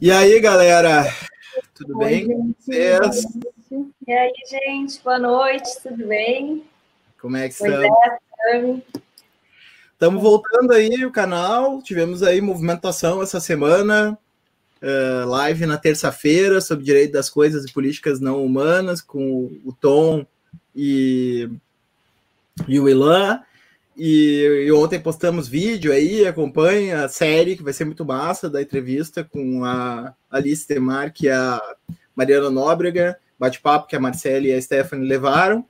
E aí, galera? Tudo Oi, bem? gente. Vocês? E aí, gente, boa noite, tudo bem? Como é que Pois estamos? é, Tami. Estamos voltando aí o canal. Tivemos aí movimentação essa semana. eh, live na terça-feira sobre direito das coisas e políticas não humanas com o Tom e, e o Ilan. E, e ontem postamos vídeo aí, acompanha a série, que vai ser muito massa, da entrevista com a Alice Temar, que é a Mariana Nóbrega, bate-papo que a Marcela e a Stephanie levaram.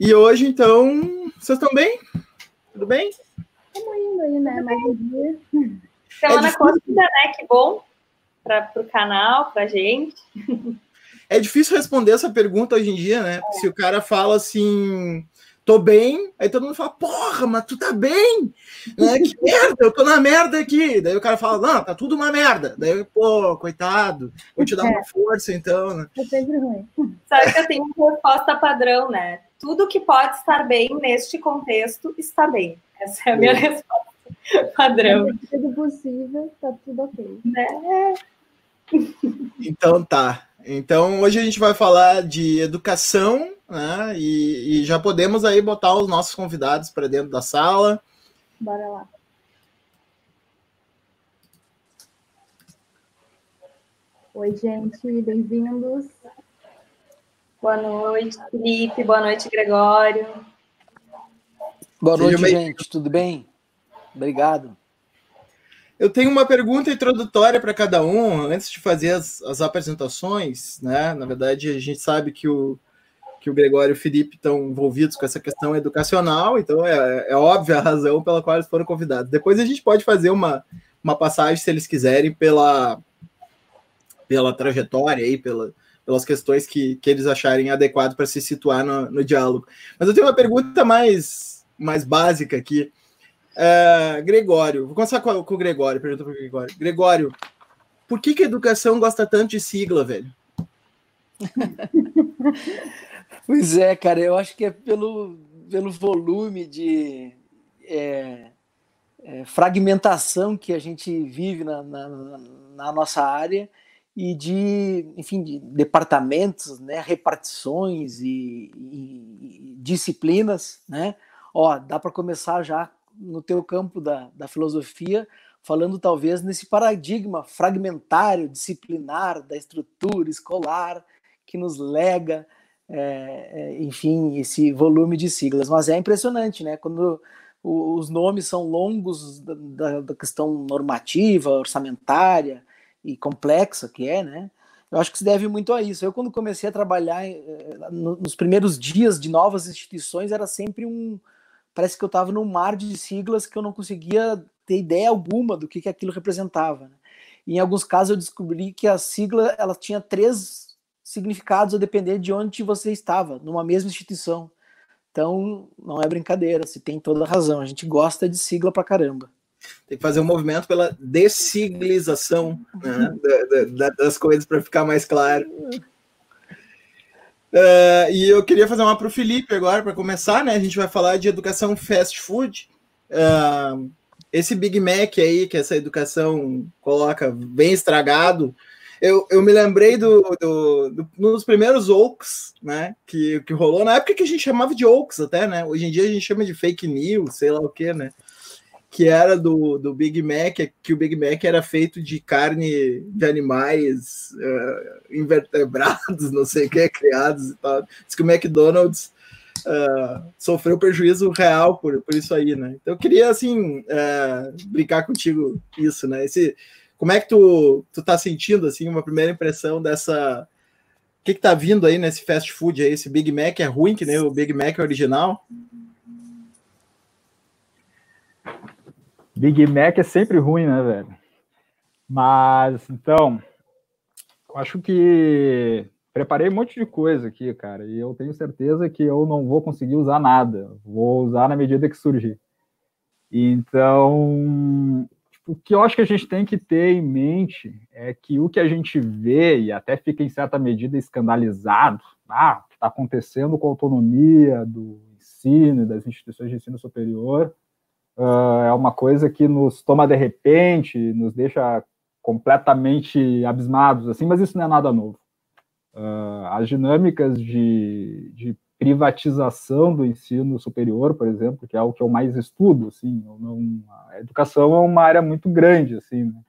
E hoje, então, vocês estão bem? Tudo bem? Estamos indo aí, né? Mais um dia. É Semana difícil. corrida, né? Que bom para o canal, para gente. É difícil responder essa pergunta hoje em dia, né? Porque se o cara fala assim, tô bem, aí todo mundo fala, porra, mas tu tá bem? Né? Que merda, eu tô na merda aqui. Daí o cara fala, não, tá tudo uma merda. Daí, eu, pô, coitado, vou te dar uma força então, né? É sempre ruim. Sabe que eu tenho uma resposta padrão, né? Tudo que pode estar bem neste contexto está bem. Essa é a minha resposta padrão. Na medida do possível, tá tudo ok. Né? Então tá. Então hoje a gente vai falar de educação, né? E, e já podemos aí botar os nossos convidados para dentro da sala. Bora lá. Oi, gente, bem-vindos. Boa noite, Felipe. Boa noite, Gregório. Boa Seja noite, bem- gente. Tudo bem? Obrigado. Eu tenho uma pergunta introdutória para cada um, antes de fazer as, as apresentações, né? Na verdade, a gente sabe que o, que o Gregório e o Felipe estão envolvidos com essa questão educacional, então é, é óbvia a razão pela qual eles foram convidados. Depois a gente pode fazer uma, uma passagem, se eles quiserem, pela, pela trajetória aí, pela, pelas questões que, que eles acharem adequado para se situar no, no diálogo. Mas eu tenho uma pergunta mais, mais básica aqui. É, Gregório, vou começar com, com o Gregório, pergunta para o Gregório. Gregório, por que, que a educação gosta tanto de sigla, velho? Pois é, cara, eu acho que é pelo, pelo volume de é, é, fragmentação que a gente vive na, na, na nossa área e de, enfim, de departamentos, né, repartições e, e- e disciplinas, né? Ó, dá para começar já no teu campo da, da filosofia, falando talvez nesse paradigma fragmentário, disciplinar da estrutura escolar que nos lega é, é, enfim, esse volume de siglas. Mas é impressionante, né? Quando os nomes são longos da, da- questão normativa, orçamentária e complexa que é, né? Eu acho que se deve muito a isso. Eu, quando comecei a trabalhar eh, no- nos primeiros dias de novas instituições, era sempre um. Parece que eu estava num mar de siglas que eu não conseguia ter ideia alguma do que, que aquilo representava. né? E em alguns casos eu descobri que a sigla ela tinha três significados a depender de onde você estava, numa mesma instituição. Então, não é brincadeira, você tem toda a razão. A gente gosta de sigla pra caramba. Tem que fazer um movimento pela dessiglização né, da- da- das coisas para ficar mais claro. É, e eu queria fazer uma para o Felipe agora, para começar, né? A gente vai falar de educação fast food. É, esse Big Mac aí, que essa educação coloca bem estragado, eu, eu me lembrei do, do, do- primeiros Oaks, né? Que, que rolou na época que a gente chamava de Oaks até, né? Hoje em dia a gente chama de fake news, sei lá o que, né? Que era do, do Big Mac, que o Big Mac era feito de carne de animais eh, invertebrados, não sei o que, criados e tal. Diz que o McDonald's ah, sofreu prejuízo real por, por isso aí, né? Então eu queria, assim, eh, brincar contigo isso, né? Esse, como é que tu, tu tá sentindo, assim, uma primeira impressão dessa... O que que tá vindo aí nesse fast food aí? Esse Big Mac é ruim, que nem o Big Mac original? Big Mac é sempre ruim, né, velho? Mas, então, acho que preparei um monte de coisa aqui, cara, e eu tenho certeza que eu não vou conseguir usar nada. Vou usar na medida que surgir. Então, tipo, o que eu acho que a gente tem que ter em mente é que o que a gente vê, e até fica em certa medida escandalizado, ah, o que está acontecendo com a autonomia do ensino e das instituições de ensino superior, Uh, é uma coisa que nos toma de repente, nos deixa completamente abismados, assim, mas isso não é nada novo. Uh, as dinâmicas de, de, privatização do ensino superior, por exemplo, que é o que eu mais estudo, assim, não, a educação é uma área muito grande, assim, né?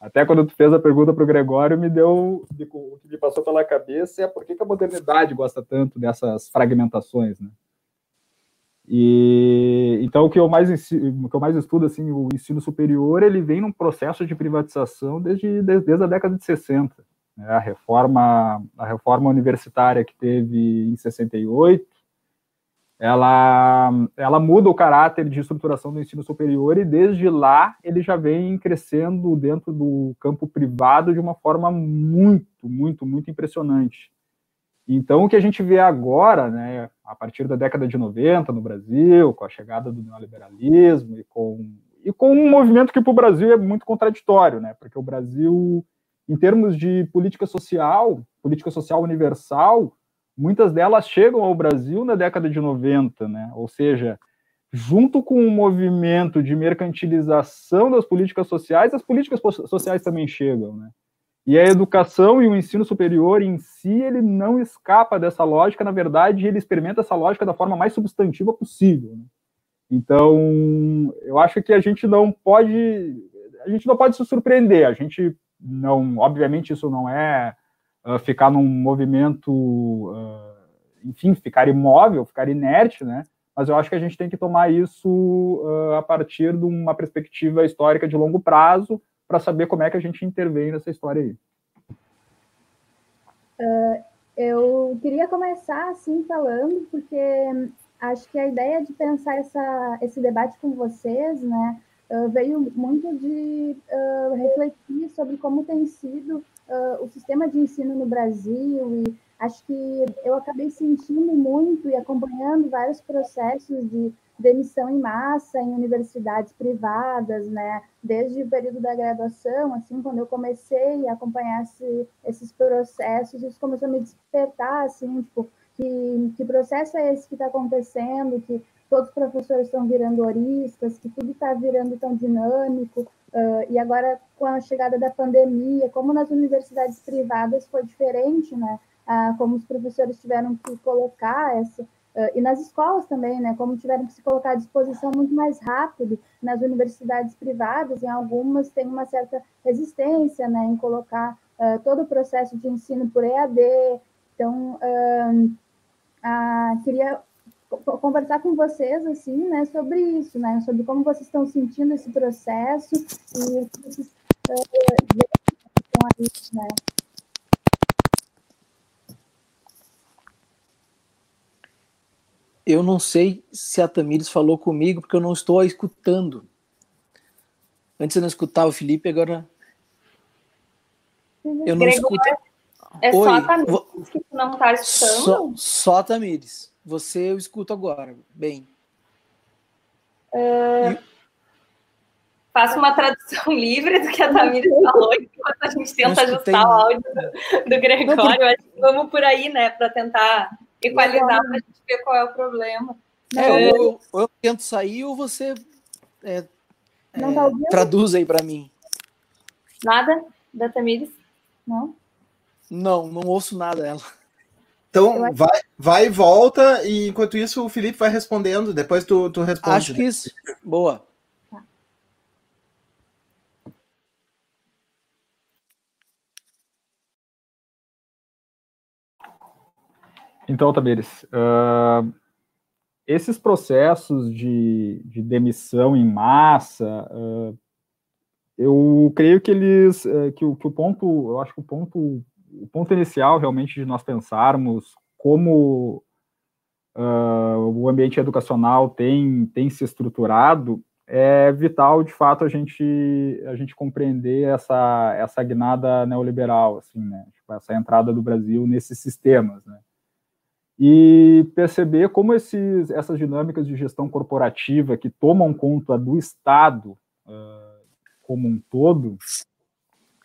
Até quando tu fez a pergunta para o Gregório, me deu o que me passou pela cabeça é por que, que a modernidade gosta tanto dessas fragmentações, né? E então o que eu mais o que eu mais estudo assim, o ensino superior, ele vem num processo de privatização desde, desde, a década de 60. Né? A reforma a reforma universitária que teve em 68, ela ela muda o caráter de estruturação do ensino superior e desde lá ele já vem crescendo dentro do campo privado de uma forma muito, muito, muito impressionante. Então, o que a gente vê agora, né, a partir da década de 90 no Brasil, com a chegada do neoliberalismo e com, e com um movimento que para o Brasil é muito contraditório, né, porque o Brasil, em termos de política social, política social universal, muitas delas chegam ao Brasil na década de 90, né, ou seja, junto com o movimento de mercantilização das políticas sociais, as políticas sociais também chegam, né. E a educação e o ensino superior em si, ele não escapa dessa lógica, na verdade, ele experimenta essa lógica da forma mais substantiva possível. Né? Então, eu acho que a gente não pode, a gente não pode se surpreender. A gente não, obviamente, isso não é uh, ficar num movimento, uh, enfim, ficar imóvel, ficar inerte, né? Mas eu acho que a gente tem que tomar isso uh, a partir de uma perspectiva histórica de longo prazo, para saber como é que a gente intervém nessa história aí. Uh, eu queria começar assim falando, porque acho que a ideia de pensar essa, esse debate com vocês, né, uh, veio muito de uh, refletir sobre como tem sido o sistema de ensino no Brasil e acho que eu acabei sentindo muito e acompanhando vários processos de demissão em massa em universidades privadas, né? Desde o período da graduação, assim, quando eu comecei a acompanhar esse, esses processos, isso começou a me despertar, assim, tipo, que, que processo é esse que está acontecendo, que todos os professores estão virando oristas, que tudo está virando tão dinâmico, uh, e agora com a chegada da pandemia, como nas universidades privadas foi diferente, né? Uh, como os professores tiveram que colocar essa, Uh, e nas escolas também, né, como tiveram que se colocar à disposição muito mais rápido nas universidades privadas, em algumas tem uma certa resistência, né, em colocar todo o processo de ensino por EAD. Então, uh, queria conversar com vocês, assim, né, sobre isso, né, sobre como vocês estão sentindo esse processo e o que vocês uh, aí, né. Eu não sei se a Tamires falou comigo, porque eu não estou escutando. Antes eu não escutava o Felipe, agora. Eu não escuto. É Oi, só a Tamires que tu não está escutando? Só, só a Tamires. Você eu escuto agora. Bem. E... Faço uma tradução livre do que a Tamires falou, enquanto a gente tenta ajustar o áudio do, do Gregório. Não, porque... Vamos por aí, né, para tentar equalizar para a gente ver qual é o problema. É, ou, eu, ou eu tento sair ou você é, é, tá traduz aí para mim. Nada da Tamires? Não? Não, não ouço nada dela. Então, vai, vai e volta, e enquanto isso o Felipe vai respondendo, depois tu, tu responde. Acho que isso. Boa. Então, Tamires, uh, esses processos de, de, demissão em massa, uh, eu creio que eles, uh, que, o, que o ponto, eu acho que o ponto, o ponto inicial realmente de nós pensarmos como o ambiente educacional tem, tem se estruturado é vital, de fato, a gente, a gente compreender essa, essa guinada neoliberal, assim, né? Tipo, essa entrada do Brasil nesses sistemas, né? e perceber como esses, essas dinâmicas de gestão corporativa que tomam conta do Estado uh, como um todo,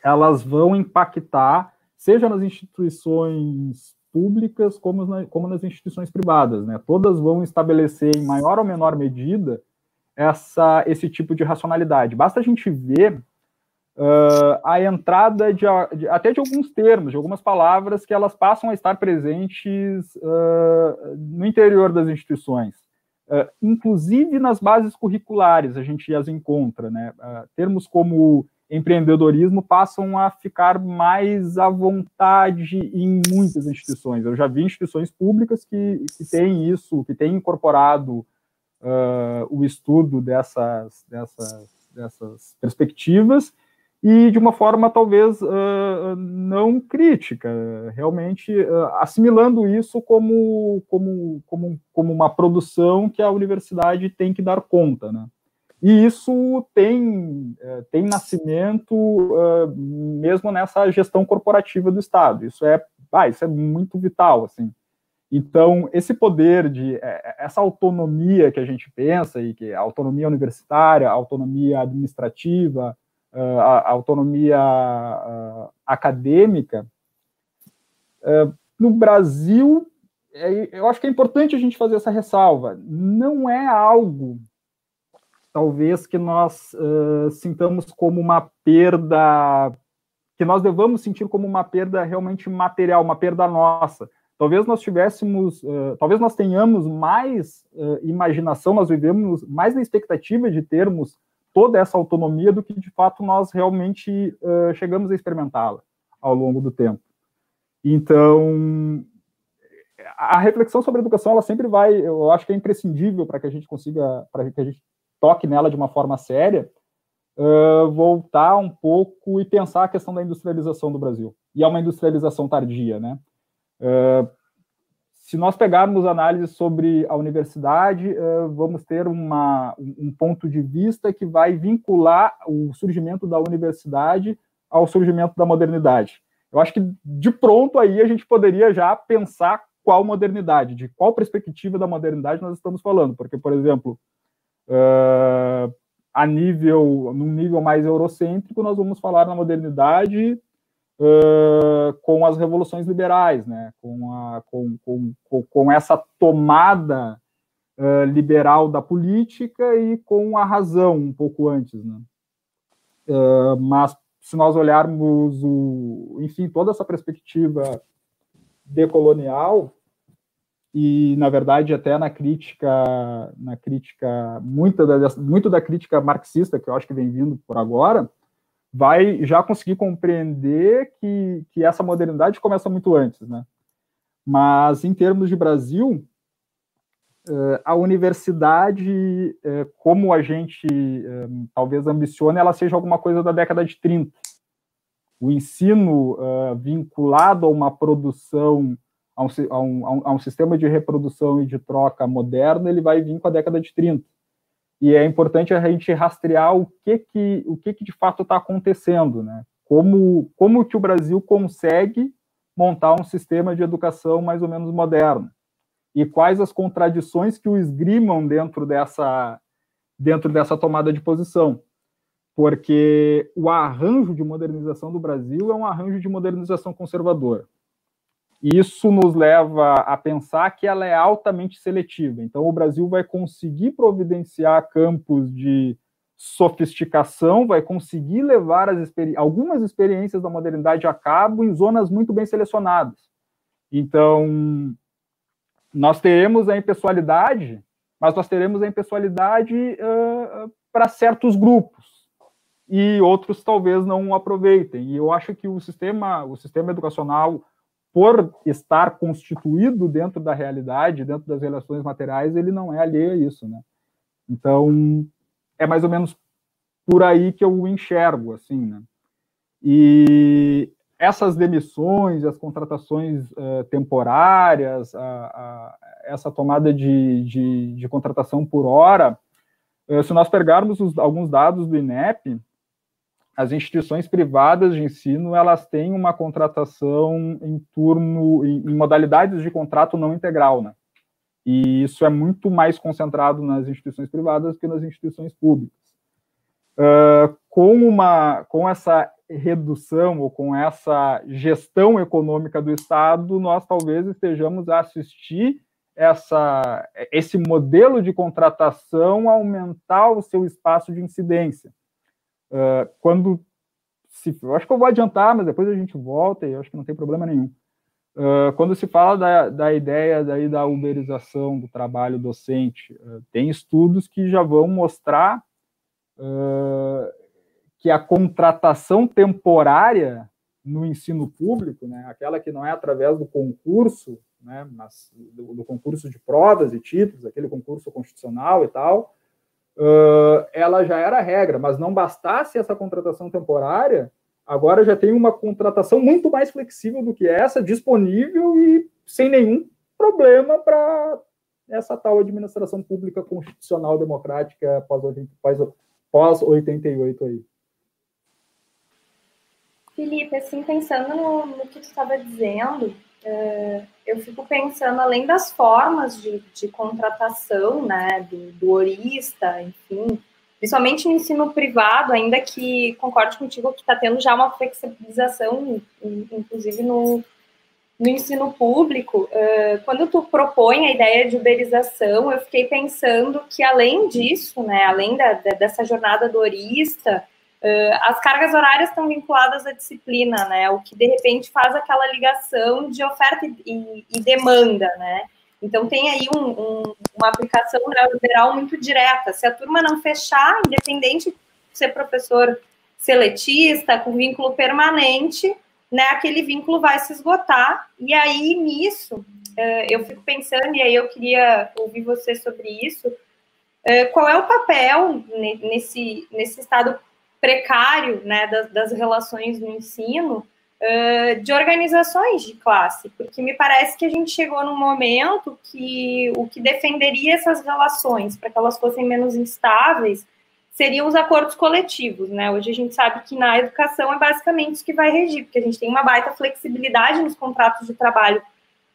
elas vão impactar, seja nas instituições públicas como, na, como nas instituições privadas, né? Todas vão estabelecer em maior ou menor medida essa, esse tipo de racionalidade. Basta a gente ver uh, a entrada de, de, até de alguns termos, de algumas palavras que elas passam a estar presentes uh, no interior das instituições. Uh, inclusive nas bases curriculares a gente as encontra, né? termos como empreendedorismo passam a ficar mais à vontade em muitas instituições. Eu já vi instituições públicas que, que têm isso, que têm incorporado o estudo dessas, dessas, dessas perspectivas e de uma forma talvez uh, não crítica, realmente uh, assimilando isso como, como, como, como uma produção que a universidade tem que dar conta, né? E isso tem, uh, tem nascimento mesmo nessa gestão corporativa do Estado. Isso é, ah, isso é muito vital, assim. Então, esse poder de essa autonomia que a gente pensa e que a autonomia universitária, a autonomia administrativa, a autonomia acadêmica, no Brasil, é, eu acho que é importante a gente fazer essa ressalva. Não é algo, talvez, que nós sintamos como uma perda, que nós devamos sentir como uma perda realmente material, uma perda nossa. Talvez nós tivéssemos, talvez nós tenhamos mais imaginação, nós vivemos mais na expectativa de termos toda essa autonomia do que de fato nós realmente uh, chegamos a experimentá-la ao longo do tempo. Então, a reflexão sobre a educação, ela sempre vai, eu acho que é imprescindível para que a gente consiga, para que a gente toque nela de uma forma séria, uh, voltar um pouco e pensar a questão da industrialização do Brasil. E é uma industrialização tardia, né? Uh, se nós pegarmos análise sobre a universidade, vamos ter uma, um ponto de vista que vai vincular o surgimento da universidade ao surgimento da modernidade. Eu acho que de pronto aí a gente poderia já pensar qual modernidade, de qual perspectiva da modernidade nós estamos falando, porque, por exemplo, a nível, num nível mais eurocêntrico, nós vamos falar na modernidade uh, com as revoluções liberais, né? com, a, com, com, com essa tomada uh, liberal da política e com a razão um pouco antes. Né? Uh, mas se nós olharmos, o, enfim, toda essa perspectiva decolonial, e na verdade até na crítica na crítica muita da, muito da crítica marxista que eu acho que vem vindo por agora vai já conseguir compreender que, que essa modernidade começa muito antes, né? Mas em termos de Brasil, eh, a universidade, eh, como a gente eh, talvez ambicione, ela seja alguma coisa da década de 30. O ensino vinculado a uma produção, a um, a, um, a um sistema de reprodução e de troca moderno, ele vai vir com a década de 30 e é importante a gente rastrear o que que, o que, que de fato está acontecendo, né? Como, como que o Brasil consegue montar um sistema de educação mais ou menos moderno e quais as contradições que o esgrimam dentro dessa dentro dessa tomada de posição, porque o arranjo de modernização do Brasil é um arranjo de modernização conservador. Isso nos leva a pensar que ela é altamente seletiva. Então, o Brasil vai conseguir providenciar campos de sofisticação, vai conseguir levar experi algumas experiências da modernidade a cabo em zonas muito bem selecionadas. Então, nós teremos a impessoalidade, mas nós teremos a impessoalidade uh, para certos grupos e outros talvez não aproveitem. E eu acho que o sistema, o sistema educacional por estar constituído dentro da realidade, dentro das relações materiais, ele não é alheio a isso, né? Então, é mais ou menos por aí que eu enxergo, assim, né? E essas demissões, as contratações uh, temporárias, a, a, essa tomada de, de, de, contratação por hora, uh, se nós pegarmos os, alguns dados do INEP, as instituições privadas de ensino elas têm uma contratação em turno, em, em modalidades de contrato não integral, né? E isso é muito mais concentrado nas instituições privadas que nas instituições públicas. Uh, com uma, com essa redução ou com essa gestão econômica do Estado, nós talvez estejamos a assistir essa, esse modelo de contratação aumentar o seu espaço de incidência. Uh, quando se, eu acho que eu vou adiantar, mas depois a gente volta e acho que não tem problema nenhum. Uh, quando se fala da, da ideia daí da uberização do trabalho docente, uh, tem estudos que já vão mostrar que a contratação temporária no ensino público, né, aquela que não é através do concurso, né, mas do, do concurso de provas e títulos, aquele concurso constitucional e tal, ela já era regra, mas não bastasse essa contratação temporária, agora já tem uma contratação muito mais flexível do que essa, disponível e sem nenhum problema para essa tal administração pública constitucional democrática pós-88 aí. Felipe, assim, pensando no, no que tu estava dizendo, eu fico pensando, além das formas de, de contratação, né, do, do orista, enfim, principalmente no ensino privado, ainda que concorde contigo que está tendo já uma flexibilização, inclusive no, no ensino público, uh, quando tu propõe a ideia de uberização, eu fiquei pensando que além disso, né, além da, da, dessa jornada dorista, uh, as cargas horárias estão vinculadas à disciplina, né, o que de repente faz aquela ligação de oferta e, e demanda, né, então, tem aí um, um, uma aplicação neoliberal muito direta. Se a turma não fechar, independente de ser professor seletista, com vínculo permanente, né, aquele vínculo vai se esgotar. E aí, nisso, eh, eu fico pensando, e aí eu queria ouvir você sobre isso, eh, qual é o papel nesse, nesse estado precário né, das, das relações no ensino de organizações de classe, porque me parece que a gente chegou num momento que o que defenderia essas relações para que elas fossem menos instáveis seriam os acordos coletivos, né? Hoje a gente sabe que na educação é basicamente isso que vai regir, porque a gente tem uma baita flexibilidade nos contratos de trabalho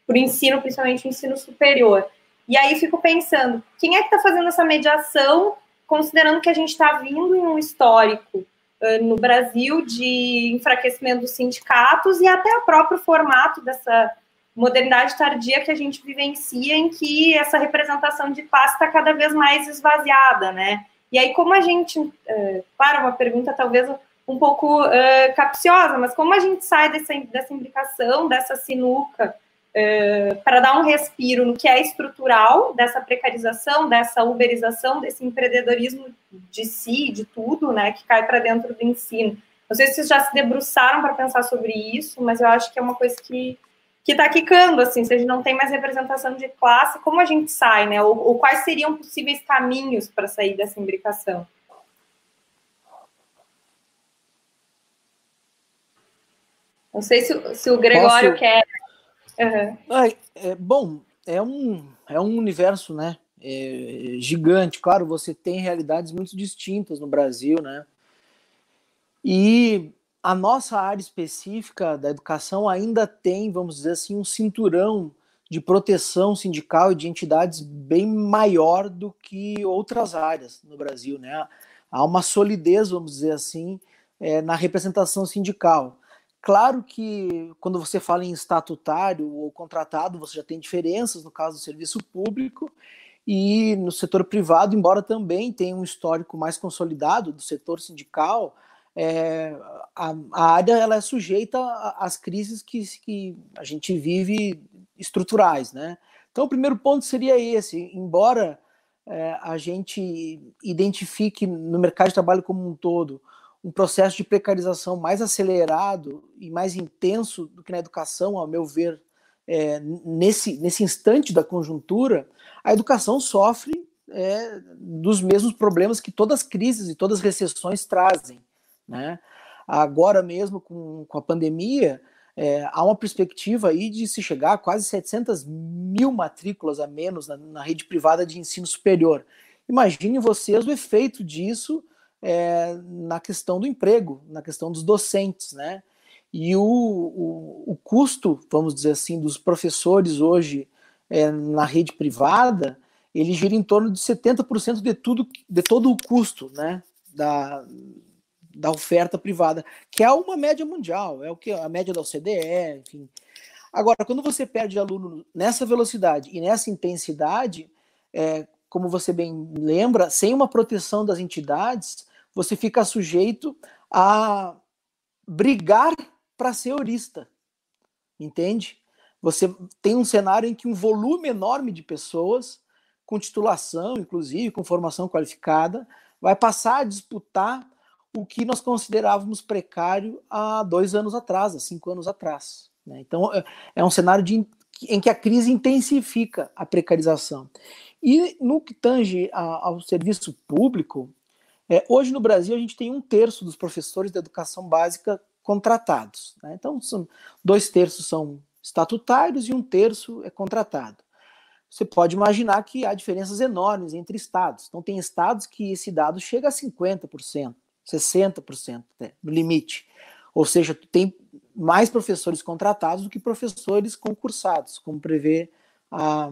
para o ensino, principalmente o ensino superior. E aí fico pensando, quem é que está fazendo essa mediação, considerando que a gente está vindo em um histórico no Brasil de enfraquecimento dos sindicatos e até o próprio formato dessa modernidade tardia que a gente vivencia, em que essa representação de classe está cada vez mais esvaziada, né? E aí, como a gente, uh, claro, uma pergunta talvez um pouco uh, capciosa, mas como a gente sai dessa, dessa imbricação, dessa sinuca, uh, para dar um respiro no que é estrutural dessa precarização, dessa uberização, desse empreendedorismo de si, de tudo, né, que cai para dentro do ensino. Não sei se vocês já se debruçaram para pensar sobre isso, mas eu acho que é uma coisa que que está quicando, assim, se a gente não tem mais representação de classe, como a gente sai, né? Ou, ou quais seriam possíveis caminhos para sair dessa imbricação? Não sei se, se o Gregório Posso... quer Uhum. É, é, bom, é um, é um universo, né? É, gigante. Claro, você tem realidades muito distintas no Brasil, né? E a nossa área específica da educação ainda tem, vamos dizer assim, um cinturão de proteção sindical e de entidades bem maior do que outras áreas no Brasil, né? Há uma solidez, vamos dizer assim, é, na representação sindical. Claro que quando você fala em estatutário ou contratado, você já tem diferenças no caso do serviço público e no setor privado, embora também tenha um histórico mais consolidado do setor sindical, é, a, a, área ela é sujeita às crises que, que a gente vive estruturais, né? Então, o primeiro ponto seria esse, embora é, a gente identifique no mercado de trabalho como um todo um processo de precarização mais acelerado e mais intenso do que na educação, ao meu ver, é, nesse, nesse instante da conjuntura, a educação sofre é, dos mesmos problemas que todas as crises e todas as recessões trazem. Né? Agora mesmo, com, com a pandemia, é, há uma perspectiva aí de se chegar a quase 700 mil matrículas a menos na, na rede privada de ensino superior. Imaginem vocês o efeito disso é, na questão do emprego, na questão dos docentes, né? E o, o, o custo, vamos dizer assim, dos professores hoje é, na rede privada, ele gira em torno de 70% de tudo, de todo o custo, né? Da, da oferta privada, que é uma média mundial, é o que a média da OCDE, enfim. Agora, quando você perde aluno nessa velocidade e nessa intensidade, é, como você bem lembra, sem uma proteção das entidades, você fica sujeito a, brigar para ser eurista, entende? Você tem um cenário em que um volume enorme de pessoas, com titulação, inclusive, com formação qualificada, vai passar a disputar o que nós considerávamos precário há dois anos atrás, há cinco anos atrás. Né? Então, é, é um cenário de, em que a crise intensifica a precarização. E no que tange a, ao serviço público, é, hoje no Brasil a gente tem um terço dos professores da educação básica contratados. Né? Então, são, dois terços são estatutários e um terço é contratado. Você pode imaginar que há diferenças enormes entre estados. Então, tem estados que esse dado chega a 50%, 60% né, no limite. Ou seja, tem mais professores contratados do que professores concursados, como prevê a,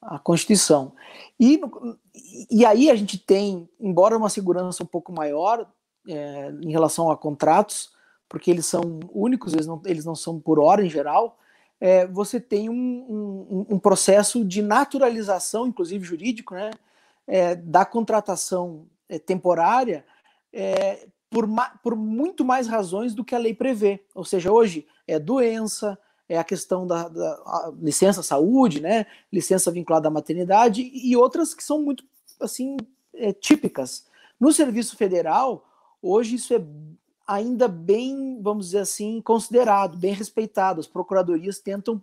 a Constituição. E, e aí a gente tem, embora uma segurança um pouco maior é, em relação a contratos, porque eles são únicos, eles não, eles não são por hora em geral, é, você tem um, um, um, processo de naturalização, inclusive jurídico, né, é, da contratação é, temporária é, por, por muito mais razões do que a lei prevê. Ou seja, hoje é doença, é a questão da, da licença saúde, né, licença vinculada à maternidade e outras que são muito assim é, típicas. No serviço federal, hoje isso é ainda bem, vamos dizer assim, considerado, bem respeitado. As procuradorias tentam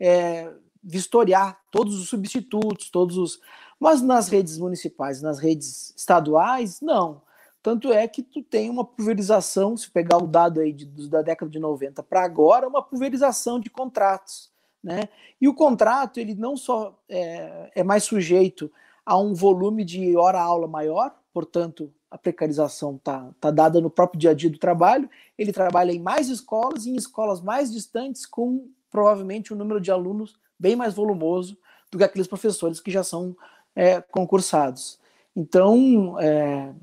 é, vistoriar todos os substitutos, todos os. Mas nas redes municipais, nas redes estaduais, não. Tanto é que tu tem uma pulverização, se pegar o dado aí de, da década de 90 para agora, uma pulverização de contratos. Né? E o contrato, ele não só é, é mais sujeito a um volume de hora-aula maior, portanto, a precarização está tá dada no próprio dia a dia do trabalho, ele trabalha em mais escolas e em escolas mais distantes, com provavelmente um número de alunos bem mais volumoso do que aqueles professores que já são é, concursados. Então, é,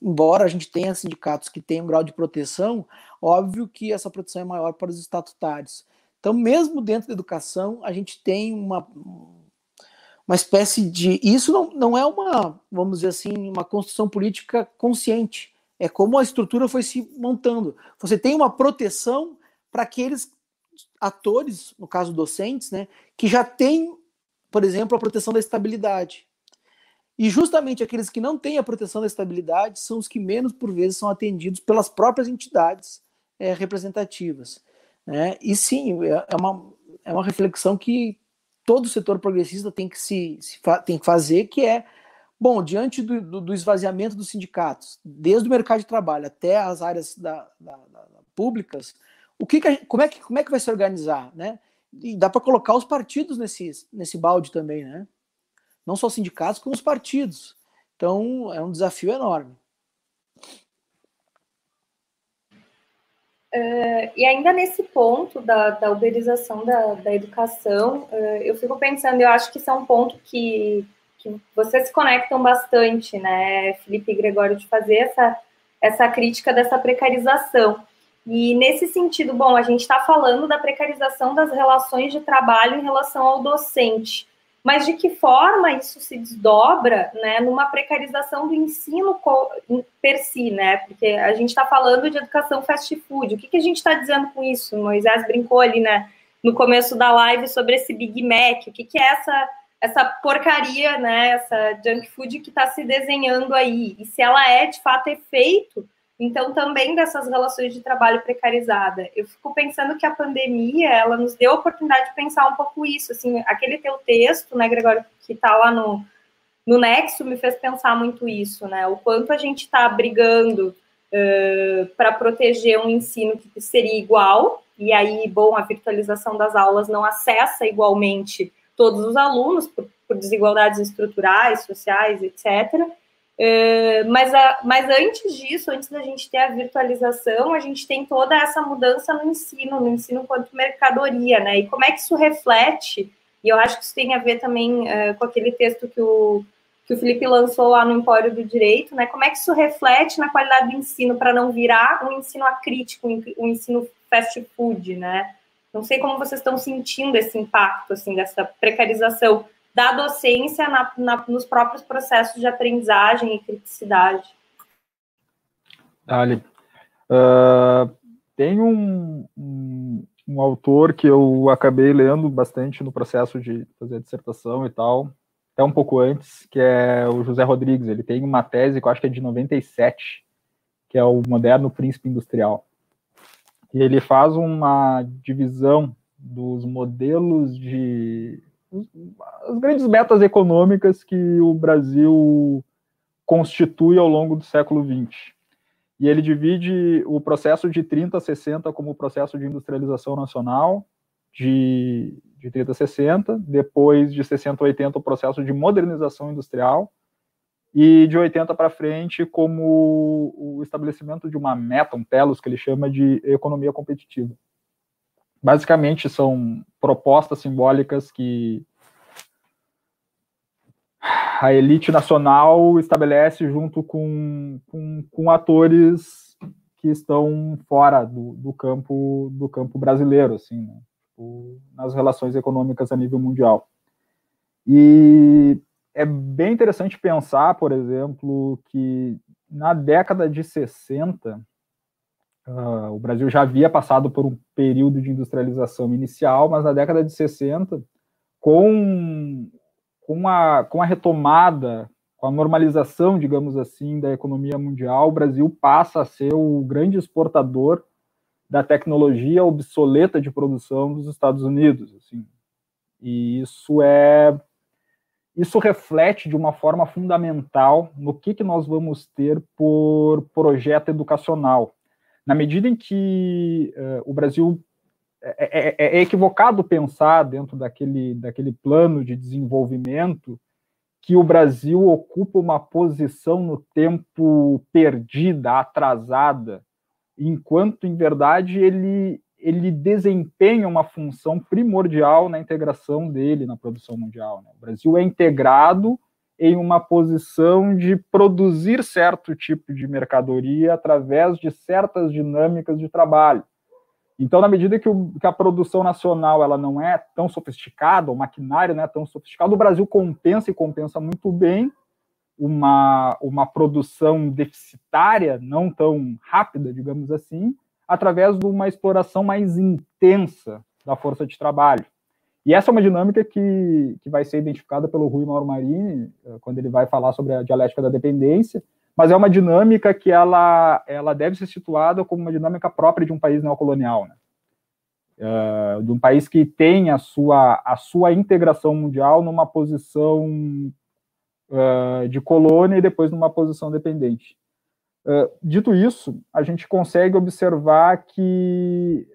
embora a gente tenha sindicatos que tenham um grau de proteção, óbvio que essa proteção é maior para os estatutários. Então, mesmo dentro da educação, a gente tem uma, uma espécie de. Isso não, não é uma, vamos dizer assim, uma construção política consciente. É como a estrutura foi se montando. Você tem uma proteção para aqueles atores, no caso docentes, né, que já têm, por exemplo, a proteção da estabilidade. E justamente aqueles que não têm a proteção da estabilidade são os que menos, por vezes, são atendidos pelas próprias entidades é, representativas. Né? E sim, é, é uma, é uma reflexão que todo o setor progressista tem que, se, se tem que fazer, que é, bom, diante do, do, do, esvaziamento dos sindicatos, desde o mercado de trabalho até as áreas da, da, da, públicas, o que, que gente, como, é que como é que vai se organizar, né? E dá para colocar os partidos nesse, nesse balde também, né? Não só os sindicatos, como os partidos. Então, é um desafio enorme. Uh, e ainda nesse ponto da, da uberização da, da educação, uh, eu fico pensando, eu acho que isso é um ponto que, que vocês se conectam bastante, né, Felipe e Gregório, de fazer essa, essa crítica dessa precarização. E nesse sentido, bom, a gente está falando da precarização das relações de trabalho em relação ao docente mas de que forma isso se desdobra né, numa precarização do ensino per si, né? Porque a gente está falando de educação fast food. O que, que a gente está dizendo com isso? O Moisés brincou ali né, no começo da live sobre esse Big Mac. O que, que é essa, essa porcaria, né? Essa junk food que está se desenhando aí? E se ela é de fato efeito então, também dessas relações de trabalho precarizada. Eu fico pensando que a pandemia, ela nos deu a oportunidade de pensar um pouco isso, assim, aquele teu texto, né, Gregório, que está lá no, no Nexo, me fez pensar muito isso, né, o quanto a gente está brigando uh, para proteger um ensino que seria igual, e aí, bom, a virtualização das aulas não acessa igualmente todos os alunos, por, por desigualdades estruturais, sociais, etc., é, mas, a, mas antes disso, antes da gente ter a virtualização, a gente tem toda essa mudança no ensino, no ensino quanto mercadoria, né? E como é que isso reflete? E eu acho que isso tem a ver também uh, com aquele texto que o, que o Felipe lançou lá no Empório do Direito, né? Como é que isso reflete na qualidade do ensino para não virar um ensino acrítico, um ensino fast food, né? Não sei como vocês estão sentindo esse impacto, assim, dessa precarização da docência na, na, nos próprios processos de aprendizagem e criticidade. Dali. Uh, tem um, um, um, autor que eu acabei lendo bastante no processo de fazer a dissertação e tal, até um pouco antes, que é o José Rodrigues. Ele tem uma tese que eu acho que é de 97, que é o Moderno Príncipe Industrial. E ele faz uma divisão dos modelos de as grandes metas econômicas que o Brasil constitui ao longo do século XX. E ele divide o processo de 30 a 60 como o processo de industrialização nacional, de, de 30 a 60, depois de 60 a 80 o processo de modernização industrial, e de 80 para frente como o estabelecimento de uma meta, um telos, que ele chama de economia competitiva. Basicamente, são propostas simbólicas que a elite nacional estabelece junto com, com, com atores que estão fora do, do, campo do campo brasileiro, assim, né? tipo, nas relações econômicas a nível mundial. E é bem interessante pensar, por exemplo, que na década de 60 Uh, o Brasil já havia passado por um período de industrialização inicial, mas na década de 60, com, com, a, com a retomada, com a normalização, digamos assim, da economia mundial, o Brasil passa a ser o grande exportador da tecnologia obsoleta de produção dos Estados Unidos. Assim. E isso é isso reflete de uma forma fundamental no que, que nós vamos ter por projeto educacional na medida em que uh, o Brasil é, é, é, equivocado pensar dentro daquele, daquele plano de desenvolvimento que o Brasil ocupa uma posição no tempo perdida, atrasada, enquanto, em verdade, ele, ele desempenha uma função primordial na integração dele na produção mundial. Né? O Brasil é integrado em uma posição de produzir certo tipo de mercadoria através de certas dinâmicas de trabalho. Então, na medida que, o, que, a produção nacional ela não é tão sofisticada, o maquinário não é tão sofisticado, o Brasil compensa e compensa muito bem uma, uma produção deficitária, não tão rápida, digamos assim, através de uma exploração mais intensa da força de trabalho. E essa é uma dinâmica que, que vai ser identificada pelo Rui Mauro Marini, eh, quando ele vai falar sobre a dialética da dependência, mas é uma dinâmica que ela, ela deve ser situada como uma dinâmica própria de um país neocolonial, né? Uh, de um país que tem a sua, a sua integração mundial numa posição uh, de colônia e depois numa posição dependente. Uh, dito isso, a gente consegue observar que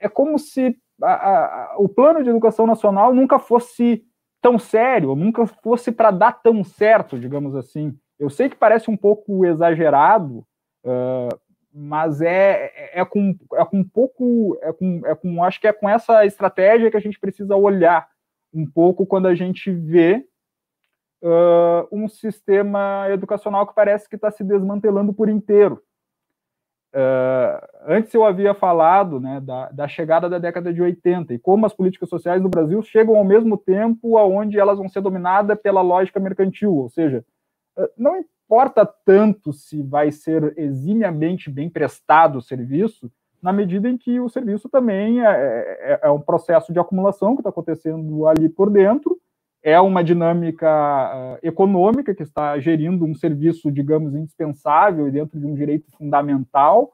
é como se a, a, o plano de educação nacional nunca fosse tão sério, nunca fosse para dar tão certo, digamos assim. Eu sei que parece um pouco exagerado, uh, mas é, é, é, com, é com um pouco, é com, é com, acho que é com essa estratégia que a gente precisa olhar um pouco quando a gente vê uh, um sistema educacional que parece que está se desmantelando por inteiro. Uh, antes eu havia falado né, da, da, chegada da década de 80 e como as políticas sociais no Brasil chegam ao mesmo tempo aonde elas vão ser dominadas pela lógica mercantil, ou seja, uh, não importa tanto se vai ser eximiamente bem prestado o serviço, na medida em que o serviço também é, é, é um processo de acumulação que está acontecendo ali por dentro é uma dinâmica uh, econômica que está gerindo um serviço, digamos, indispensável dentro de um direito fundamental.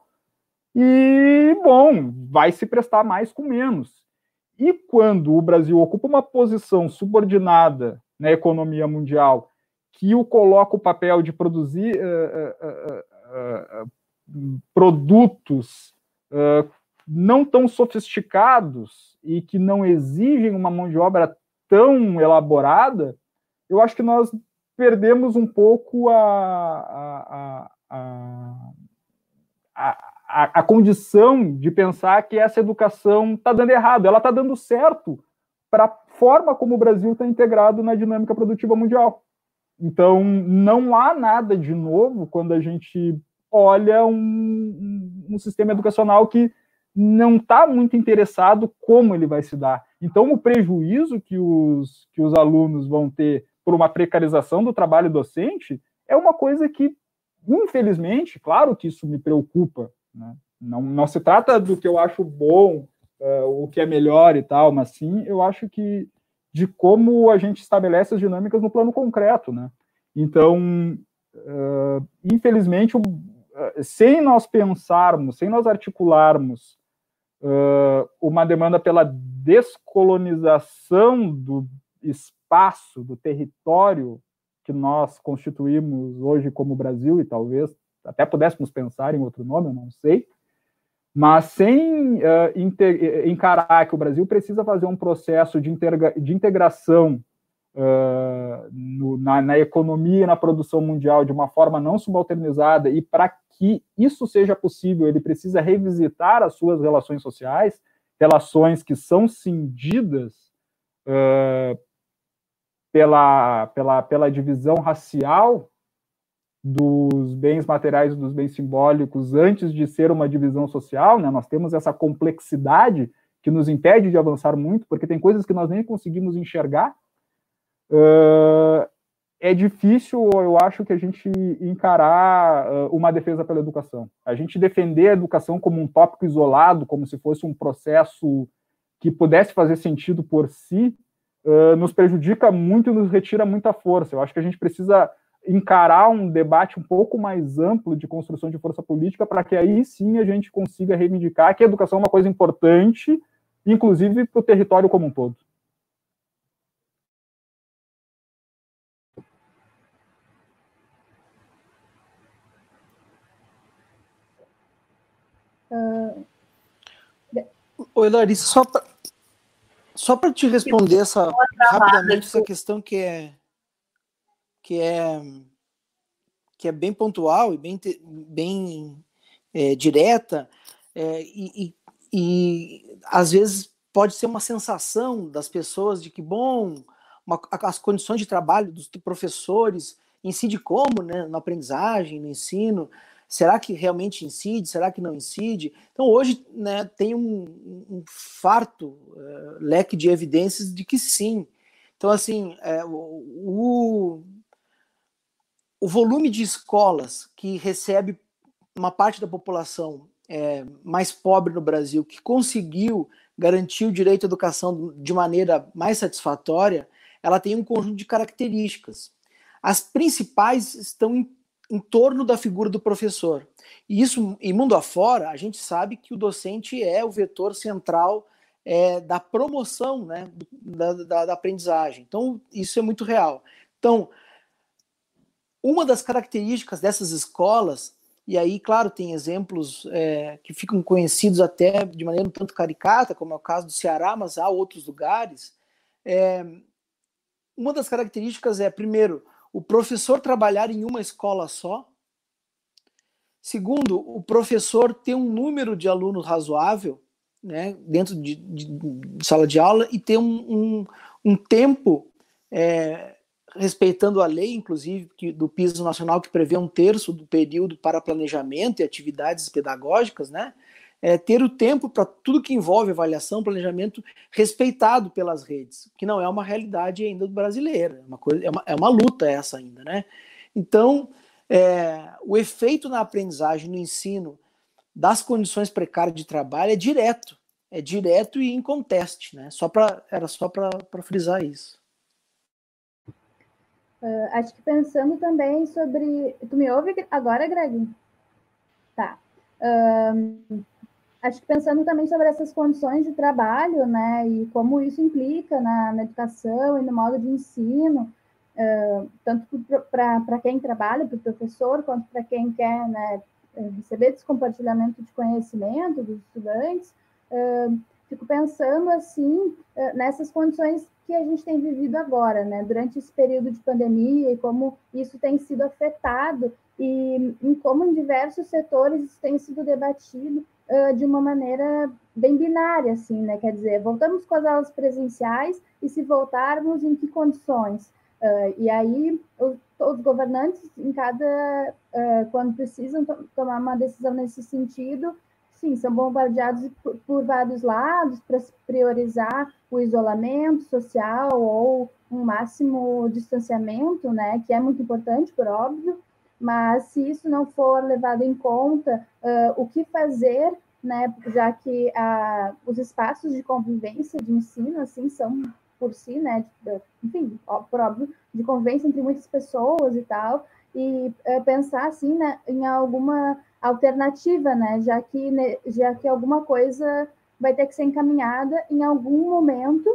E, bom, vai se prestar mais com menos. E quando o Brasil ocupa uma posição subordinada na economia mundial, que o coloca o papel de produzir uh, uh, produtos não tão sofisticados e que não exigem uma mão de obra tão elaborada, eu acho que nós perdemos um pouco a, a, a, a, condição de pensar que essa educação está dando errado. Ela está dando certo para a forma como o Brasil está integrado na dinâmica produtiva mundial. Então, não há nada de novo quando a gente olha um, um sistema educacional que não está muito interessado como ele vai se dar. Então, o prejuízo que os, que os alunos vão ter por uma precarização do trabalho docente é uma coisa que, infelizmente, claro que isso me preocupa, Né? Não, não se trata do que eu acho bom, uh, o que é melhor e tal, mas sim eu acho que de como a gente estabelece as dinâmicas no plano concreto, né? Então, uh, infelizmente, uh, sem nós pensarmos, sem nós articularmos uma demanda pela descolonização do espaço, do território que nós constituímos hoje como Brasil, e talvez até pudéssemos pensar em outro nome, eu não sei, mas sem uh, encarar que o Brasil precisa fazer um processo de, de integração uh, no, na, na, economia e na produção mundial de uma forma não subalternizada, e para que isso seja possível, ele precisa revisitar as suas relações sociais, relações que são cindidas uh, pela, pela, pela divisão racial dos bens materiais e dos bens simbólicos antes de ser uma divisão social, né? Nós temos essa complexidade que nos impede de avançar muito, porque tem coisas que nós nem conseguimos enxergar. Uh, é difícil, eu acho, que a gente encarar uh, uma defesa pela educação. A gente defender a educação como um tópico isolado, como se fosse um processo que pudesse fazer sentido por si, uh, nos prejudica muito e nos retira muita força. Eu acho que a gente precisa encarar um debate um pouco mais amplo de construção de força política para que aí sim a gente consiga reivindicar que a educação é uma coisa importante, inclusive para o território como um todo. Uh... Oi, Larissa, só para só te responder essa rapidamente essa questão que é que é que é bem pontual e bem bem é, direta é, e, e, e, às vezes pode ser uma sensação das pessoas de que bom uma, as condições de trabalho dos professores incide como né, na aprendizagem no ensino Será que realmente incide? Será que não incide? Então, hoje né, tem um, um farto uh, leque de evidências de que sim. Então, assim, é, o, o volume de escolas que recebe uma parte da população é, mais pobre no Brasil, que conseguiu garantir o direito à educação de maneira mais satisfatória, ela tem um conjunto de características. As principais estão em em torno da figura do professor. E isso, em mundo afora, a gente sabe que o docente é o vetor central é, da promoção né, da, da, da, aprendizagem. Então, isso é muito real. Então, uma das características dessas escolas, e aí, claro, tem exemplos é, que ficam conhecidos até de maneira um tanto caricata, como é o caso do Ceará, mas há outros lugares. É, uma das características é, primeiro, o professor trabalhar em uma escola só. Segundo, o professor ter um número de alunos razoável né, dentro de, de, de sala de aula e ter um, um, um tempo, é, respeitando a lei, inclusive, que, do piso nacional, que prevê um terço do período para planejamento e atividades pedagógicas, né? É, ter o tempo para tudo que envolve avaliação, planejamento, respeitado pelas redes, que não é uma realidade ainda brasileira, é uma, coisa, é uma, é uma luta essa ainda, né? Então, é, o efeito na aprendizagem, no ensino, das condições precárias de trabalho é direto, é direto e inconteste, né? Só para era só para frisar isso. Uh, acho que pensando também sobre. Tu me ouve agora, Greg? Tá. Uh, acho que pensando também sobre essas condições de trabalho, né, e como isso implica na, na educação e no modo de ensino, uh, tanto para quem trabalha, para o professor, quanto para quem quer né, receber esse compartilhamento de conhecimento dos estudantes, uh, fico pensando assim nessas condições que a gente tem vivido agora, né, durante esse período de pandemia e como isso tem sido afetado e em como em diversos setores isso tem sido debatido uh, de uma maneira bem binária, assim, né? Quer dizer, voltamos com as aulas presenciais e se voltarmos, em que condições? Uh, e aí, os, os, governantes, em cada, uh, quando precisam tomar uma decisão nesse sentido, sim, são bombardeados por, por vários lados para priorizar o isolamento social ou um máximo distanciamento, né, que é muito importante, por óbvio, mas se isso não for levado em conta, uh, o que fazer, né, já que uh, os espaços de convivência, de ensino, assim, são por si, né, de, enfim, por óbvio, de convivência entre muitas pessoas e tal, e uh, pensar, assim, né, em alguma alternativa, né, já que, né, já que alguma coisa vai ter que ser encaminhada em algum momento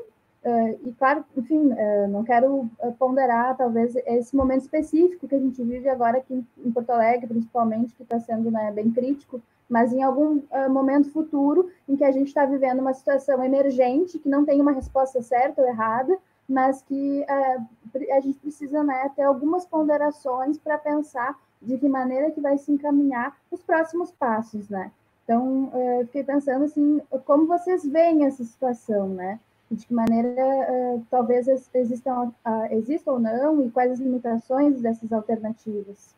Uh, e claro, enfim, uh, não quero ponderar talvez esse momento específico que a gente vive agora aqui em, Porto Alegre, principalmente, que está sendo né, bem crítico, mas em algum uh, momento futuro em que a gente está vivendo uma situação emergente, que não tem uma resposta certa ou errada, mas que a gente precisa né, ter algumas ponderações para pensar de que maneira que vai se encaminhar os próximos passos, né? Então, fiquei pensando assim, como vocês veem essa situação, né? De que maneira uh, talvez existam, uh, existam ou não, e quais as limitações dessas alternativas.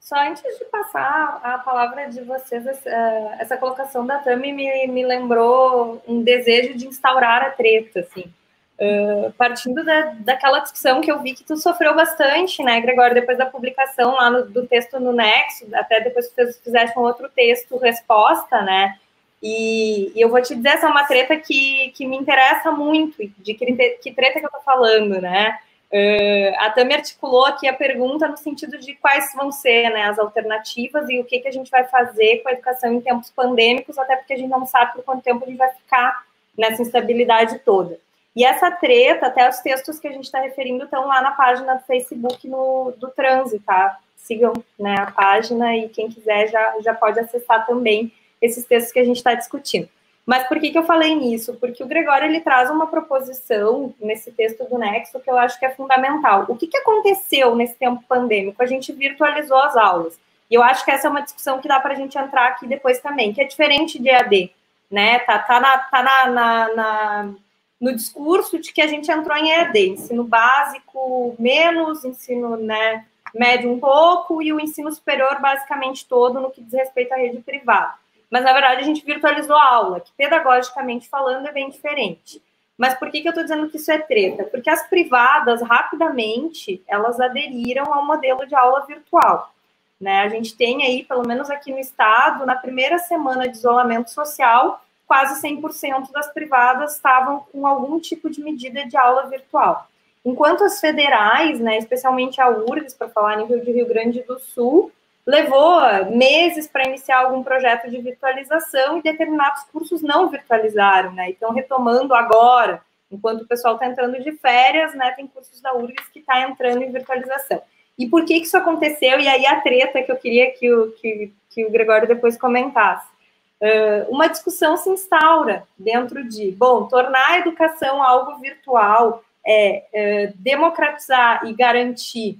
Só antes de passar a palavra de vocês, essa, essa colocação da Tami me, me lembrou um desejo de instaurar a treta, assim. Uh, partindo da, daquela discussão que eu vi que tu sofreu bastante, né, Gregório, depois da publicação lá no, do texto no Nexo, até depois tu fizeste um outro texto, resposta, né, e, e, eu vou te dizer, essa é uma treta que, que me interessa muito, de que, que treta que eu tô falando, né? Uh, a Tami articulou aqui a pergunta no sentido de quais vão ser né, as alternativas e o que, que a gente vai fazer com a educação em tempos pandêmicos, até porque a gente não sabe por quanto tempo a gente vai ficar nessa instabilidade toda. E essa treta, até os textos que a gente está referindo, estão lá na página do Facebook no, do Transe, tá? Sigam né, a página e quem quiser já, já pode acessar também esses textos que a gente está discutindo. Mas por que, que eu falei nisso? Porque o Gregório ele traz uma proposição nesse texto do Nexo que eu acho que é fundamental. O que, que aconteceu nesse tempo pandêmico? A gente virtualizou as aulas. E eu acho que essa é uma discussão que dá para a gente entrar aqui depois também, que é diferente de EAD, né? Tá, tá, na, tá na, na, na, no discurso de que a gente entrou em EAD, ensino básico menos, ensino né, médio um pouco, e o ensino superior basicamente todo no que diz respeito à rede privada mas na verdade a gente virtualizou a aula, que pedagogicamente falando é bem diferente. Mas por que, que eu estou dizendo que isso é treta? Porque as privadas, rapidamente, elas aderiram ao modelo de aula virtual. Né? A gente tem aí, pelo menos aqui no estado, na primeira semana de isolamento social, quase 100% das privadas estavam com algum tipo de medida de aula virtual. Enquanto as federais, né, especialmente a URGS, para falar nível de Rio Grande do Sul, levou meses para iniciar algum projeto de virtualização e determinados cursos não virtualizaram, né? Então, retomando agora, enquanto o pessoal está entrando de férias, né? Tem cursos da URGS que está entrando em virtualização. E por que, que isso aconteceu? E aí a treta que eu queria que o, que, que o Gregório depois comentasse. Uh, uma discussão se instaura dentro de, bom, tornar a educação algo virtual, é, é democratizar e garantir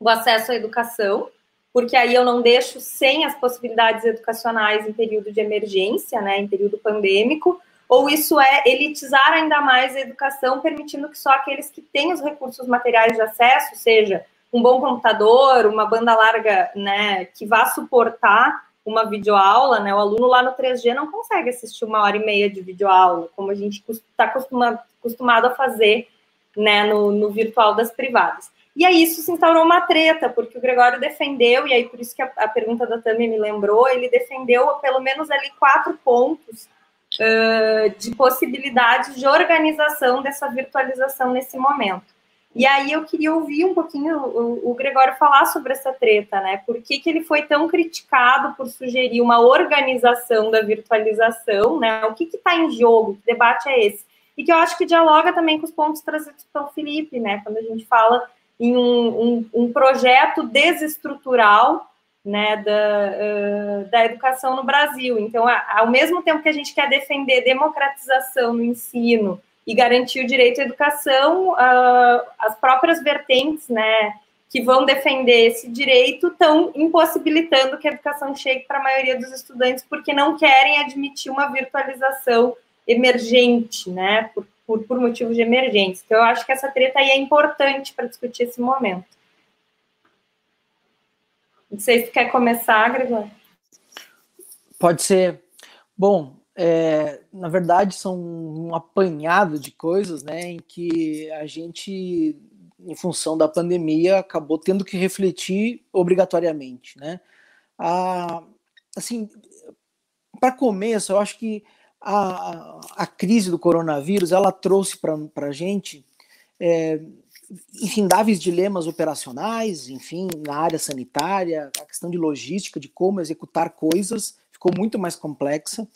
o acesso à educação, porque aí eu não deixo sem as possibilidades educacionais em período de emergência, né, em período pandêmico, ou isso é elitizar ainda mais a educação, permitindo que só aqueles que têm os recursos materiais de acesso, seja um bom computador, uma banda larga, né, que vá suportar uma videoaula, né, o aluno lá no 3G não consegue assistir uma hora e meia de videoaula, como a gente está acostumado a fazer, né, no, no virtual das privadas. E aí isso se instaurou uma treta, porque o Gregório defendeu, e aí por isso que a, a pergunta da Tami me lembrou, ele defendeu pelo menos ali quatro pontos uh, de possibilidades de organização dessa virtualização nesse momento. E aí eu queria ouvir um pouquinho o, o Gregório falar sobre essa treta, né? Por que, que ele foi tão criticado por sugerir uma organização da virtualização, né? O que está em jogo? Que debate é esse? E que eu acho que dialoga também com os pontos trazidos pelo Felipe, né? Quando a gente fala em um, um, um projeto desestrutural né, da, uh, da educação no Brasil. Então, ao mesmo tempo que a gente quer defender democratização no ensino e garantir o direito à educação, uh, as próprias vertentes né, que vão defender esse direito estão impossibilitando que a educação chegue para a maioria dos estudantes porque não querem admitir uma virtualização emergente, né, por por, por motivos de emergência. Então, eu acho que essa treta aí é importante para discutir esse momento. Não sei se quer começar, Gregório. Pode ser. Bom, é, na verdade são um apanhado de coisas, né, em que a gente em função da pandemia, acabou tendo que refletir obrigatoriamente, né? Ah, assim, para começo, eu acho que a, a crise do coronavírus ela trouxe para a gente é, infindáveis dilemas operacionais, enfim, na área sanitária, a questão de logística, de como executar coisas, ficou muito mais complexa.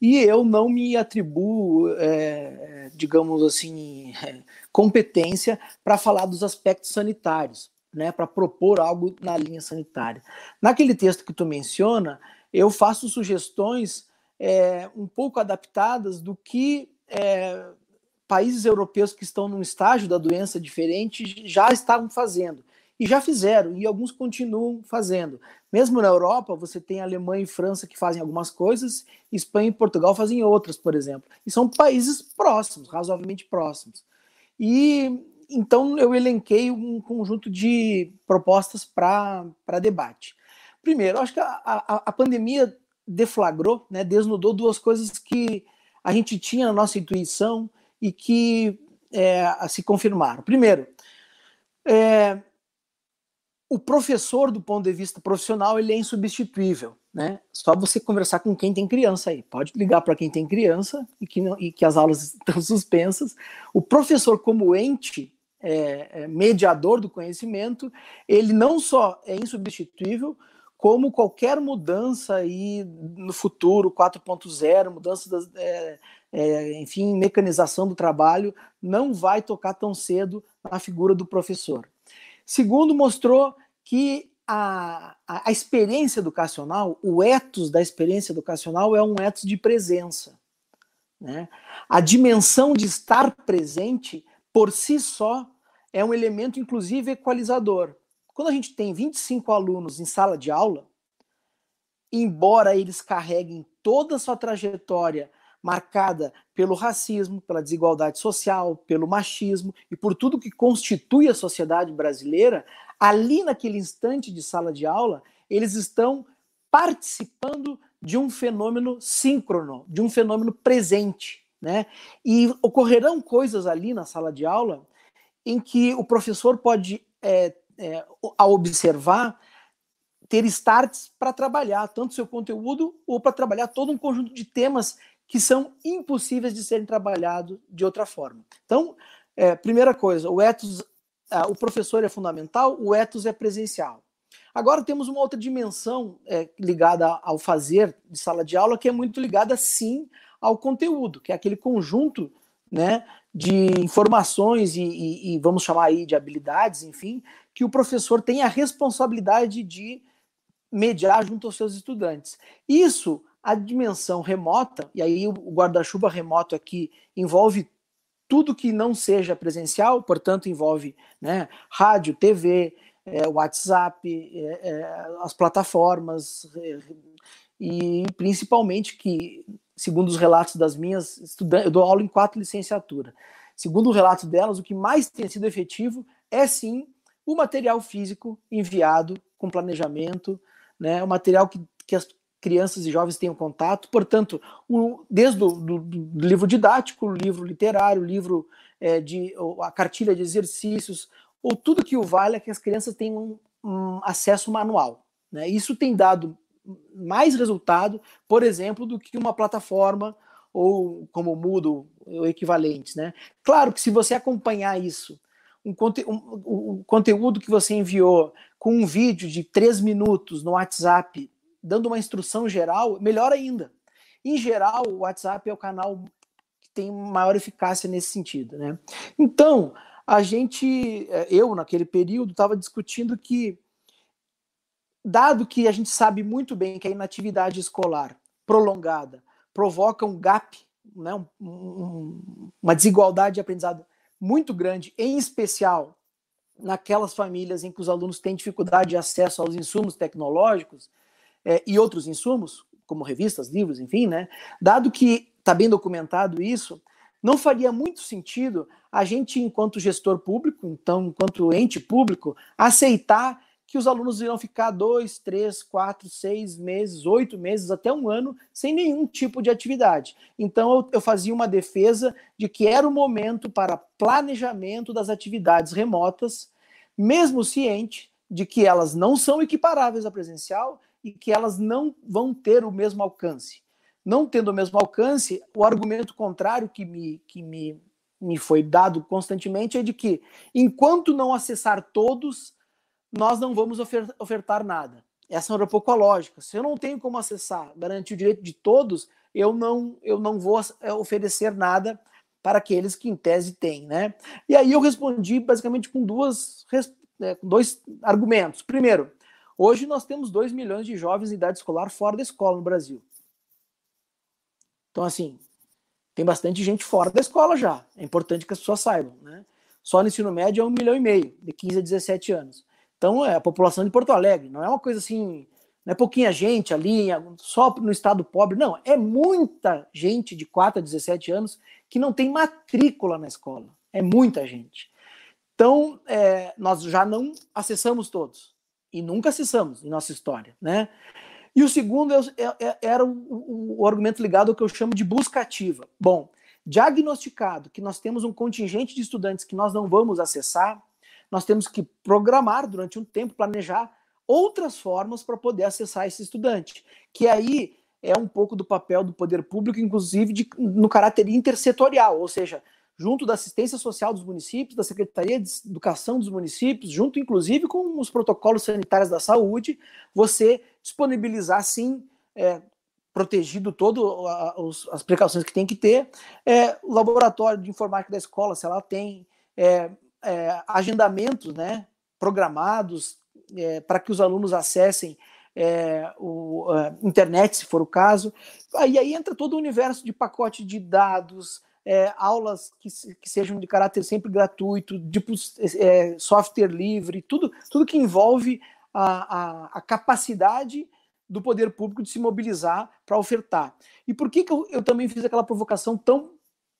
E eu não me atribuo, é, digamos assim, competência para falar dos aspectos sanitários, né, para propor algo na linha sanitária. Naquele texto que tu menciona, eu faço sugestões é, um pouco adaptadas do que é, países europeus que estão num estágio da doença diferente já estavam fazendo. E já fizeram, e alguns continuam fazendo. Mesmo na Europa, você tem Alemanha e França que fazem algumas coisas, Espanha e Portugal fazem outras, por exemplo. E são países próximos, razoavelmente próximos. E então eu elenquei um conjunto de propostas para debate. Primeiro, acho que a, a, a pandemia deflagrou, né, desnudou duas coisas que a gente tinha na nossa intuição e que é, se confirmaram. Primeiro, é, o professor, do ponto de vista profissional, ele é insubstituível. Né? Só você conversar com quem tem criança aí. Pode ligar para quem tem criança e que, não, e que as aulas estão suspensas. O professor, como ente é, é, mediador do conhecimento, ele não só é insubstituível, como qualquer mudança aí no futuro, 4.0, mudança das, é, é, enfim, mecanização do trabalho, não vai tocar tão cedo na figura do professor. Segundo, mostrou que a, a, a experiência educacional, o ethos da experiência educacional é um ethos de presença. Né? A dimensão de estar presente, por si só, é um elemento, inclusive, equalizador. Quando a gente tem 25 alunos em sala de aula, embora eles carreguem toda a sua trajetória marcada pelo racismo, pela desigualdade social, pelo machismo e por tudo que constitui a sociedade brasileira, ali naquele instante de sala de aula, eles estão participando de um fenômeno síncrono, de um fenômeno presente, né? E ocorrerão coisas ali na sala de aula em que o professor pode é, é, ao observar, ter starts para trabalhar tanto seu conteúdo ou para trabalhar todo um conjunto de temas que são impossíveis de serem trabalhados de outra forma. Então, é, primeira coisa, o ethos, ah, o professor é fundamental, o ethos é presencial. Agora temos uma outra dimensão é, ligada ao fazer de sala de aula, que é muito ligada, sim, ao conteúdo, que é aquele conjunto né, de informações e, e, e, vamos chamar aí de habilidades, enfim, que o professor tem a responsabilidade de mediar junto aos seus estudantes. Isso, a dimensão remota, e aí o guarda-chuva remoto aqui envolve tudo que não seja presencial, portanto, envolve né, rádio, TV, é, WhatsApp, é, é, as plataformas, e principalmente que, segundo os relatos das minhas estudantes, eu dou aula em quatro licenciaturas. Segundo o relato delas, o que mais tem sido efetivo é sim o material físico enviado com planejamento, né, o material que, que as crianças e jovens tenham contato. Portanto, o, desde o do, do livro didático, o livro literário, o livro é, de a cartilha de exercícios, ou tudo que o vale é que as crianças tenham um, um acesso manual. Né? Isso tem dado mais resultado, por exemplo, do que uma plataforma ou como Moodle, ou equivalentes, né? Claro que se você acompanhar isso um, conte um, um, conteúdo que você enviou com um vídeo de três minutos no WhatsApp, dando uma instrução geral, melhor ainda. Em geral, o WhatsApp é o canal que tem maior eficácia nesse sentido. Né? Então, a gente, eh, eu naquele período, estava discutindo que, dado que a gente sabe muito bem que a inatividade escolar prolongada provoca um gap, né, um, um, uma desigualdade de aprendizado muito grande, em especial naquelas famílias em que os alunos têm dificuldade de acesso aos insumos tecnológicos é, e outros insumos, como revistas, livros, enfim, né? Dado que está bem documentado isso, não faria muito sentido a gente, enquanto gestor público, então, enquanto ente público, aceitar que os alunos irão ficar dois, três, quatro, seis meses, oito meses, até um ano, sem nenhum tipo de atividade. Então, eu, eu fazia uma defesa de que era o momento para planejamento das atividades remotas, mesmo ciente de que elas não são equiparáveis à presencial e que elas não vão ter o mesmo alcance. Não tendo o mesmo alcance, o argumento contrário que me, que me, me foi dado constantemente é de que, enquanto não acessar todos, nós não vamos ofertar nada. Essa era um pouco a lógica. Se eu não tenho como acessar, garantir o direito de todos, eu não, eu não vou é, oferecer nada para aqueles que em tese têm, né? E aí eu respondi basicamente com duas, com dois argumentos. Primeiro, hoje nós temos 2 milhões de jovens em idade escolar fora da escola no Brasil. Então, assim, tem bastante gente fora da escola já. É importante que as pessoas saibam, né? Só no ensino médio é um milhão e meio, de 15 a 17 anos. Então, é a população de Porto Alegre. Não é uma coisa assim, não é pouquinha gente ali, só no estado pobre. Não, é muita gente de 4 a 17 anos que não tem matrícula na escola. É muita gente. Então, é, nós já não acessamos todos. E nunca acessamos em nossa história, né? E o segundo é, é, é era o, o, o argumento ligado ao que eu chamo de busca ativa. Bom, diagnosticado que nós temos um contingente de estudantes que nós não vamos acessar, nós temos que programar durante um tempo, planejar outras formas para poder acessar esse estudante, que aí é um pouco do papel do poder público, inclusive de, no caráter intersetorial, ou seja, junto da assistência social dos municípios, da Secretaria de Educação dos municípios, junto inclusive com os protocolos sanitários da saúde, você disponibilizar sim, é, protegido todo as precauções que tem que ter, é, o laboratório de informática da escola, se ela tem, é, é, agendamentos né, programados é, para que os alunos acessem é, o, a internet, se for o caso. Aí, entra todo o universo de pacote de dados, é, aulas que, que, sejam de caráter sempre gratuito, tipo é, software livre, tudo, tudo que envolve a, a, a, capacidade do poder público de se mobilizar para ofertar. E por que, que eu, eu, também fiz aquela provocação tão,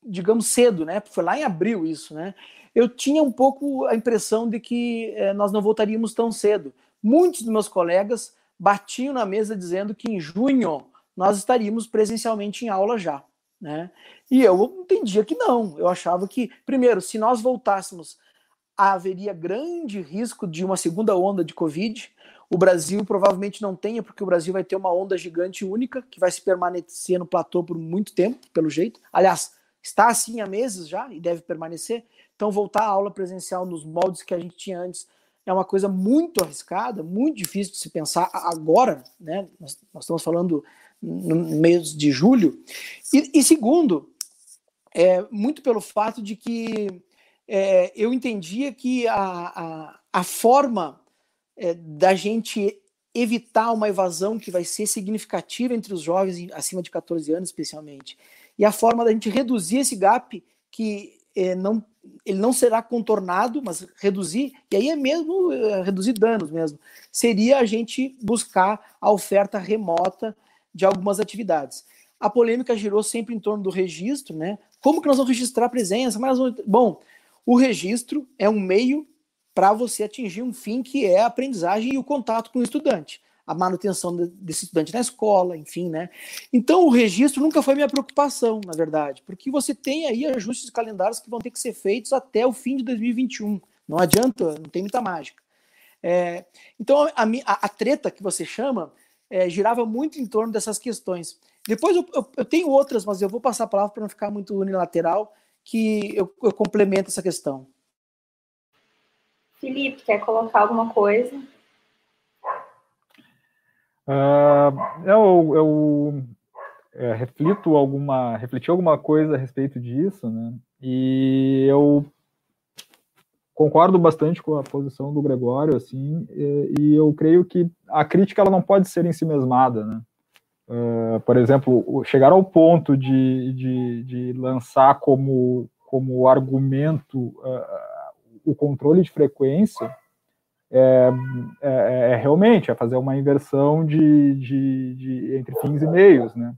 digamos, cedo, né? Foi lá em abril isso, né? Eu tinha um pouco a impressão de que eh, nós não voltaríamos tão cedo. Muitos dos meus colegas batiam na mesa dizendo que em junho nós estaríamos presencialmente em aula já. Né? E eu entendia que não. Eu achava que, primeiro, se nós voltássemos, haveria grande risco de uma segunda onda de Covid. O Brasil provavelmente não tenha, porque o Brasil vai ter uma onda gigante única que vai se permanecer no platô por muito tempo, pelo jeito. Aliás, está assim há meses já e deve permanecer. Então, voltar à aula presencial nos moldes que a gente tinha antes é uma coisa muito arriscada, muito difícil de se pensar agora, né? Nós, nós estamos falando no mês de julho. E, e segundo, é, muito pelo fato de que é, eu entendia que a, a, a forma é, da gente evitar uma evasão que vai ser significativa entre os jovens acima de 14 anos, especialmente, e a forma da gente reduzir esse gap que é, não ele não será contornado, mas reduzir, e aí é mesmo é, reduzir danos mesmo, seria a gente buscar a oferta remota de algumas atividades. A polêmica girou sempre em torno do registro, né? Como que nós vamos registrar a presença? Mas, bom, o registro é um meio para você atingir um fim que é a aprendizagem e o contato com o estudante a manutenção desse estudante na escola, enfim, né? Então o registro nunca foi minha preocupação, na verdade, porque você tem aí ajustes calendários que vão ter que ser feitos até o fim de 2021. Não adianta, não tem muita mágica. É, então a, a, a, treta que você chama é, girava muito em torno dessas questões. Depois eu, eu, eu, tenho outras, mas eu vou passar a palavra para não ficar muito unilateral, que eu, eu complemento essa questão. Felipe, quer colocar alguma coisa? Uh, eu, eu é, reflito alguma, refleti alguma coisa a respeito disso, né? E eu concordo bastante com a posição do Gregório, assim, e, e eu creio que a crítica ela não pode ser em si mesmada, né? Uh, por exemplo, chegar ao ponto de, de, de lançar como, como argumento uh, o controle de frequência é, é, é, realmente é fazer uma inversão de, de, de, entre fins e meios, né?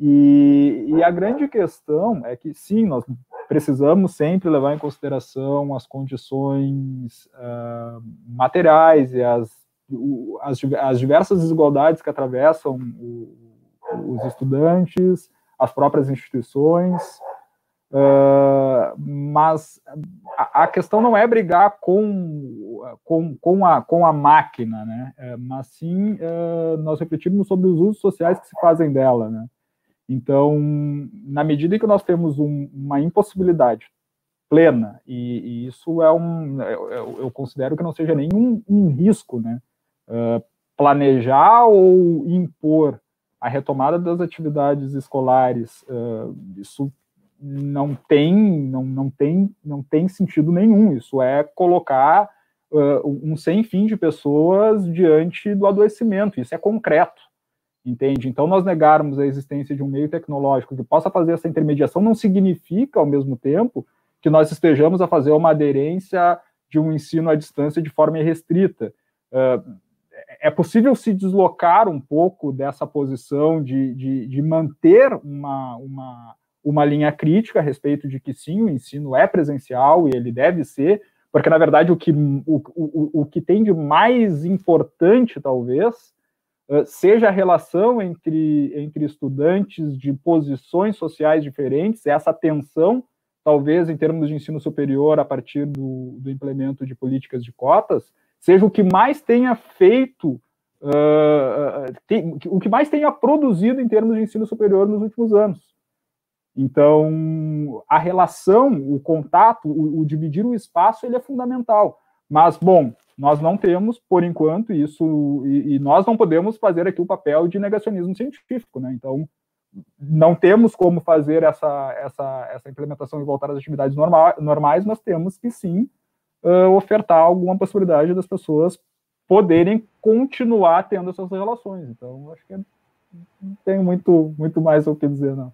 E, e, a grande questão é que, sim, nós precisamos sempre levar em consideração as condições uh, materiais e as, o, as, as, diversas desigualdades que atravessam o, os estudantes, as próprias instituições, uh, mas a, a, questão não é brigar com, com, com, a, com a máquina, né? É, mas sim uh, nós refletirmos sobre os usos sociais que se fazem dela, né? Então, na medida em que nós temos um, uma impossibilidade plena, e, e isso é um, eu, eu, considero que não seja nenhum um risco, né? Uh, planejar ou impor a retomada das atividades escolares, isso não tem, não, não, tem, não tem sentido nenhum. Isso é colocar uh, um sem fim de pessoas diante do adoecimento. Isso é concreto entende? Então, nós negarmos a existência de um meio tecnológico que possa fazer essa intermediação não significa, ao mesmo tempo, que nós estejamos a fazer uma aderência de um ensino à distância de forma irrestrita. Uh, é possível se deslocar um pouco dessa posição de, de, de manter uma, uma, uma linha crítica a respeito de que sim, o ensino é presencial e ele deve ser, porque na verdade o que, o, o, o que tem de mais importante, talvez, seja a relação entre, entre estudantes de posições sociais diferentes, essa tensão, talvez em termos de ensino superior, a partir do, do implemento de políticas de cotas, seja o que mais tenha feito, uh, tem, o que mais tenha produzido em termos de ensino superior nos últimos anos. Então, a relação, o contato, o, o dividir o espaço, ele é fundamental. Mas, bom, nós não temos, por enquanto, isso, e, e, nós não podemos fazer aqui o papel de negacionismo científico, né? Então, não temos como fazer essa, essa, essa implementação e voltar às atividades norma, normais, mas temos que sim uh, ofertar alguma possibilidade das pessoas poderem continuar tendo essas relações. Então, acho que não tenho muito, muito mais o que dizer, não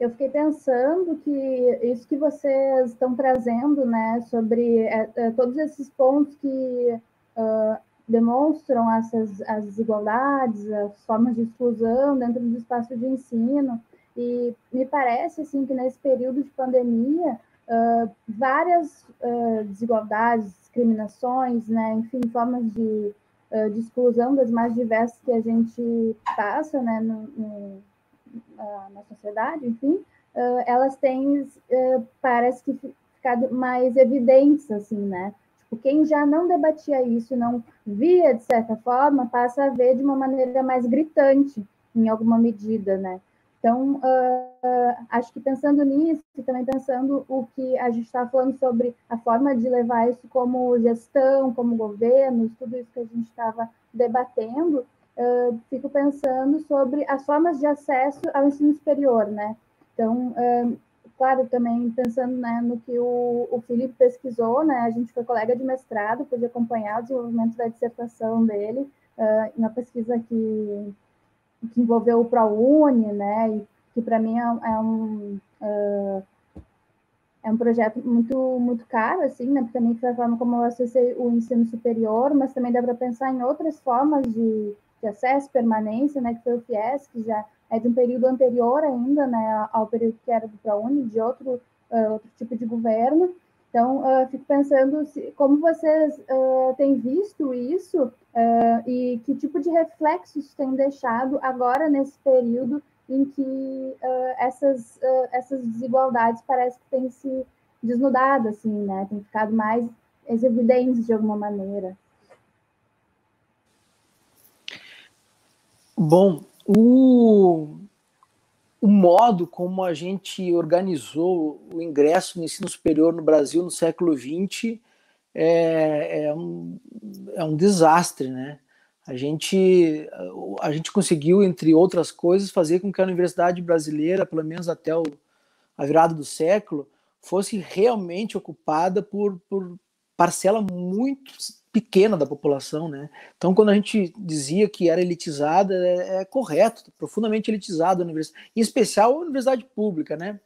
eu fiquei pensando que isso que vocês estão trazendo, né, sobre é, é, todos esses pontos que uh, demonstram essas as desigualdades, as formas de exclusão dentro do espaço de ensino, e me parece assim que nesse período de pandemia uh, várias uh, desigualdades, discriminações, né, enfim, formas de, de exclusão das mais diversas que a gente passa, né, no, no na sociedade, enfim, elas têm, parece que ficado mais evidentes, assim, né? Tipo, quem já não debatia isso, não via de certa forma, passa a ver de uma maneira mais gritante, em alguma medida, né? Então, uh, acho que pensando nisso, e também pensando o que a gente está falando sobre a forma de levar isso como gestão, como governo, tudo isso que a gente estava debatendo, fico pensando sobre as formas de acesso ao ensino superior, né? Então, claro, também pensando né, no que o, o Felipe pesquisou, né? A gente foi colega de mestrado, pude acompanhar o desenvolvimento da dissertação dele, uh, pesquisa que, que envolveu o ProUni, né? E que para mim é, é um uh, é um projeto muito muito caro, assim, né? Porque também foi a forma como eu acessei o ensino superior, mas também dá para pensar em outras formas de, de acesso, permanência, né, que foi o FIES, que já é de um período anterior ainda, né, ao período que era do ProUni, de outro, uh, outro tipo de governo. Então, uh, fico pensando se, como vocês uh, têm visto isso e que tipo de reflexos têm deixado agora nesse período em que essas, essas desigualdades parece que têm se desnudado, assim, né, têm ficado mais evidentes de alguma maneira. Bom, o, o modo como a gente organizou o ingresso no ensino superior no Brasil no século XX é, é, um, é um desastre, né? A gente, a gente conseguiu, entre outras coisas, fazer com que a universidade brasileira, pelo menos até o, a virada do século, fosse realmente ocupada por, por parcela muito pequena da população, né? Então, quando a gente dizia que era elitizada, é, é correto, profundamente elitizada a universidade, em especial a universidade pública, né?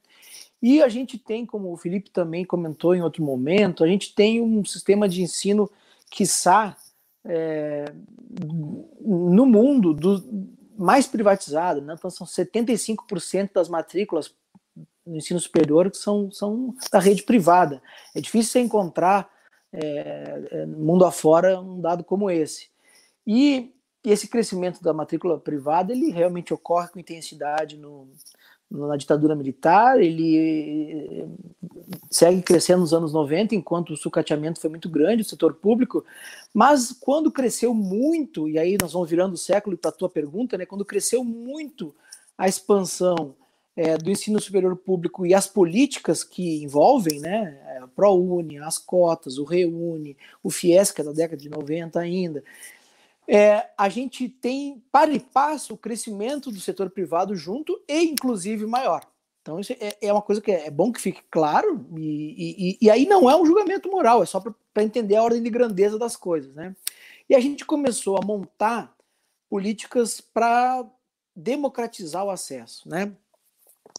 E a gente tem, como o Felipe também comentou em outro momento, a gente tem um sistema de ensino, quiçá, é, no mundo do, mais privatizado, né? então são 75% das matrículas no ensino superior que são, são da rede privada. É difícil você encontrar é, é, mundo afora um dado como esse. E, esse crescimento da matrícula privada ele realmente ocorre com intensidade no, na ditadura militar, ele eh, segue crescendo nos anos 90, enquanto o sucateamento foi muito grande, o setor público, mas quando cresceu muito, e aí nós vamos virando o século para a tua pergunta, né, quando cresceu muito a expansão é, do ensino superior público e as políticas que envolvem, né, a ProUni, as cotas, o Reúne, o FIES, que é da década de 90 ainda, é, a gente tem para e passo o crescimento do setor privado junto e inclusive maior. Então isso é, é uma coisa que é, é bom que fique claro e, e, e aí não é um julgamento moral, é só para entender a ordem de grandeza das coisas, né? E a gente começou a montar políticas para democratizar o acesso, né?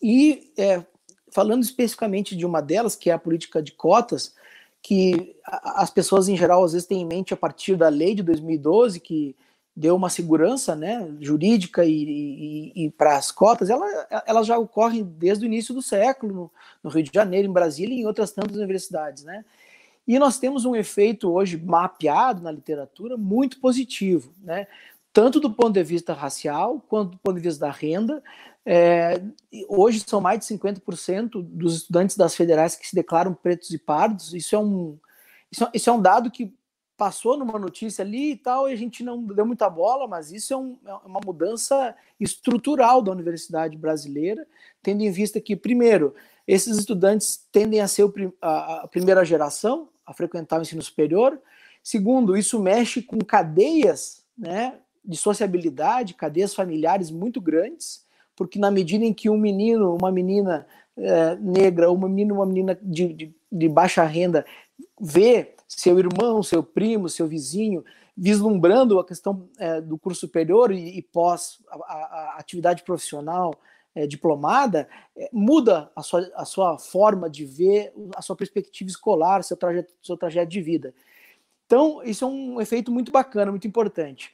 E é, falando especificamente de uma delas, que é a política de cotas, que as pessoas em geral às vezes têm em mente a partir da lei de 2012 que deu uma segurança né, jurídica e, e, e para as cotas, ela, elas já ocorrem desde o início do século, no, no, Rio de Janeiro, em Brasília e em outras tantas universidades. Né? E nós temos um efeito hoje mapeado na literatura muito positivo, né? tanto do ponto de vista racial quanto do ponto de vista da renda, é, hoje são mais de 50% dos estudantes das federais que se declaram pretos e pardos. Isso é um, isso, é, isso é um dado que passou numa notícia ali e tal, e a gente não deu muita bola, mas isso é, um, é uma mudança estrutural da universidade brasileira, tendo em vista que, primeiro, esses estudantes tendem a ser a, a primeira geração a frequentar o ensino superior. Segundo, isso mexe com cadeias né, de sociabilidade, cadeias familiares muito grandes porque na medida em que um menino, uma menina é, negra, uma menina, uma menina de, de, de baixa renda vê seu irmão, seu primo, seu vizinho vislumbrando a questão é, do curso superior e, e pós a, a, atividade profissional é, diplomada, é, muda a sua, a sua forma de ver, a sua perspectiva escolar, seu trajeto, seu trajeto de vida. Então, isso é um efeito muito bacana, muito importante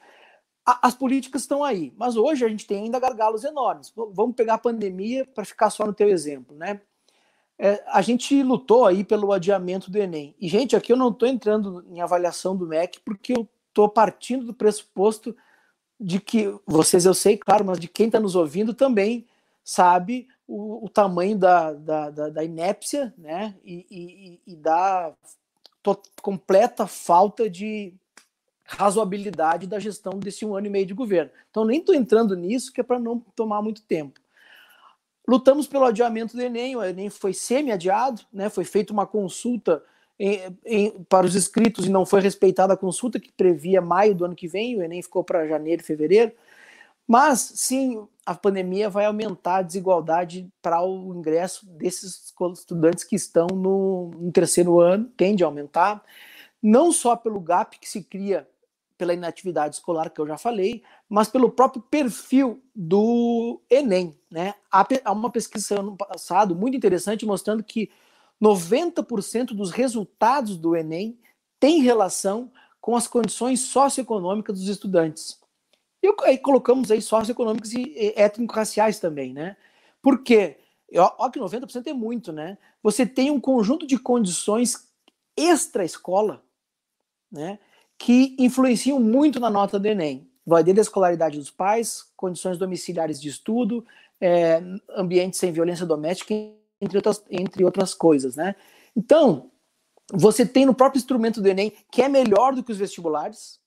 as políticas estão aí, mas hoje a gente tem ainda gargalos enormes. Vamos pegar a pandemia para ficar só no teu exemplo, né? É, a gente lutou aí pelo adiamento do Enem. E, gente, aqui eu não estou entrando em avaliação do MEC, porque eu estou partindo do pressuposto de que vocês, eu sei, claro, mas de quem está nos ouvindo também sabe o, o tamanho da, da, da, da, inépcia né? e, e, e da completa falta de razoabilidade da gestão desse um ano e meio de governo. Então, nem estou entrando nisso, que é para não tomar muito tempo. Lutamos pelo adiamento do Enem, o Enem foi semi-adiado, né? foi feita uma consulta em, em, para os inscritos e não foi respeitada a consulta que previa maio do ano que vem, o Enem ficou para janeiro e fevereiro. Mas, sim, a pandemia vai aumentar a desigualdade para o ingresso desses estudantes que estão no, no terceiro ano, tende a aumentar, não só pelo gap que se cria pela inatividade escolar, que eu já falei, mas pelo próprio perfil do Enem. Né? Há uma pesquisa ano passado muito interessante mostrando que 90% dos resultados do Enem tem relação com as condições socioeconômicas dos estudantes. E aí colocamos aí socioeconômicas e étnico-raciais também, né? Por quê? Ó, que 90% é muito, né? Você tem um conjunto de condições extra-escola, né? Que influenciam muito na nota do Enem. Vai desde a escolaridade dos pais, condições domiciliares de estudo, é, ambiente sem violência doméstica, entre outras, entre outras coisas, né? Então, você tem no próprio instrumento do Enem, que é melhor do que os vestibulares,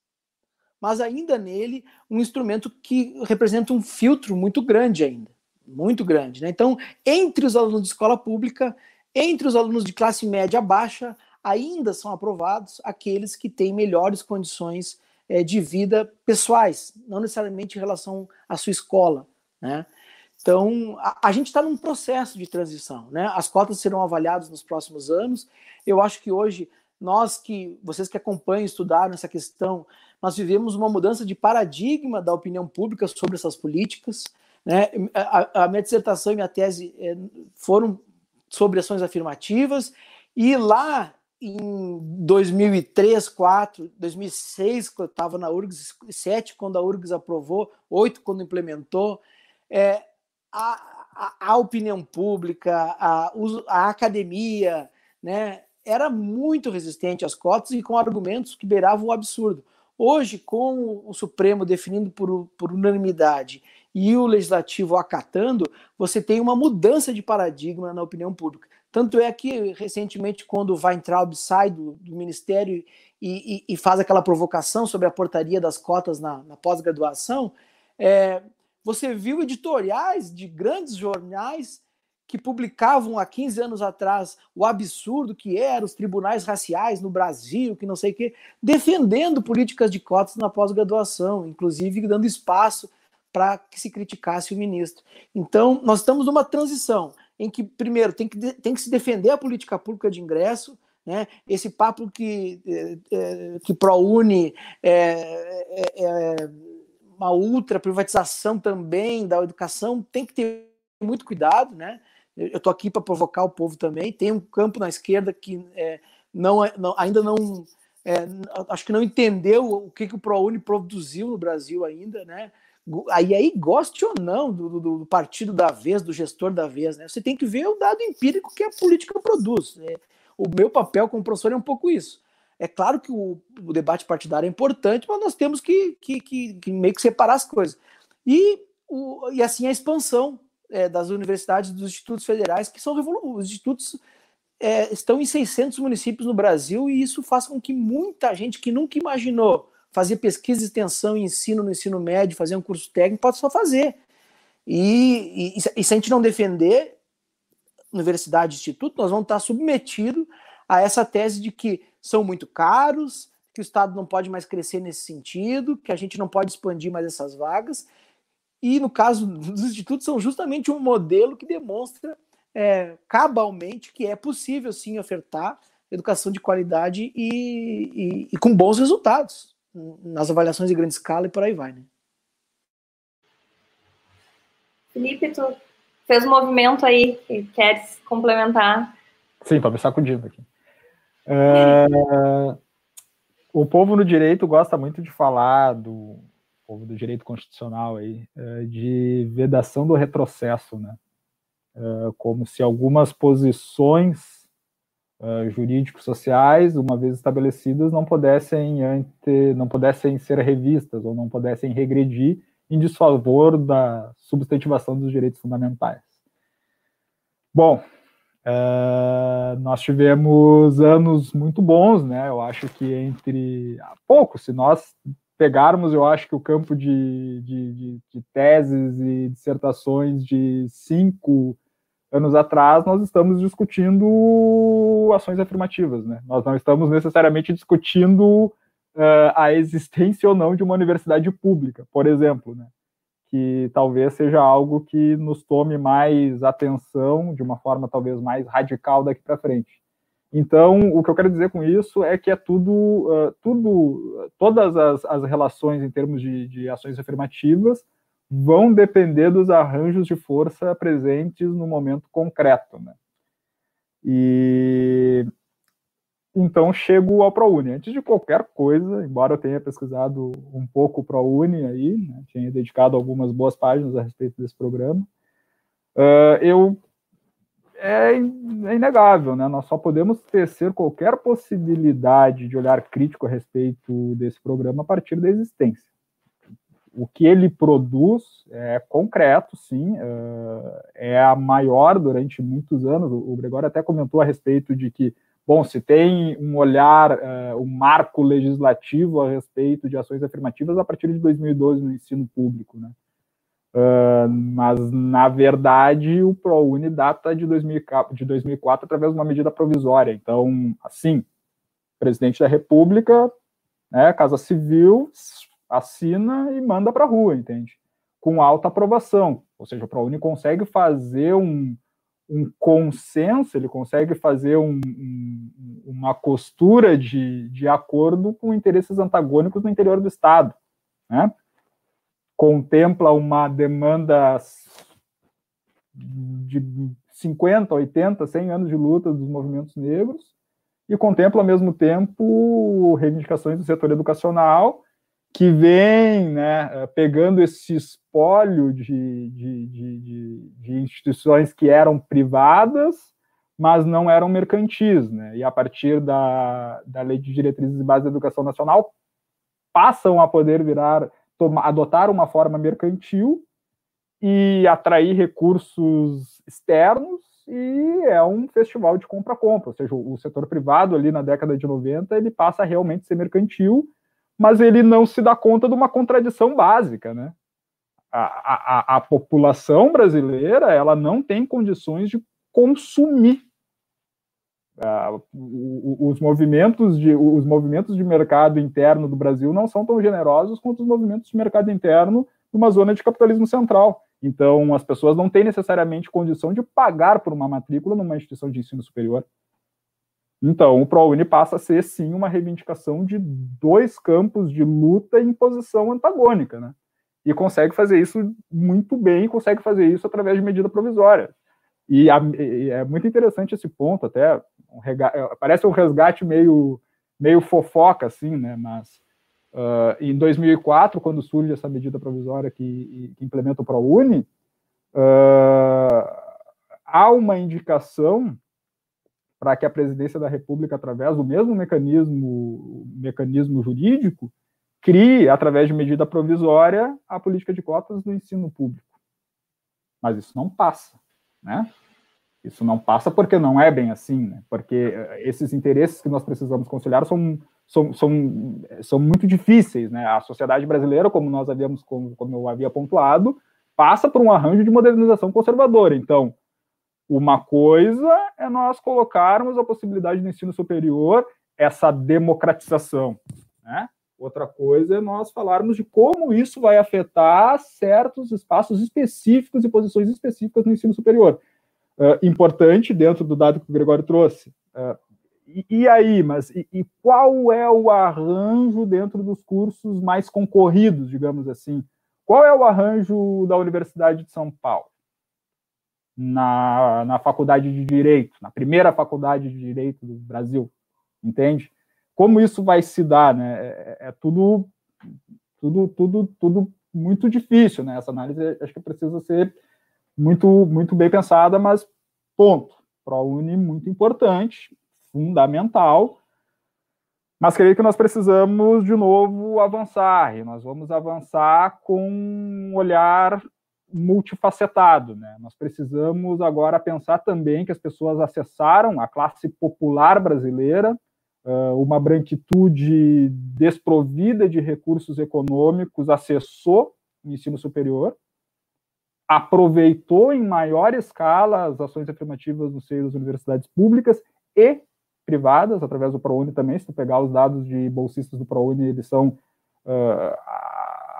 mas ainda nele um instrumento que representa um filtro muito grande ainda, muito grande, né? Então, entre os alunos de escola pública, entre os alunos de classe média baixa, ainda são aprovados aqueles que têm melhores condições é, de vida pessoais, não necessariamente em relação à sua escola. Né? Então, a, a gente está num processo de transição. Né? As cotas serão avaliadas nos próximos anos. Eu acho que hoje, nós que, vocês que acompanham, estudaram essa questão, nós vivemos uma mudança de paradigma da opinião pública sobre essas políticas. Né? A, a minha dissertação e minha tese é, foram sobre ações afirmativas, e lá em 2003, 2004, 2006, quando eu estava na URGS, 7 quando a URGS aprovou, 8 quando implementou, é, a, a, a, opinião pública, a, a academia, né, era muito resistente às cotas e com argumentos que beiravam o absurdo. Hoje, com o Supremo definindo por, por unanimidade e o Legislativo acatando, você tem uma mudança de paradigma na opinião pública. Tanto é que, recentemente, quando o Weintraub sai do, do Ministério e, e, e, faz aquela provocação sobre a portaria das cotas na, na pós-graduação, é, você viu editoriais de grandes jornais que publicavam há 15 anos atrás o absurdo que eram os tribunais raciais no Brasil, que não sei o quê, defendendo políticas de cotas na pós-graduação, inclusive dando espaço para que se criticasse o ministro. Então, nós estamos numa transição em que, primeiro, tem que, tem que se defender a política pública de ingresso, né? esse papo que, é, que ProUni é, é, é uma ultra privatização também da educação, tem que ter muito cuidado, né? Eu estou aqui para provocar o povo também. Tem um campo na esquerda que não, é, não, ainda não, acho que não entendeu o que, que o ProUni produziu no Brasil ainda, né? Aí, aí goste ou não do, do, do, partido da vez, do gestor da vez, né? Você tem que ver o dado empírico que a política produz. Né? O meu papel como professor é um pouco isso. É claro que o, o debate partidário é importante, mas nós temos que, que, que, que meio que separar as coisas. E, o, e assim a expansão é, das universidades dos institutos federais, que são os institutos é, estão em 600 municípios no Brasil, e isso faz com que muita gente que nunca imaginou fazer pesquisa, extensão e ensino no ensino médio, fazer um curso técnico, pode só fazer. E, e, e se a gente não defender universidade instituto, nós vamos estar submetidos a essa tese de que são muito caros, que o Estado não pode mais crescer nesse sentido, que a gente não pode expandir mais essas vagas. E no caso dos institutos, são justamente um modelo que demonstra é, cabalmente que é possível sim ofertar educação de qualidade e, e, e com bons resultados nas avaliações de grande escala e por aí vai, né? Felipe, tu fez um movimento aí que queres complementar? Sim, estou me sacudindo aqui. É, o povo no direito gosta muito de falar do povo do direito constitucional aí, é, de vedação do retrocesso, né? É, como se algumas posições uh, jurídicos sociais, uma vez estabelecidas, não pudessem, ante, não pudessem ser revistas ou não pudessem regredir em desfavor da substantivação dos direitos fundamentais. Bom, uh, nós tivemos anos muito bons, né? Eu acho que entre há pouco, se nós pegarmos, eu acho que o campo de, de, de, de teses e dissertações de cinco anos atrás, nós estamos discutindo ações afirmativas, né? Nós não estamos necessariamente discutindo uh, a existência ou não de uma universidade pública, por exemplo, né? Que talvez seja algo que nos tome mais atenção de uma forma talvez mais radical daqui para frente. Então, o que eu quero dizer com isso é que é tudo, uh, tudo, todas as, as relações em termos de, de ações afirmativas vão depender dos arranjos de força presentes no momento concreto. Né? E então chego ao ProUni. Antes de qualquer coisa, embora eu tenha pesquisado um pouco o ProUni aí, né, tinha dedicado algumas boas páginas a respeito desse programa, uh, eu é, é, inegável, né? Nós só podemos tecer qualquer possibilidade de olhar crítico a respeito desse programa a partir da existência o que ele produz é concreto, sim, é a maior durante muitos anos. O Gregório até comentou a respeito de que, bom, se tem um olhar, um marco legislativo a respeito de ações afirmativas a partir de 2012 no ensino público, né? mas, na verdade, o ProUni data de, 2004, de 2004 através de uma medida provisória. Então, assim, presidente da República, né, Casa Civil, assina e manda para a rua, entende? Com alta aprovação. Ou seja, o ProUni consegue fazer um, um consenso, ele consegue fazer um, um, uma costura de, de acordo com interesses antagônicos no interior do Estado. Né? Contempla uma demanda de 50, 80, 100 anos de luta dos movimentos negros e contempla, ao mesmo tempo, reivindicações do setor educacional, que vem né, pegando esse espólio de, de, de, de, instituições que eram privadas, mas não eram mercantis. Né? E a partir da, da Lei de Diretrizes e Bases da Educação Nacional, passam a poder virar, tomar, adotar uma forma mercantil e atrair recursos externos e é um festival de compra-compra, ou seja, o setor privado ali na década de 90, ele passa a realmente ser mercantil, mas ele não se dá conta de uma contradição básica, né? A, a, a população brasileira, ela não tem condições de consumir Uh, os movimentos de os movimentos de mercado interno do Brasil não são tão generosos quanto os movimentos de mercado interno numa zona de capitalismo central. Então, as pessoas não têm necessariamente condição de pagar por uma matrícula numa instituição de ensino superior. Então, o ProUni passa a ser, sim, uma reivindicação de dois campos de luta em posição antagônica, né? E consegue fazer isso muito bem, consegue fazer isso através de medida provisória. E, é muito interessante esse ponto, até um rega, parece um resgate meio, meio fofoca, assim, né? Mas Uh, em 2004, quando surge essa medida provisória que, que implementa o ProUni, uh, há uma indicação para que a presidência da República, através do mesmo mecanismo, mecanismo jurídico, crie, através de medida provisória, a política de cotas do ensino público. Mas isso não passa, né? Isso não passa porque não é bem assim, né? Porque eh, esses interesses que nós precisamos conciliar são são, são, são muito difíceis. Né? A sociedade brasileira, como nós havíamos, como, como eu havia pontuado, passa por um arranjo de modernização conservadora. Então, uma coisa é nós colocarmos a possibilidade do ensino superior, essa democratização. Né? Outra coisa é nós falarmos de como isso vai afetar certos espaços específicos e posições específicas no ensino superior. Uh, importante, dentro do dado que o Gregório trouxe, uh, e, e aí, mas e, e, qual é o arranjo dentro dos cursos mais concorridos, digamos assim? Qual é o arranjo da Universidade de São Paulo? Na, na faculdade de Direito, na primeira faculdade de Direito do Brasil, entende? Como isso vai se dar, né? É, é tudo, tudo, tudo, tudo muito difícil, né? Essa análise acho que precisa ser muito, muito bem pensada, mas ponto. ProUni muito importante, fundamental, mas creio que nós precisamos, de novo, avançar, e nós vamos avançar com um olhar multifacetado. Né? Nós precisamos agora pensar também que as pessoas acessaram a classe popular brasileira, uma branquitude desprovida de recursos econômicos acessou o ensino superior, aproveitou em maior escala as ações afirmativas no seio das universidades públicas e privadas, através do ProUni também, se tu pegar os dados de bolsistas do ProUni, eles são uh,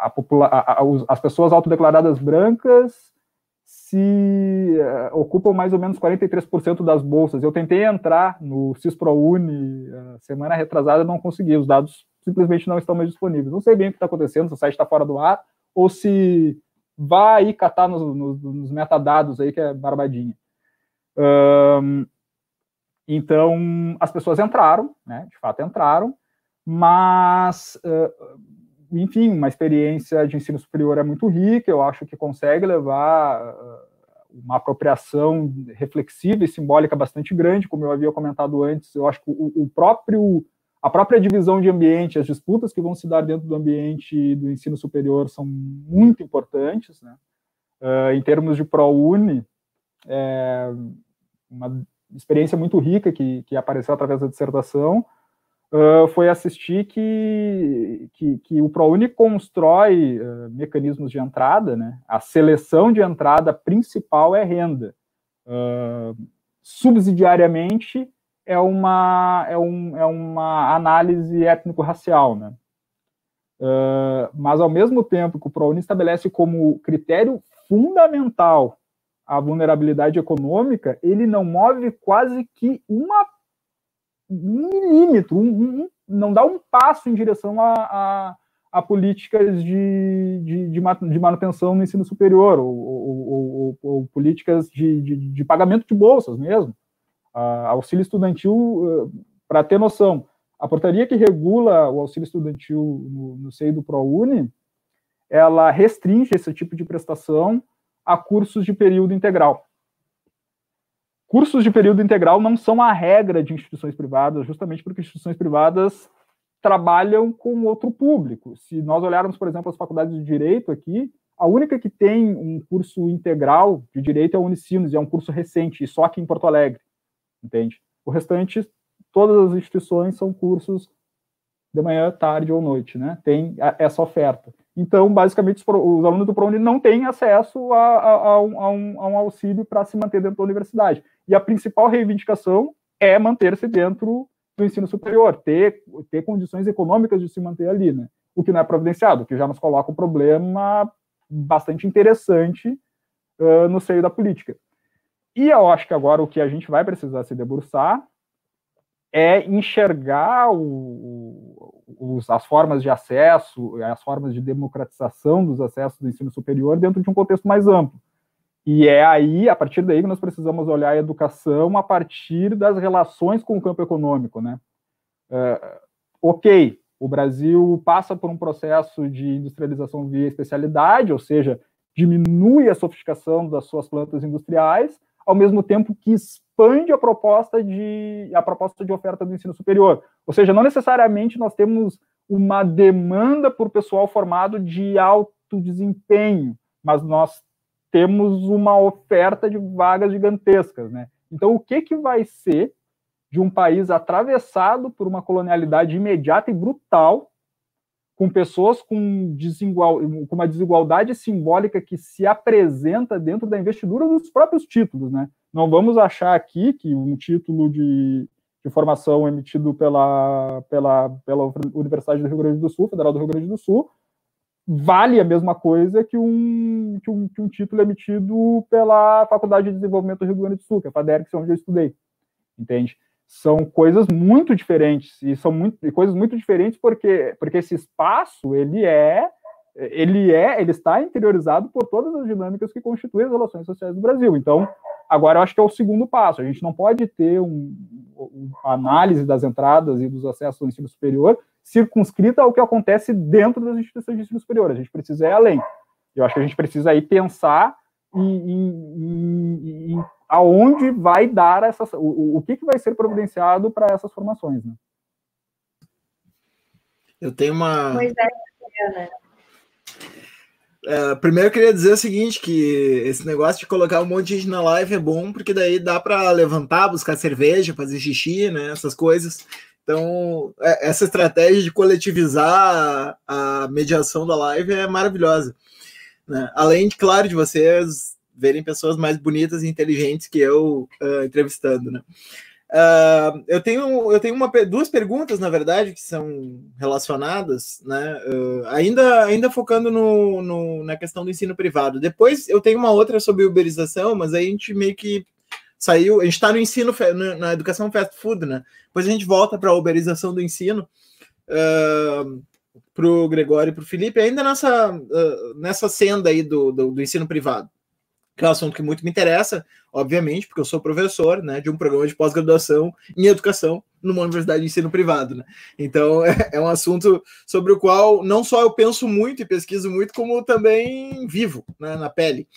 a, a, as pessoas autodeclaradas brancas se uh, ocupam mais ou menos 43% das bolsas. Eu tentei entrar no CISProUni uh, semana retrasada não consegui, os dados simplesmente não estão mais disponíveis. Não sei bem o que está acontecendo, se o site está fora do ar, ou se vai catar nos, nos, nos metadados aí, que é barbadinha. Um, então, as pessoas entraram, né, de fato entraram, mas, uh, enfim, uma experiência de ensino superior é muito rica, eu acho que consegue levar uh, uma apropriação reflexiva e simbólica bastante grande, como eu havia comentado antes, eu acho que o, o próprio, a própria divisão de ambiente, as disputas que vão se dar dentro do ambiente do ensino superior são muito importantes, né, uh, em termos de ProUni, é, uma experiência muito rica que, que apareceu através da dissertação uh, foi assistir que, que, que o ProUni constrói uh, mecanismos de entrada, né? A seleção de entrada principal é renda. Uh, subsidiariamente é uma, é, um, é uma análise étnico-racial, né? Uh, mas ao mesmo tempo que o ProUni estabelece como critério fundamental a vulnerabilidade econômica, ele não move quase que uma, um milímetro, um, um, não dá um passo em direção a, a, a políticas de, de, de, manutenção no ensino superior, ou, ou, ou, ou políticas de, de, pagamento de bolsas mesmo. Uh, auxílio estudantil uh, Para ter noção, a portaria que regula o auxílio estudantil no, no seio do ProUni, ela restringe esse tipo de prestação a cursos de período integral. Cursos de período integral não são a regra de instituições privadas, justamente porque instituições privadas trabalham com outro público. Se nós olharmos, por exemplo, as faculdades de direito aqui, a única que tem um curso integral de direito é a Unicinos, e é um curso recente, e só aqui em Porto Alegre, entende? O restante, todas as instituições são cursos de manhã, tarde ou noite, né? Tem essa oferta. Então, basicamente, os, alunos do ProUni não têm acesso a, a, a, um, a um, auxílio para se manter dentro da universidade. E a principal reivindicação é manter-se dentro do ensino superior, ter, ter condições econômicas de se manter ali, né? O que não é providenciado, que já nos coloca um problema bastante interessante uh, no seio da política. E eu acho que agora o que a gente vai precisar se debruçar é enxergar o, os, as formas de acesso, as formas de democratização dos acessos do ensino superior dentro de um contexto mais amplo. E é aí, a partir daí, que nós precisamos olhar a educação a partir das relações com o campo econômico, né? Uh, ok, o Brasil passa por um processo de industrialização via especialidade, ou seja, diminui a sofisticação das suas plantas industriais, ao mesmo tempo que expande a proposta de a proposta de oferta do ensino superior. Ou seja, não necessariamente nós temos uma demanda por pessoal formado de alto desempenho, mas nós temos uma oferta de vagas gigantescas, né? Então, o que que vai ser de um país atravessado por uma colonialidade imediata e brutal, com pessoas com, desigual, com uma desigualdade simbólica que se apresenta dentro da investidura dos próprios títulos, né? Não vamos achar aqui que um título de, de formação emitido pela, pela, pela Universidade do Rio Grande do Sul, Federal do Rio Grande do Sul, vale a mesma coisa que um, que um, que um título emitido pela Faculdade de Desenvolvimento do Rio Grande do Sul, que é a FADERX, onde eu estudei, entende? são coisas muito diferentes e são muito, coisas muito diferentes porque porque esse espaço ele é ele é ele está interiorizado por todas as dinâmicas que constituem as relações sociais do Brasil. Então, agora eu acho que é o segundo passo. A gente não pode ter um, uma análise das entradas e dos acessos ao ensino superior circunscrita ao que acontece dentro das instituições de ensino superior. A gente precisa ir além. Eu acho que a gente precisa aí pensar em, em, em aonde vai dar essas, o, o que, que vai ser providenciado para essas formações, né? Eu tenho uma. Pois é, né? É, primeiro eu queria dizer o seguinte, que esse negócio de colocar um monte de gente na live é bom, porque daí dá para levantar, buscar cerveja, fazer xixi, né, essas coisas. Então, é, essa estratégia de coletivizar a mediação da live é maravilhosa. Né? Além, claro, de vocês verem pessoas mais bonitas e inteligentes que eu uh, entrevistando, né? Uh, eu tenho, eu tenho uma, duas perguntas, na verdade, que são relacionadas, né? Uh, ainda, ainda focando no, no, na questão do ensino privado. Depois eu tenho uma outra sobre uberização, mas aí a gente meio que saiu. A gente está no ensino, na educação fast food, né? Depois a gente volta para a uberização do ensino. Uh, para o Gregório e para o Felipe, ainda nessa, uh, nessa senda aí do, do, do ensino privado que é um assunto que muito me interessa, obviamente, porque eu sou professor né, de um programa de pós-graduação em educação numa universidade de ensino privado. Né? Então, é, é, um assunto sobre o qual não só eu penso muito e pesquiso muito, como também vivo né, na pele.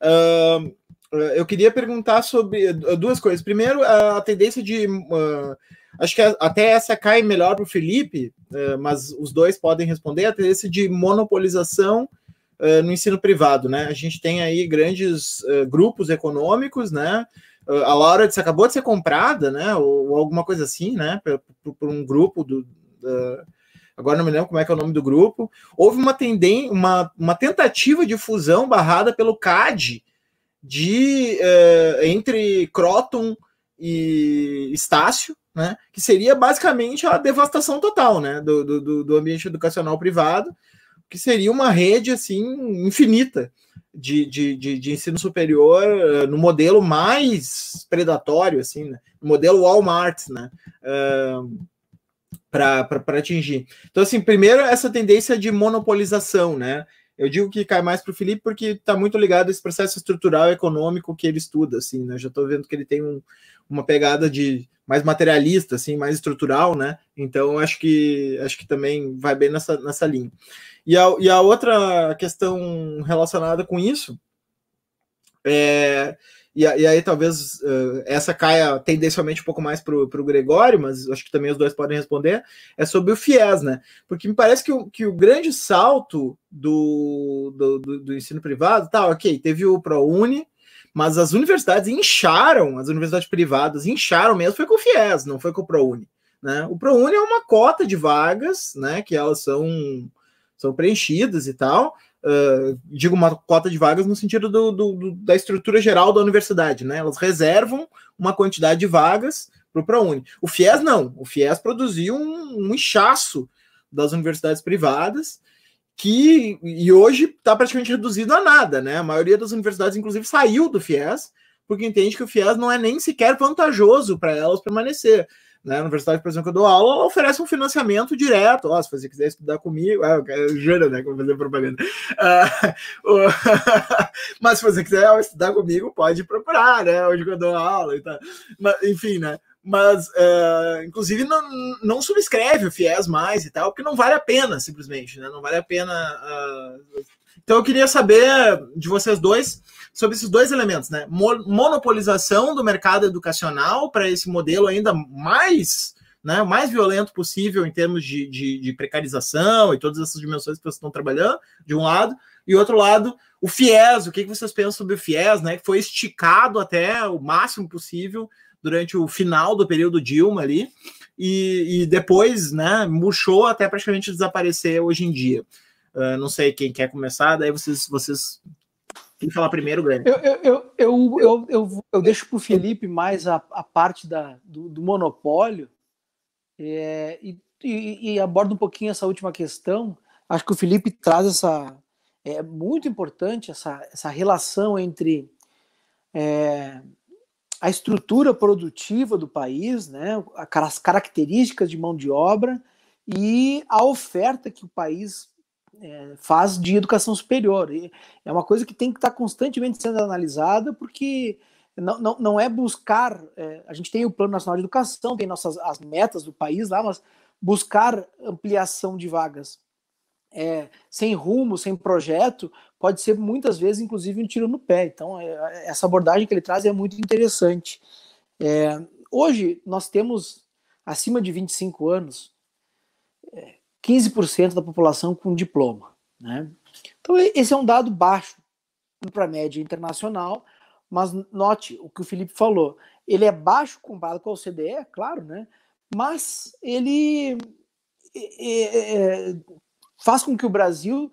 Uh, eu queria perguntar sobre duas coisas. Primeiro, a tendência de. Uh, acho que até essa cai melhor para o Felipe, uh, mas os dois podem responder a tendência de monopolização uh, no ensino privado, né? A gente tem aí grandes grupos econômicos, né? A Laura disse, acabou de ser comprada, né? Ou, ou alguma coisa assim, né? Por, por um grupo do. agora não me lembro como é que é o nome do grupo. Houve uma, tenden uma, uma tentativa de fusão barrada pelo CAD de entre Croton e Estácio, né, que seria basicamente a devastação total né, do, do, do ambiente educacional privado, que seria uma rede assim infinita de, de, de, de ensino superior uh, no modelo mais predatório, assim, né? modelo Walmart, né? Uh, para atingir. Então, assim, primeiro, essa tendência de monopolização, né? Eu digo que cai mais para o Felipe porque está muito ligado a esse processo estrutural econômico que ele estuda, assim, né? Já estou vendo que ele tem um, uma pegada de mais materialista, assim, mais estrutural, né? Então acho que acho que também vai bem nessa, nessa linha. E a, e a outra questão relacionada com isso é e, e aí talvez uh, essa caia tendencialmente um pouco mais para o Gregório, mas acho que também os dois podem responder, é sobre o FIES, né? Porque me parece que o, que o grande salto do, do, do, do ensino privado, tá, ok, teve o ProUni, mas as universidades incharam, as universidades privadas incharam mesmo, foi com o FIES, não foi com o ProUni. Né? O ProUni é uma cota de vagas, né, que elas são, são preenchidas e tal, uh, digo uma cota de vagas no sentido do, do, do, da estrutura geral da universidade, né? Elas reservam uma quantidade de vagas para o ProUni. O FIES não, o FIES produziu um, um inchaço das universidades privadas que e hoje está praticamente reduzido a nada, né? A maioria das universidades, inclusive, saiu do FIES porque entende que o FIES não é nem sequer vantajoso para elas permanecer. Né? Universidade, por exemplo, que eu dou aula, ela oferece um financiamento direto. Oh, se você quiser estudar comigo, ah, eu juro, né? Que eu vou fazer propaganda. Uh, mas se você quiser estudar comigo, pode procurar, né? Onde eu dou aula e tal. Mas, enfim, né? Mas, uh, inclusive, não, não subscreve o FIES mais e tal, porque não vale a pena, simplesmente, né? Não vale a pena. Uh... Então, eu queria saber de vocês dois sobre esses dois elementos, né? Monopolização do mercado educacional para esse modelo ainda mais, né, mais violento possível em termos de, de, de, precarização e todas essas dimensões que vocês estão trabalhando, de um lado, e outro lado, o FIES, o que, vocês pensam sobre o FIES, né? Que foi esticado até o máximo possível durante o final do período Dilma ali, e, e depois, né, murchou até praticamente desaparecer hoje em dia. Uh, não sei quem quer começar, daí vocês, vocês quem falar primeiro, Grêmio? Eu, eu, eu, eu, eu, eu deixo para o Felipe mais a, a parte da, do, do monopólio é, e, e, e, abordo um pouquinho essa última questão. Acho que o Felipe traz essa. É muito importante essa, essa relação entre é, a estrutura produtiva do país, né, as características de mão de obra e a oferta que o país é, faz de educação superior. E é uma coisa que tem que estar constantemente sendo analisada, porque não, não, não é buscar. É, a gente tem o Plano Nacional de Educação, tem nossas as metas do país lá, mas buscar ampliação de vagas é, sem rumo, sem projeto, pode ser muitas vezes, inclusive, um tiro no pé. Então, é, essa abordagem que ele traz é muito interessante. É, hoje, nós temos acima de 25 anos. É, 15% da população com diploma. Né? Então, esse é um dado baixo para a média internacional, mas note o que o Felipe falou. Ele é baixo comparado com a OCDE, claro, né? mas ele é, é, faz com que o Brasil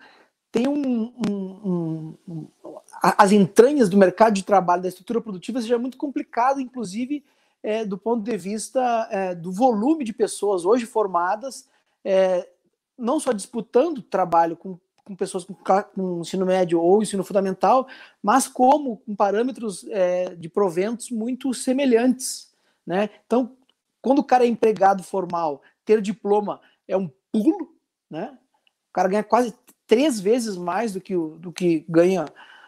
tenha um, um, um, as entranhas do mercado de trabalho, da estrutura produtiva, seja muito complicado, inclusive é, do ponto de vista é, do volume de pessoas hoje formadas é, não só disputando trabalho com, com pessoas com, com, ensino médio ou ensino fundamental, mas como com parâmetros é, de proventos muito semelhantes. Né? Então, quando o cara é empregado formal, ter diploma é um pulo, né? o cara ganha quase três vezes mais do que, do que ganha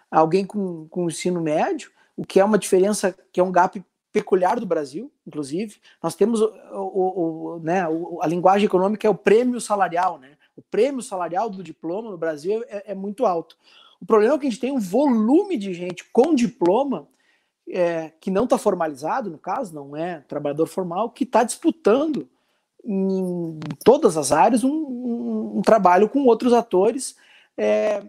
alguém com, com ensino médio, o que é uma diferença, que é um gap peculiar do Brasil, inclusive. Nós temos o, o, o, né, a linguagem econômica é o prêmio salarial, né? O prêmio salarial do diploma no Brasil é, é muito alto. O problema é que a gente tem um volume de gente com diploma é, que não está formalizado, no caso, não é trabalhador formal, que está disputando em todas as áreas um, um, um trabalho com outros atores é,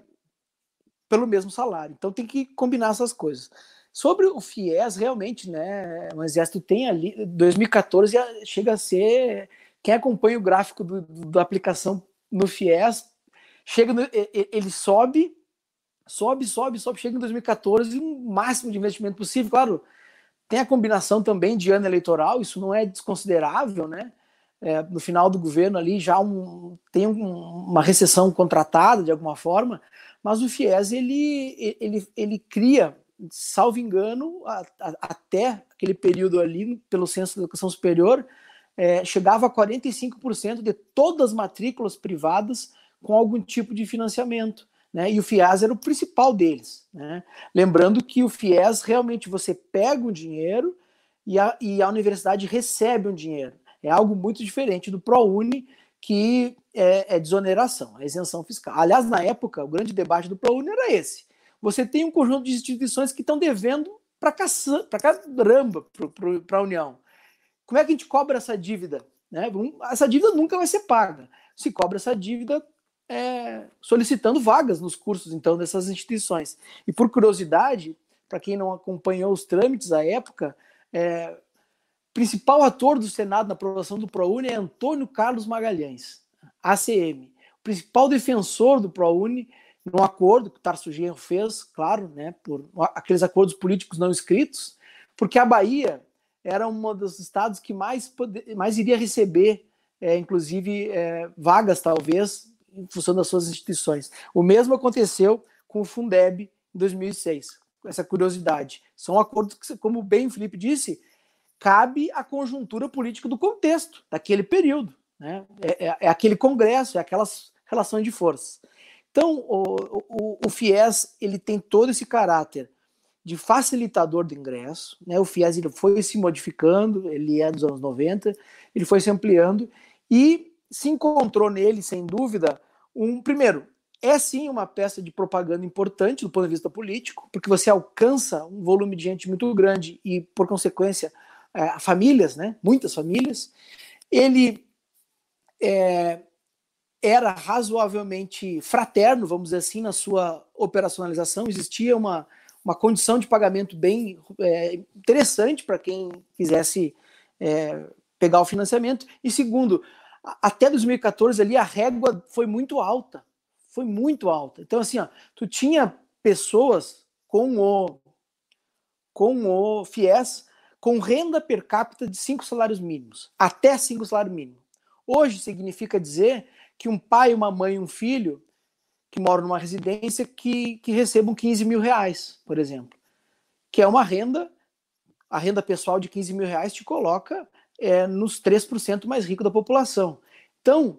pelo mesmo salário. Então tem que combinar essas coisas. Sobre o FIES, realmente, né, o Exército tem ali, 2014 chega a ser, quem acompanha o gráfico do, do, da aplicação no FIES, chega no, ele sobe, sobe, sobe, sobe, chega em 2014, um máximo de investimento possível, claro, tem a combinação também de ano eleitoral, isso não é desconsiderável, né, é, no final do governo ali já um, tem um, uma recessão contratada de alguma forma, mas o FIES ele, ele, ele cria salvo engano, a, a, até aquele período ali, pelo Censo de Educação Superior, é, chegava a 45% de todas as matrículas privadas com algum tipo de financiamento. Né? E o FIES era o principal deles. Né? Lembrando que o FIES realmente você pega o dinheiro, e a, e a universidade recebe um dinheiro. É algo muito diferente do ProUni, que é, é desoneração, é isenção fiscal. Aliás, na época, o grande debate do ProUni era esse. Você tem um conjunto de instituições que estão devendo para caramba para a União. Como é que a gente cobra essa dívida? Né? Essa dívida nunca vai ser paga. Se cobra essa dívida é, solicitando vagas nos cursos, então, dessas instituições. E por curiosidade, para quem não acompanhou os trâmites à época, é, principal ator do Senado na aprovação do ProUni é Antônio Carlos Magalhães, ACM. O principal defensor do ProUni no acordo que o Tarso Genro fez, claro, né, por aqueles acordos políticos não escritos, porque a Bahia era um dos estados que mais, mais iria receber, é, inclusive, é, vagas, talvez, em função das suas instituições. O mesmo aconteceu com o Fundeb em 2006, essa curiosidade. São acordos que, como bem o Felipe disse, cabe à conjuntura política do contexto, daquele período. Né? É, é, é aquele congresso, é aquelas relações de forças. Então, o, o, o, FIES ele tem todo esse caráter de facilitador do ingresso. Né? O FIES ele foi se modificando, ele é dos anos 90, ele foi se ampliando e se encontrou nele, sem dúvida, um primeiro, é sim uma peça de propaganda importante do ponto de vista político, porque você alcança um volume de gente muito grande e, por consequência, é, famílias, né? muitas famílias. Ele é, era razoavelmente fraterno, vamos dizer assim, na sua operacionalização. Existia uma, uma condição de pagamento bem é, interessante para quem quisesse é, pegar o financiamento. E segundo, até 2014 ali a régua foi muito alta, foi muito alta. Então assim, ó, tu tinha pessoas com o com o FIES com renda per capita de cinco salários mínimos, até cinco salários mínimos. Hoje significa dizer que um pai, uma mãe e um filho que moram numa residência que, que recebam 15 mil reais, por exemplo. Que é uma renda, a renda pessoal de 15 mil reais te coloca é, nos 3% mais ricos da população. Então,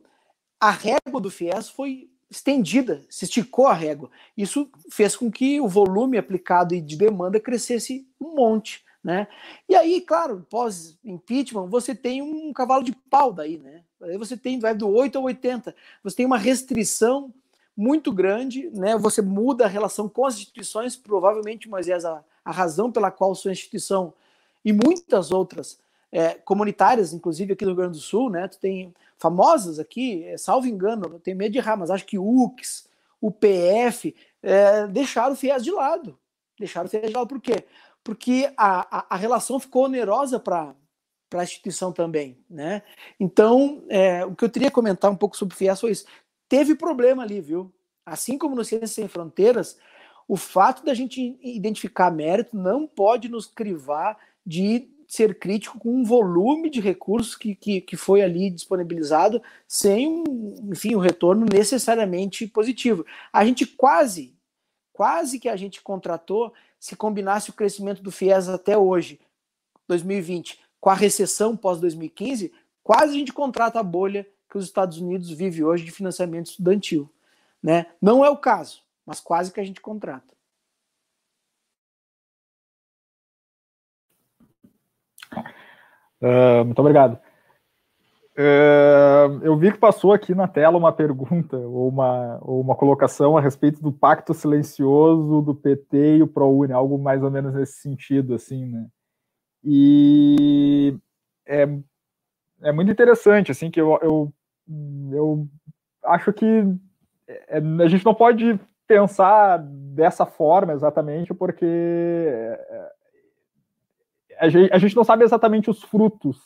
a régua do FIES foi estendida, se esticou a régua. Isso fez com que o volume aplicado de demanda crescesse um monte. Né? E aí, claro, pós-impeachment, você tem um cavalo de pau daí, né? Aí você tem, vai do 8 ao 80, você tem uma restrição muito grande, né? Você muda a relação com as instituições, provavelmente, Moisés, a, a razão pela qual sua instituição e muitas outras é, comunitárias, inclusive aqui no Rio Grande do Sul, né? Tu tem famosas aqui, é, salvo engano, eu tenho medo de errar, mas acho que UX, o PF, é, deixaram o FIES de lado. Deixaram o FIES de lado por quê? Porque a, a, a relação ficou onerosa para para a instituição também, né? Então, é, o que eu teria que comentar um pouco sobre o FIES foi isso. Teve problema ali, viu? Assim como no Ciências Sem Fronteiras, o fato da gente identificar mérito não pode nos crivar de ser crítico com um volume de recursos que, que, que foi ali disponibilizado sem, enfim, um retorno necessariamente positivo. A gente quase, quase que a gente contratou, se combinasse o crescimento do FIES até hoje, 2020, com a recessão pós-2015, quase a gente contrata a bolha que os Estados Unidos vive hoje de financiamento estudantil. Né? Não é o caso, mas quase que a gente contrata. Uh, muito obrigado. Uh, eu vi que passou aqui na tela uma pergunta ou uma, ou uma colocação a respeito do pacto silencioso do PT e o ProUni, algo mais ou menos nesse sentido, assim, né? E é, é muito interessante, assim, que eu, eu, eu acho que é, a gente não pode pensar dessa forma exatamente, porque é, a gente, a gente não sabe exatamente os frutos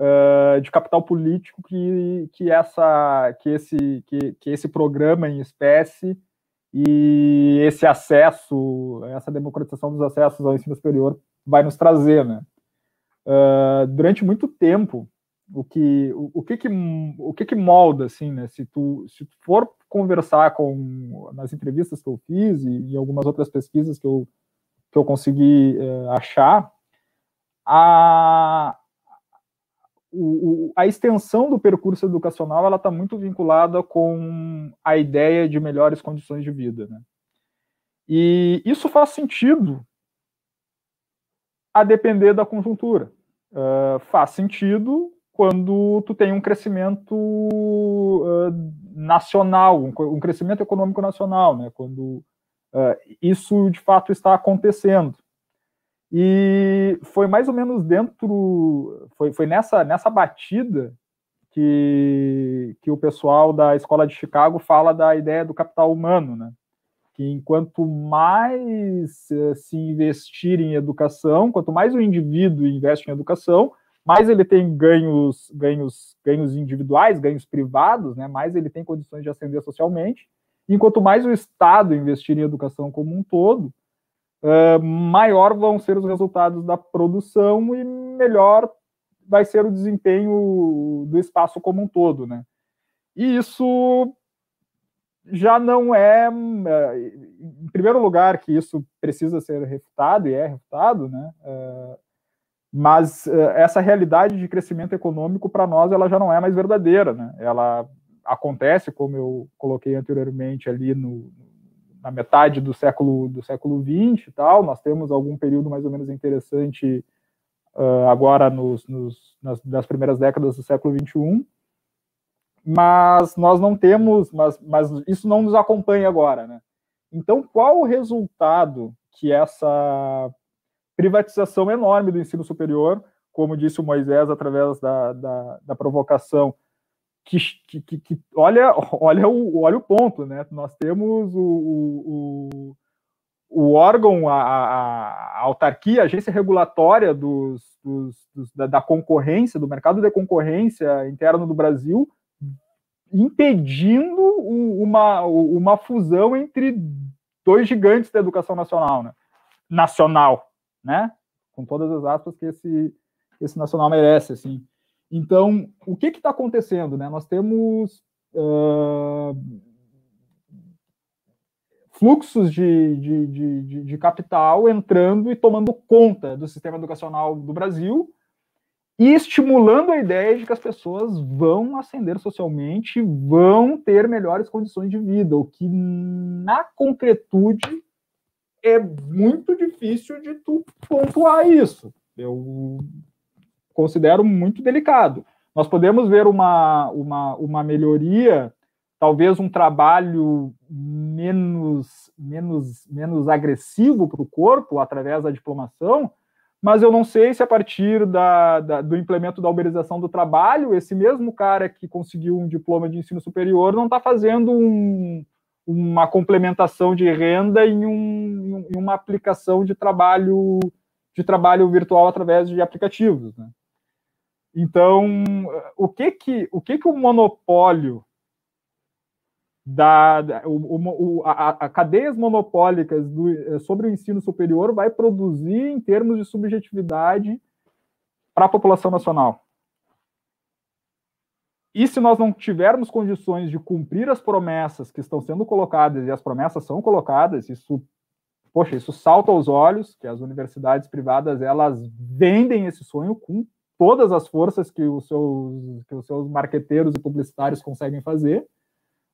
uh, de capital político que, que, essa, que, esse, que, que esse programa em espécie e esse acesso, essa democratização dos acessos ao ensino superior vai nos trazer, né? Uh, durante muito tempo, o que o, o, que que o que que molda assim, né? Se tu se tu for conversar com nas entrevistas que eu fiz e, e algumas outras pesquisas que eu que eu consegui uh, achar, a o, a extensão do percurso educacional ela está muito vinculada com a ideia de melhores condições de vida, né? E isso faz sentido a depender da conjuntura. Uh, faz sentido quando tu tem um crescimento uh, nacional, um, um, crescimento econômico nacional, né? Quando uh, isso de fato está acontecendo. E foi mais ou menos dentro, foi, foi nessa, nessa batida que, que o pessoal da Escola de Chicago fala da ideia do capital humano, né? Que enquanto mais uh, se investir em educação, quanto mais o indivíduo investe em educação, mais ele tem ganhos, ganhos, ganhos individuais, ganhos privados, né? Mais ele tem condições de ascender socialmente. Enquanto mais o Estado investir em educação como um todo, uh, maior vão ser os resultados da produção e melhor vai ser o desempenho do espaço como um todo, né? E isso já não é, eh, em primeiro lugar, que isso precisa ser refutado e é refutado, né? Uh, mas uh, essa realidade de crescimento econômico para nós ela já não é mais verdadeira, né? Ela acontece, como eu coloquei anteriormente ali no, na metade do século do século 20 e tal. Nós temos algum período mais ou menos interessante uh, agora nos, nos, nas, nas, primeiras décadas do século 21, mas nós não temos, mas, mas isso não nos acompanha agora, né? Então, qual o resultado que essa privatização enorme do ensino superior, como disse o Moisés através da, da, da provocação, que, que, que, olha, olha, o, olha o ponto, né? Nós temos o, o, o órgão, a, a, autarquia, a agência regulatória dos, dos, dos, da, da, concorrência, do mercado de concorrência interno do Brasil, impedindo uma, uma fusão entre dois gigantes da educação nacional, né? nacional, né? Com todas as aspas que esse, esse nacional merece, assim. Então, o que está acontecendo? Né? Nós temos uh, fluxos de, de, de, de, capital entrando e tomando conta do sistema educacional do Brasil e estimulando a ideia de que as pessoas vão ascender socialmente, vão ter melhores condições de vida, o que na concretude é muito difícil de tu pontuar isso. Eu considero muito delicado. Nós podemos ver uma, uma, uma melhoria, talvez um trabalho menos, menos, menos agressivo para o corpo através da diplomação, mas eu não sei se a partir da, da, do implemento da uberização do trabalho, esse mesmo cara que conseguiu um diploma de ensino superior não está fazendo um, uma complementação de renda em, um, em, uma aplicação de trabalho de trabalho virtual através de aplicativos. Né? Então, o que que o que que o monopólio da, da o, o, a, a, cadeias monopólicas do, eh, sobre o ensino superior vai produzir em termos de subjetividade para a população nacional? E se nós não tivermos condições de cumprir as promessas que estão sendo colocadas, e as promessas são colocadas, isso, poxa, isso salta aos olhos, que as universidades privadas, elas vendem esse sonho com todas as forças que os seus, que os seus marqueteiros e publicitários conseguem fazer.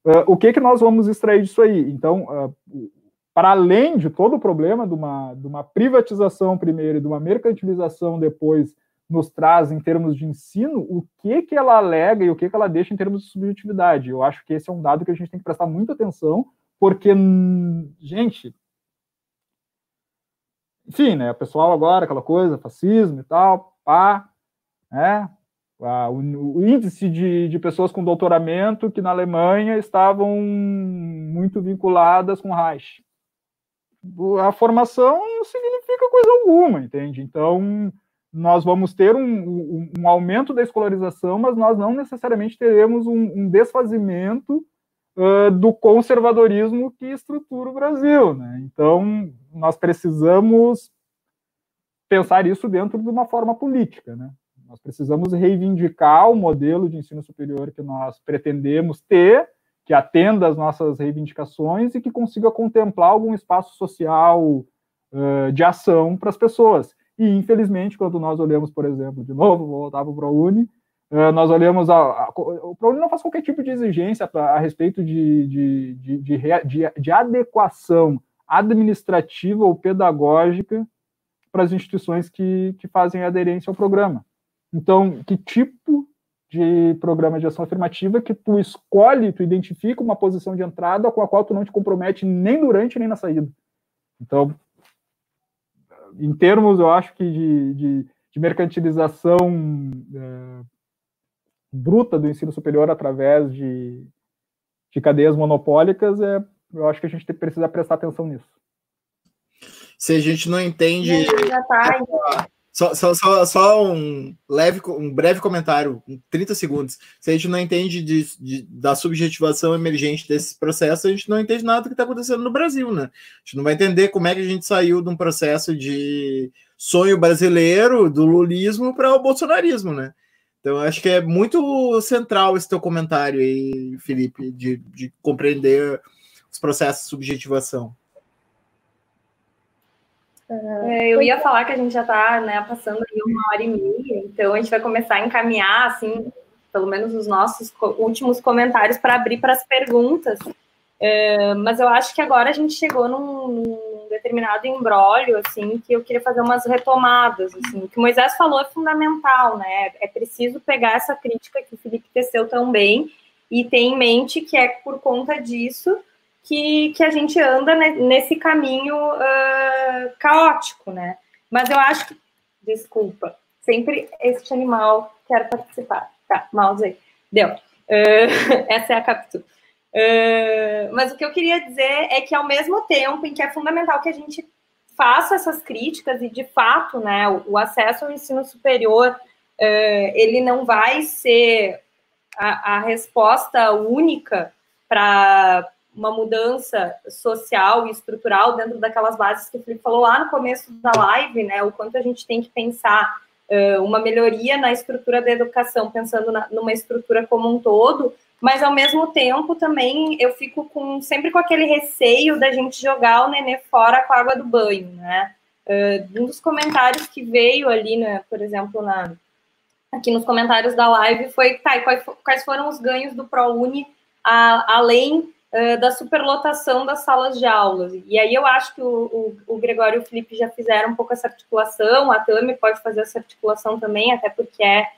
Uh, o que, que nós vamos extrair disso aí? Então, uh, para além de todo o problema de uma, de uma privatização primeiro e de uma mercantilização depois nos traz em termos de ensino, o que, que ela alega e o que, que ela deixa em termos de subjetividade. Eu acho que esse é um dado que a gente tem que prestar muita atenção, porque, gente, enfim, né, o pessoal agora, aquela coisa, fascismo e tal, pá, né? O, o índice de, de pessoas com doutoramento que na Alemanha estavam muito vinculadas com Reich. A formação não significa coisa alguma, entende? Então, nós vamos ter um, um, um, aumento da escolarização, mas nós não necessariamente teremos um, um desfazimento uh, do conservadorismo que estrutura o Brasil. Né? Então, nós precisamos pensar isso dentro de uma forma política. Né? Nós precisamos reivindicar o modelo de ensino superior que nós pretendemos ter, que atenda às nossas reivindicações e que consiga contemplar algum espaço social uh, de ação para as pessoas. E, infelizmente, quando nós olhamos, por exemplo, de novo, vou voltar para o ProUni, uh, nós olhamos. A, a, o ProUni não faz qualquer tipo de exigência pra, a respeito de, de, de, de, de adequação administrativa ou pedagógica para as instituições que, que fazem aderência ao programa. Então, que tipo de programa de ação afirmativa que tu escolhe, tu identifica uma posição de entrada com a qual tu não te compromete nem durante nem na saída. Então, em termos, eu acho que de, de, de mercantilização é, bruta do ensino superior através de, de cadeias monopólicas, é, eu acho que a gente precisa prestar atenção nisso. Se a gente não entende. Já tá, só, só, só, só, um, leve, um breve comentário, 30 segundos. Se a gente não entende de, de, da subjetivação emergente desse processo, a gente não entende nada do que está acontecendo no Brasil, né? A gente não vai entender como é que a gente saiu de um processo de sonho brasileiro, do lulismo, para o bolsonarismo, né? Então, acho que é muito central esse teu comentário aí, Felipe, de, de compreender os processos de subjetivação. É, eu ia falar que a gente já está né, passando uma hora e meia, então a gente vai começar a encaminhar, assim, pelo menos os nossos últimos comentários para abrir para as perguntas. É, mas eu acho que agora a gente chegou num, num determinado embrólio, assim, que eu queria fazer umas retomadas, assim. O que o Moisés falou é fundamental, né? É preciso pegar essa crítica que o Felipe teceu tão bem e ter em mente que é por conta disso que, que a gente anda nesse caminho uh, caótico, né? Mas eu acho que, desculpa, sempre este animal quer participar. Tá, mouse aí. Deu. Uh, essa é a captura. Uh, mas o que eu queria dizer é que, ao mesmo tempo em que é fundamental que a gente faça essas críticas e, de fato, né, o, o acesso ao ensino superior, uh, ele não vai ser a, a resposta única para uma mudança social e estrutural dentro daquelas bases que o Felipe falou lá no começo da live, né? O quanto a gente tem que pensar uh, uma melhoria na estrutura da educação, pensando na, numa estrutura como um todo, mas ao mesmo tempo também eu fico com sempre com aquele receio da gente jogar o nenê fora com a água do banho, né? Uh, um dos comentários que veio ali, né, por exemplo, na, aqui nos comentários da live foi tá, quais, quais foram os ganhos do ProUni a, além da superlotação das salas de aulas. E aí eu acho que o, o, o, Gregório e o Felipe já fizeram um pouco essa articulação, a Tami pode fazer essa articulação também, até porque é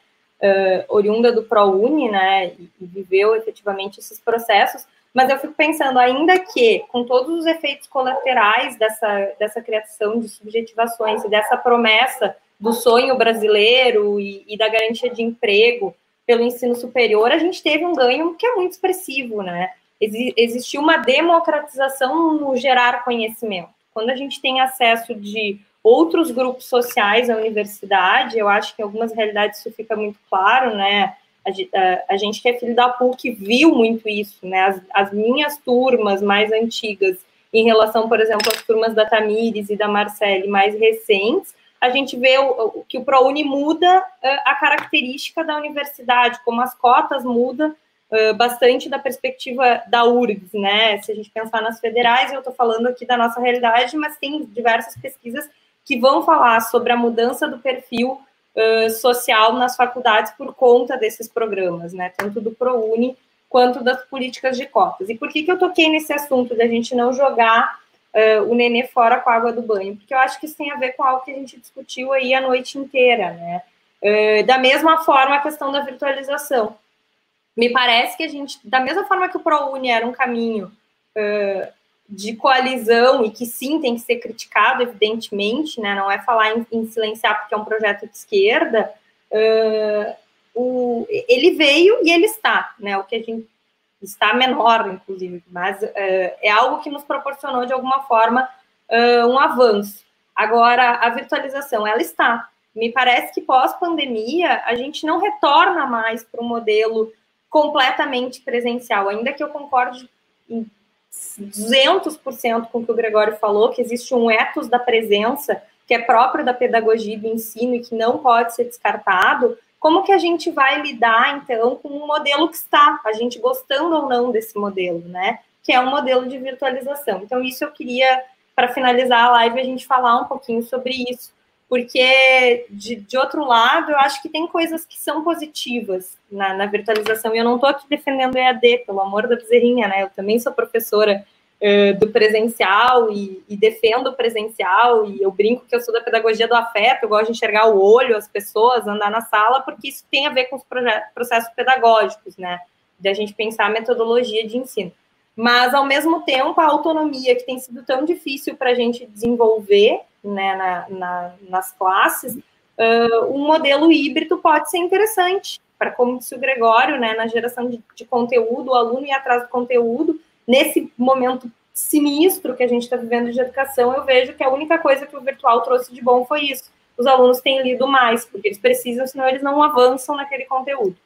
uh, oriunda do ProUni, né, e, e viveu efetivamente esses processos, mas eu fico pensando, ainda que, com todos os efeitos colaterais dessa, dessa criação de subjetivações e dessa promessa do sonho brasileiro e, e da garantia de emprego pelo ensino superior, a gente teve um ganho que é muito expressivo, né? Existiu uma democratização no gerar conhecimento. Quando a gente tem acesso de outros grupos sociais à universidade, eu acho que em algumas realidades isso fica muito claro, né? A, a gente que é filho da PUC viu muito isso, né? As, as, minhas turmas mais antigas, em relação, por exemplo, às turmas da Tamires e da Marcele mais recentes, a gente vê o, o que o ProUni muda a característica da universidade, como as cotas mudam bastante da perspectiva da URGS, né? Se a gente pensar nas federais, eu estou falando aqui da nossa realidade, mas tem diversas pesquisas que vão falar sobre a mudança do perfil uh, social nas faculdades por conta desses programas, né? Tanto do ProUni quanto das políticas de cotas. E por que, que eu toquei nesse assunto da gente não jogar uh, o nenê fora com a água do banho? Porque eu acho que isso tem a ver com algo que a gente discutiu aí a noite inteira, né? Uh, da mesma forma, a questão da virtualização me parece que a gente, da mesma forma que o ProUni era um caminho uh, de coalizão e que sim tem que ser criticado, evidentemente, né? Não é falar em, em silenciar porque é um projeto de esquerda. Uh, o, ele veio e ele está, né? O que a gente está menor, inclusive, mas uh, é algo que nos proporcionou de alguma forma um avanço. Agora, a virtualização, ela está. Me parece que pós-pandemia a gente não retorna mais para o modelo completamente presencial, ainda que eu concorde em 200% com o que o Gregório falou, que existe um ethos da presença que é próprio da pedagogia do ensino e que não pode ser descartado, como que a gente vai lidar, então, com um modelo que está, a gente gostando ou não desse modelo, né? Que é um modelo de virtualização. Então, isso eu queria, para finalizar a live, a gente falar um pouquinho sobre isso, porque, de, de outro lado, eu acho que tem coisas que são positivas na, na virtualização, e eu não estou aqui defendendo EAD, pelo amor da bezerrinha, né? Eu também sou professora uh, do presencial e, e, defendo o presencial, e eu brinco que eu sou da pedagogia do afeto, eu gosto de enxergar o olho, as pessoas, andar na sala, porque isso tem a ver com os processos pedagógicos, né? De a gente pensar a metodologia de ensino. Mas, ao mesmo tempo, a autonomia que tem sido tão difícil para a gente desenvolver né, na, na, nas classes, uh, um modelo híbrido pode ser interessante para, como disse o Gregório, né, na geração de, de conteúdo, o aluno ir atrás do conteúdo, nesse momento sinistro que a gente está vivendo de educação, eu vejo que a única coisa que o virtual trouxe de bom foi isso. Os alunos têm lido mais, porque eles precisam, senão eles não avançam naquele conteúdo.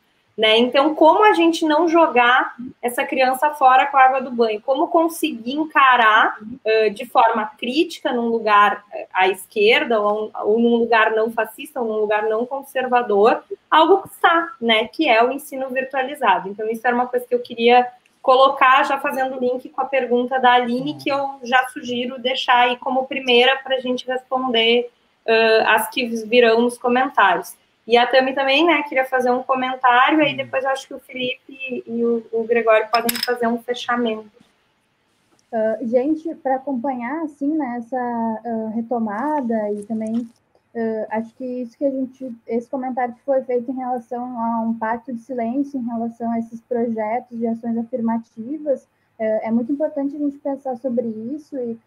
Né? Então, como a gente não jogar essa criança fora com a água do banho? Como conseguir encarar uh, de forma crítica, num lugar à esquerda, ou, ou, num lugar não fascista, ou num lugar não conservador, algo que está, né? que é o ensino virtualizado. Então, isso era uma coisa que eu queria colocar, já fazendo link com a pergunta da Aline, que eu já sugiro deixar aí como primeira para a gente responder uh, as que virão nos comentários. E a Tami também, né, queria fazer um comentário, aí depois eu acho que o Felipe e o, o Gregório podem fazer um fechamento. Uh, gente, para acompanhar, assim, né, essa uh, retomada e também uh, acho que isso que a gente, esse comentário que foi feito em relação a um pacto de silêncio em relação a esses projetos de ações afirmativas, é muito importante a gente pensar sobre isso e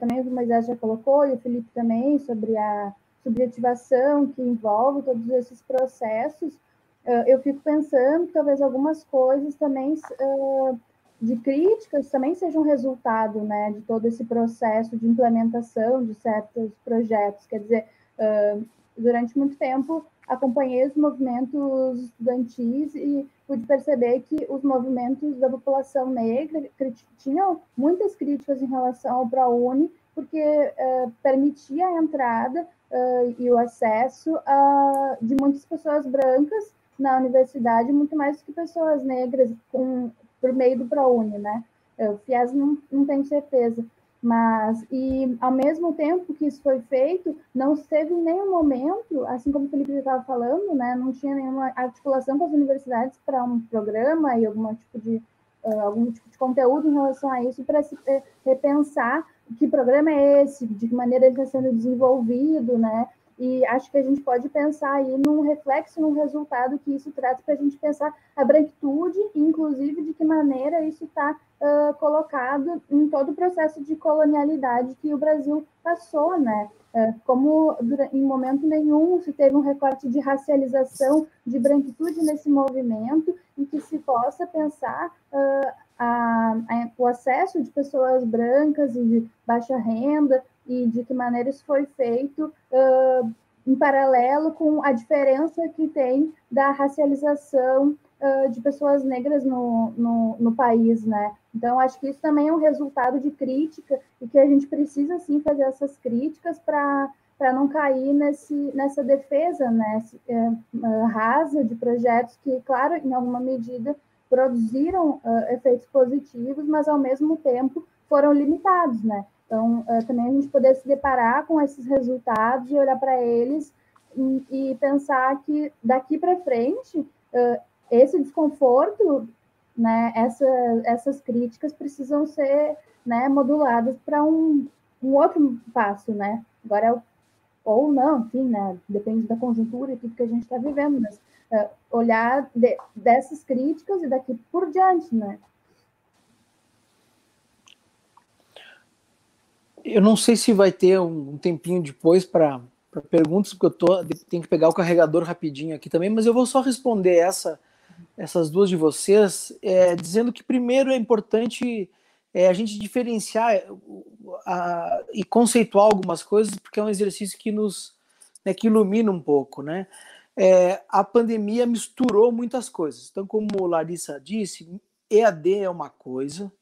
também o Moisés já colocou e o Felipe também sobre a subjetivação que envolve todos esses processos, uh, eu fico pensando que talvez algumas coisas também uh, de críticas também sejam resultado né, de todo esse processo de implementação de certos projetos. Quer dizer, uh, durante muito tempo acompanhei os movimentos estudantis e pude perceber que os movimentos da população negra tinham muitas críticas em relação ao ProUni, porque uh, permitia a entrada uh, e o acesso de muitas pessoas brancas na universidade, muito mais do que pessoas negras com, por meio do ProUni, né? O FIES não, não tenho certeza. Mas, e ao mesmo tempo que isso foi feito, não teve em nenhum momento, assim como o Felipe já estava falando, né, não tinha nenhuma articulação com as universidades para um programa e algum tipo de, uh, algum tipo de conteúdo em relação a isso, para se uh, repensar que programa é esse, de que maneira ele está sendo desenvolvido, né? E acho que a gente pode pensar aí num reflexo, num resultado que isso traz para a gente pensar a branquitude, inclusive de que maneira isso está uh, colocado em todo o processo de colonialidade que o Brasil passou, né? Uh, como em momento nenhum se teve um recorte de racialização, de branquitude nesse movimento, e que se possa pensar uh, a, a, o acesso de pessoas brancas e de baixa renda e de que maneira isso foi feito uh, em paralelo com a diferença que tem da racialização uh, de pessoas negras no, no, no, país, né? Então, acho que isso também é um resultado de crítica e que a gente precisa, sim, fazer essas críticas para para não cair nesse, nessa defesa né, é, rasa de projetos que, claro, em alguma medida produziram uh, efeitos positivos, mas ao mesmo tempo foram limitados, né? Então, uh, também a gente poder se deparar com esses resultados e olhar para eles e, e, pensar que daqui para frente uh, esse desconforto, né, essa, essas críticas precisam ser né, moduladas para um, um outro passo, né? Agora é o, ou não, enfim, né? Depende da conjuntura e tudo que a gente está vivendo, mas uh, olhar de, dessas críticas e daqui por diante, né? Eu não sei se vai ter um tempinho depois para perguntas, porque eu tô, tenho que pegar o carregador rapidinho aqui também, mas eu vou só responder essa, essas duas de vocês, é, dizendo que primeiro é importante é, a gente diferenciar a, e conceituar algumas coisas, porque é um exercício que nos né, que ilumina um pouco, né? É, a pandemia misturou muitas coisas. Então, como Larissa disse, EAD é uma coisa,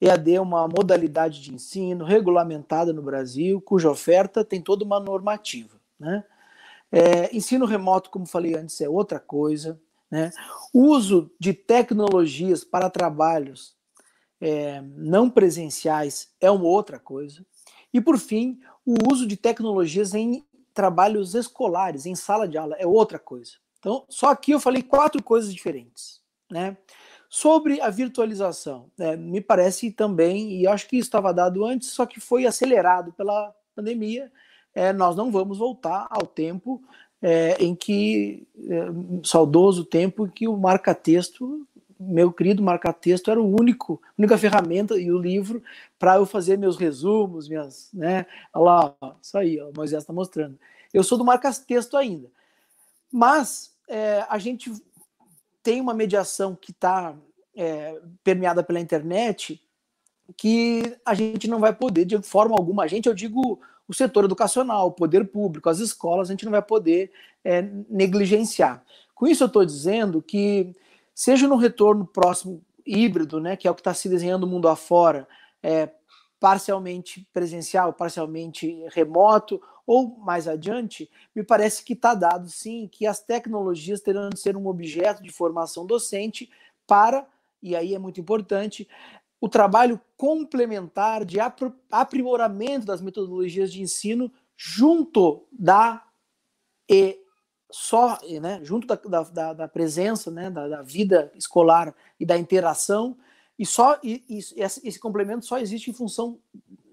EAD é uma modalidade de ensino regulamentada no Brasil, cuja oferta tem toda uma normativa. Né? É, ensino remoto, como falei antes, é outra coisa. Né? Uso de tecnologias para trabalhos é, não presenciais é uma outra coisa. E, por fim, o uso de tecnologias em trabalhos escolares, em sala de aula, é outra coisa. Então, só aqui eu falei quatro coisas diferentes, né? Sobre a virtualização, né, me parece também, e acho que estava dado antes, só que foi acelerado pela pandemia, é, nós não vamos voltar ao tempo é, em que, é, saudoso tempo em que o marca-texto, meu querido marca-texto, era o único, única ferramenta e o livro para eu fazer meus resumos, minhas, né, olha lá, isso aí, ó, o Moisés está mostrando. Eu sou do marca-texto ainda, mas é, a gente tem uma mediação que está é, permeada pela internet que a gente não vai poder, de forma alguma, a gente, eu digo o setor educacional, o poder público, as escolas, a gente não vai poder é, negligenciar. Com isso, eu estou dizendo que, seja no retorno próximo híbrido, né, que é o que está se desenhando o mundo afora, é, parcialmente presencial, parcialmente remoto, ou mais adiante, me parece que está dado sim que as tecnologias terão de ser um objeto de formação docente para, e aí é muito importante, o trabalho complementar de aprimoramento das metodologias de ensino junto da e só, né, junto da, da, da presença, né, da, da, vida escolar e da interação, e só e, e esse, complemento só existe em função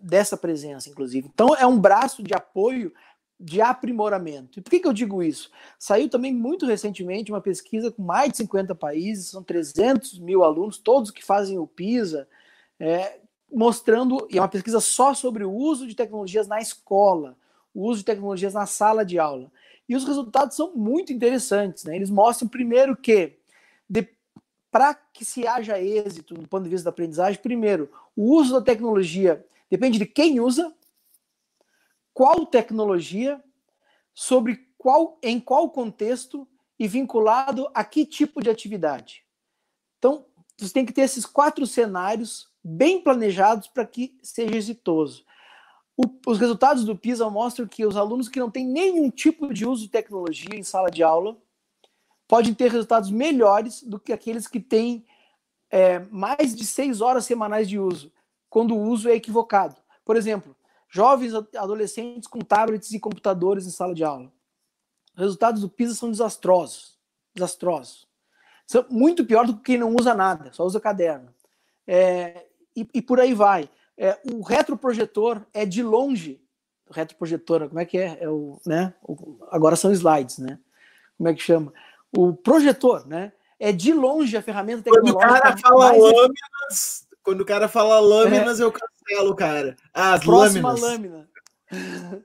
dessa presença, inclusive. Então, é um braço de apoio de aprimoramento. E por que, que eu digo isso? Saiu também muito recentemente uma pesquisa com mais de 50 países, são 300 mil alunos, todos que fazem o PISA, é, mostrando, e é uma pesquisa só sobre o uso de tecnologias na escola, o uso de tecnologias na sala de aula. E os resultados são muito interessantes. Né? Eles mostram, primeiro, que para que se haja êxito do ponto de vista da aprendizagem, primeiro, o uso da tecnologia depende de quem usa, qual tecnologia, sobre qual, em qual contexto e vinculado a que tipo de atividade. Então, você tem que ter esses quatro cenários bem planejados para que seja exitoso. O, os resultados do PISA mostram que os alunos que não têm nenhum tipo de uso de tecnologia em sala de aula podem ter resultados melhores do que aqueles que têm é, mais de seis horas semanais de uso, quando o uso é equivocado. Por exemplo, jovens adolescentes com tablets e computadores em sala de aula. Os resultados do PISA são desastrosos. Desastrosos. São muito pior do que quem não usa nada, só usa caderno. É, e, e por aí vai. É, o retroprojetor é de longe, retroprojetor, como é que é? é o, né? O, agora são slides, né? Como é que chama? O projetor, né? É de longe a ferramenta tecnológica. Quando o cara fala lâminas, quando o cara fala lâminas, é. eu cancelo, cara. Ah, as Próxima lâminas. lâmina.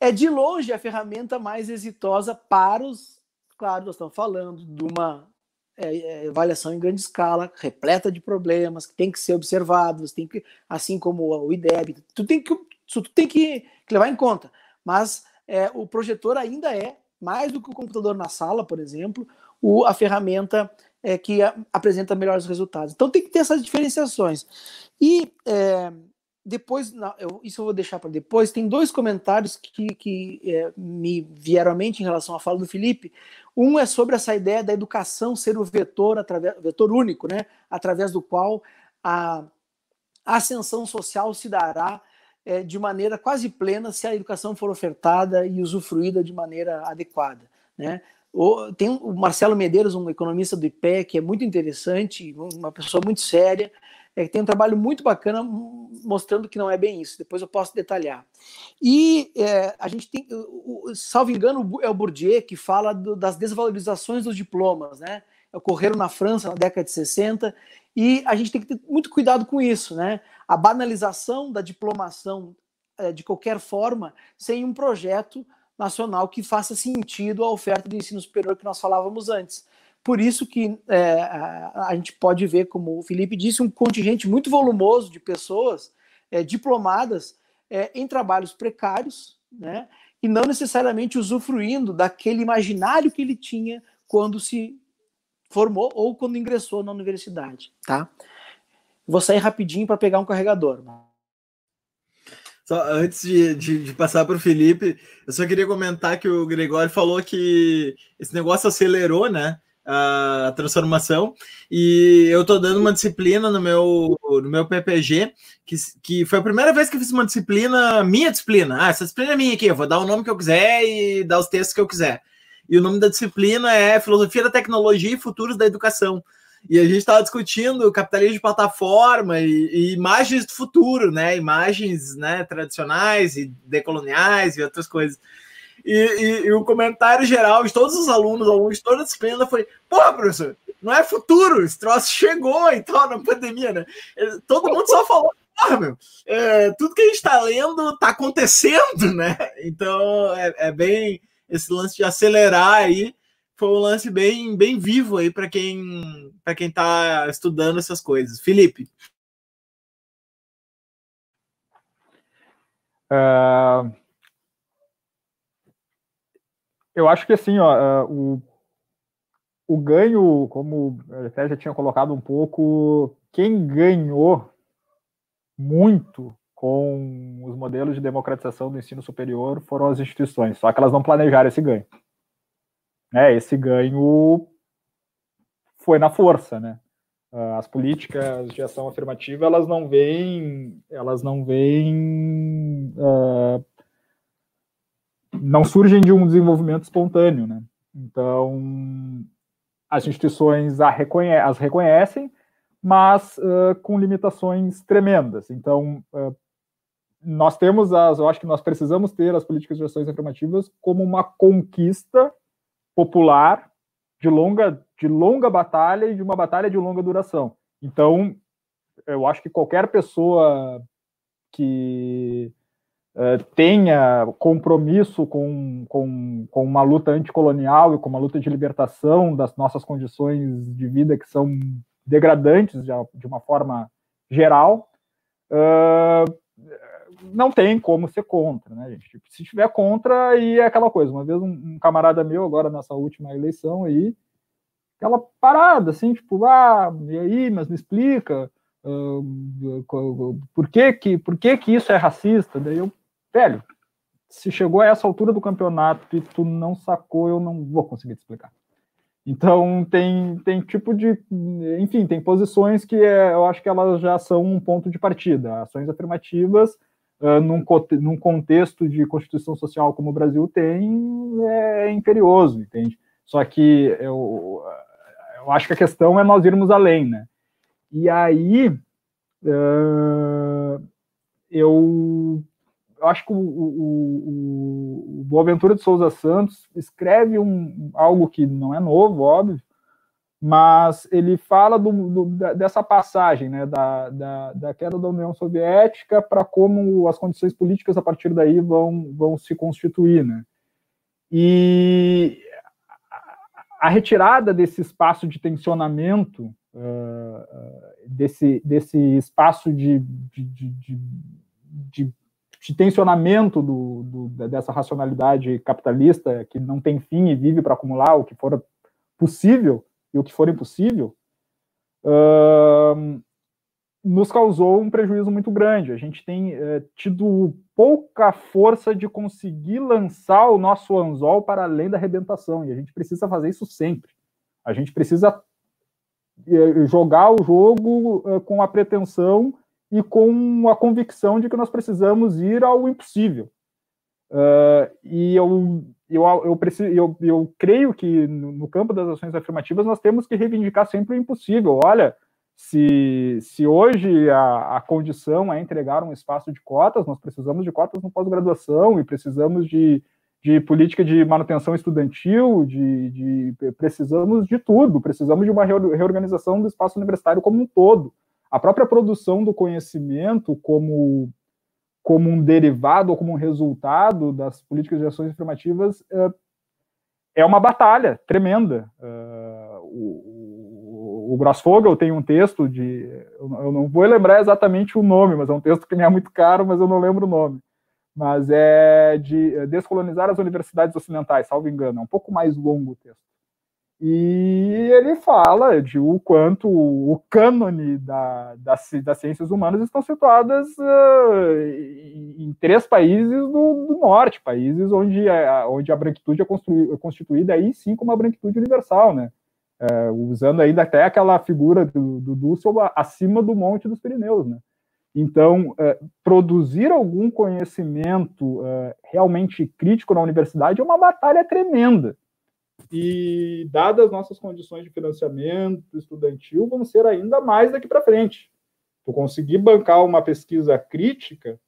é de longe a ferramenta mais exitosa para os. Claro, nós estamos falando de uma é, é, avaliação em grande escala, repleta de problemas, que tem que ser observados, tem que, assim como o IDEB, tu tem que, tu tem que, que levar em conta. Mas é, o projetor ainda é, mais do que o computador na sala, por exemplo, o, a ferramenta é, que a, apresenta melhores resultados. Então tem que ter essas diferenciações. E é, depois, eu, isso eu vou deixar para depois, tem dois comentários que, que é, me vieram à mente em relação à fala do Felipe. Um é sobre essa ideia da educação ser o vetor, através, vetor único, né, através do qual a, ascensão social se dará é, de maneira quase plena se a educação for ofertada e usufruída de maneira adequada. Né? O, tem o Marcelo Medeiros, um economista do IPE, que é muito interessante, uma pessoa muito séria, é, tem um trabalho muito bacana mostrando que não é bem isso. Depois eu posso detalhar. E é, a gente tem, salvo engano, é o Bourdieu que fala do, das desvalorizações dos diplomas, né? Ocorreram na França na década de 60 e a gente tem que ter muito cuidado com isso, né? A banalização da diplomação é, de qualquer forma, sem um projeto nacional que faça sentido à oferta de ensino superior que nós falávamos antes. Por isso que é, a, a, gente pode ver, como o Felipe disse, um contingente muito volumoso de pessoas é, diplomadas é, em trabalhos precários, né, e não necessariamente usufruindo daquele imaginário que ele tinha quando se formou ou quando ingressou na universidade, tá? Vou sair rapidinho para pegar um carregador. Só antes de, de, de passar para o Felipe, eu só queria comentar que o Gregório falou que esse negócio acelerou, né? A transformação e eu tô dando uma disciplina no meu no meu PPG que, que foi a primeira vez que eu fiz uma disciplina minha disciplina ah essa disciplina é minha aqui eu vou dar o nome que eu quiser e dar os textos que eu quiser e o nome da disciplina é filosofia da tecnologia e futuros da educação e a gente estava discutindo capitalismo de plataforma e, e, imagens do futuro, né? Imagens né, tradicionais e decoloniais e outras coisas. E, e, e, o comentário geral de todos os alunos, alunos de toda a disciplina foi: porra, professor, não é futuro, esse troço chegou e tal na pandemia, né? Todo mundo só falou porra, meu, é, tudo que a gente está lendo está acontecendo, né? Então é, é, bem esse lance de acelerar aí foi um lance bem, bem vivo aí para quem para quem está estudando essas coisas. Felipe. Uh, eu acho que assim, ó, uh, o, o ganho, como até já tinha colocado um pouco, quem ganhou muito com os modelos de democratização do ensino superior foram as instituições, só que elas não planejaram esse ganho. É, esse ganho foi na força, né? Ah, as políticas de ação afirmativa elas não vêm, elas não vêm, uh, não surgem de um desenvolvimento espontâneo, né? Então as instituições reconhe as reconhecem, mas uh, com limitações tremendas. Então, uh, nós temos as, eu acho que nós precisamos ter as políticas de ações afirmativas como uma conquista popular de longa, de longa batalha e de uma batalha de longa duração. Então, eu acho que qualquer pessoa que uh, tenha compromisso com, com, com uma luta anticolonial e com uma luta de libertação das nossas condições de vida que são degradantes de, de uma forma geral, uh, não tem como ser contra, né, gente? Tipo, se tiver contra, aí é aquela coisa. Uma vez um, um, camarada meu, agora nessa última eleição aí, aquela parada, assim, tipo, ah, e aí, mas me explica uh, por, que que, por que que isso é racista? Daí eu, velho, se chegou a essa altura do campeonato e tu não sacou, eu não vou conseguir te explicar. Então tem, tem tipo de, enfim, tem posições que é, eu acho que elas já são um ponto de partida. Ações afirmativas uh, num, num contexto de constituição social como o Brasil tem é imperioso, entende? Só que eu, eu acho que a questão é nós irmos além, né? E aí uh, eu eu acho que o, o, o Boaventura de Souza Santos escreve um, algo que não é novo, óbvio, mas ele fala do, do, dessa passagem, né, da, da, da, queda da União Soviética para como as condições políticas a partir daí vão, vão se constituir, né? E a retirada desse espaço de tensionamento, uh, desse, desse espaço de, de, de, de de tensionamento do, do, dessa racionalidade capitalista que não tem fim e vive para acumular o que for possível e o que for impossível, uh, nos causou um prejuízo muito grande. A gente tem uh, tido pouca força de conseguir lançar o nosso anzol para além da arrebentação, e a gente precisa fazer isso sempre. A gente precisa uh, jogar o jogo eh, com a pretensão e com a convicção de que nós precisamos ir ao impossível. Uh, e eu, eu, eu, preciso, eu, eu creio que no, campo das ações afirmativas nós temos que reivindicar sempre o impossível. Olha, se, se hoje a, a condição é entregar um espaço de cotas, nós precisamos de cotas no pós-graduação e precisamos de, de política de manutenção estudantil, de, de, precisamos de tudo, precisamos de uma reorganização do espaço universitário como um todo a própria produção do conhecimento como, como um derivado ou como um resultado das políticas de ações afirmativas é, é uma batalha tremenda. Uh, o, o, o Grossfogel tem um texto de. Eu não vou lembrar exatamente o nome, mas é um texto que me é muito caro, mas eu não lembro o nome. Mas é de descolonizar as universidades ocidentais, salvo engano. É um pouco mais longo o texto. E ele fala de o quanto o cânone da, das, das ciências humanas estão situadas uh, em, três países do, do, norte, países onde a, onde a branquitude é, é constituída aí sim como uma branquitude universal, né? Uh, usando ainda até aquela figura do, do Dussel acima do Monte dos Pirineus, né? Então, uh, produzir algum conhecimento realmente crítico na universidade é uma batalha tremenda e dadas nossas condições de financiamento estudantil, vão ser ainda mais daqui para frente. Tu conseguir bancar uma pesquisa crítica,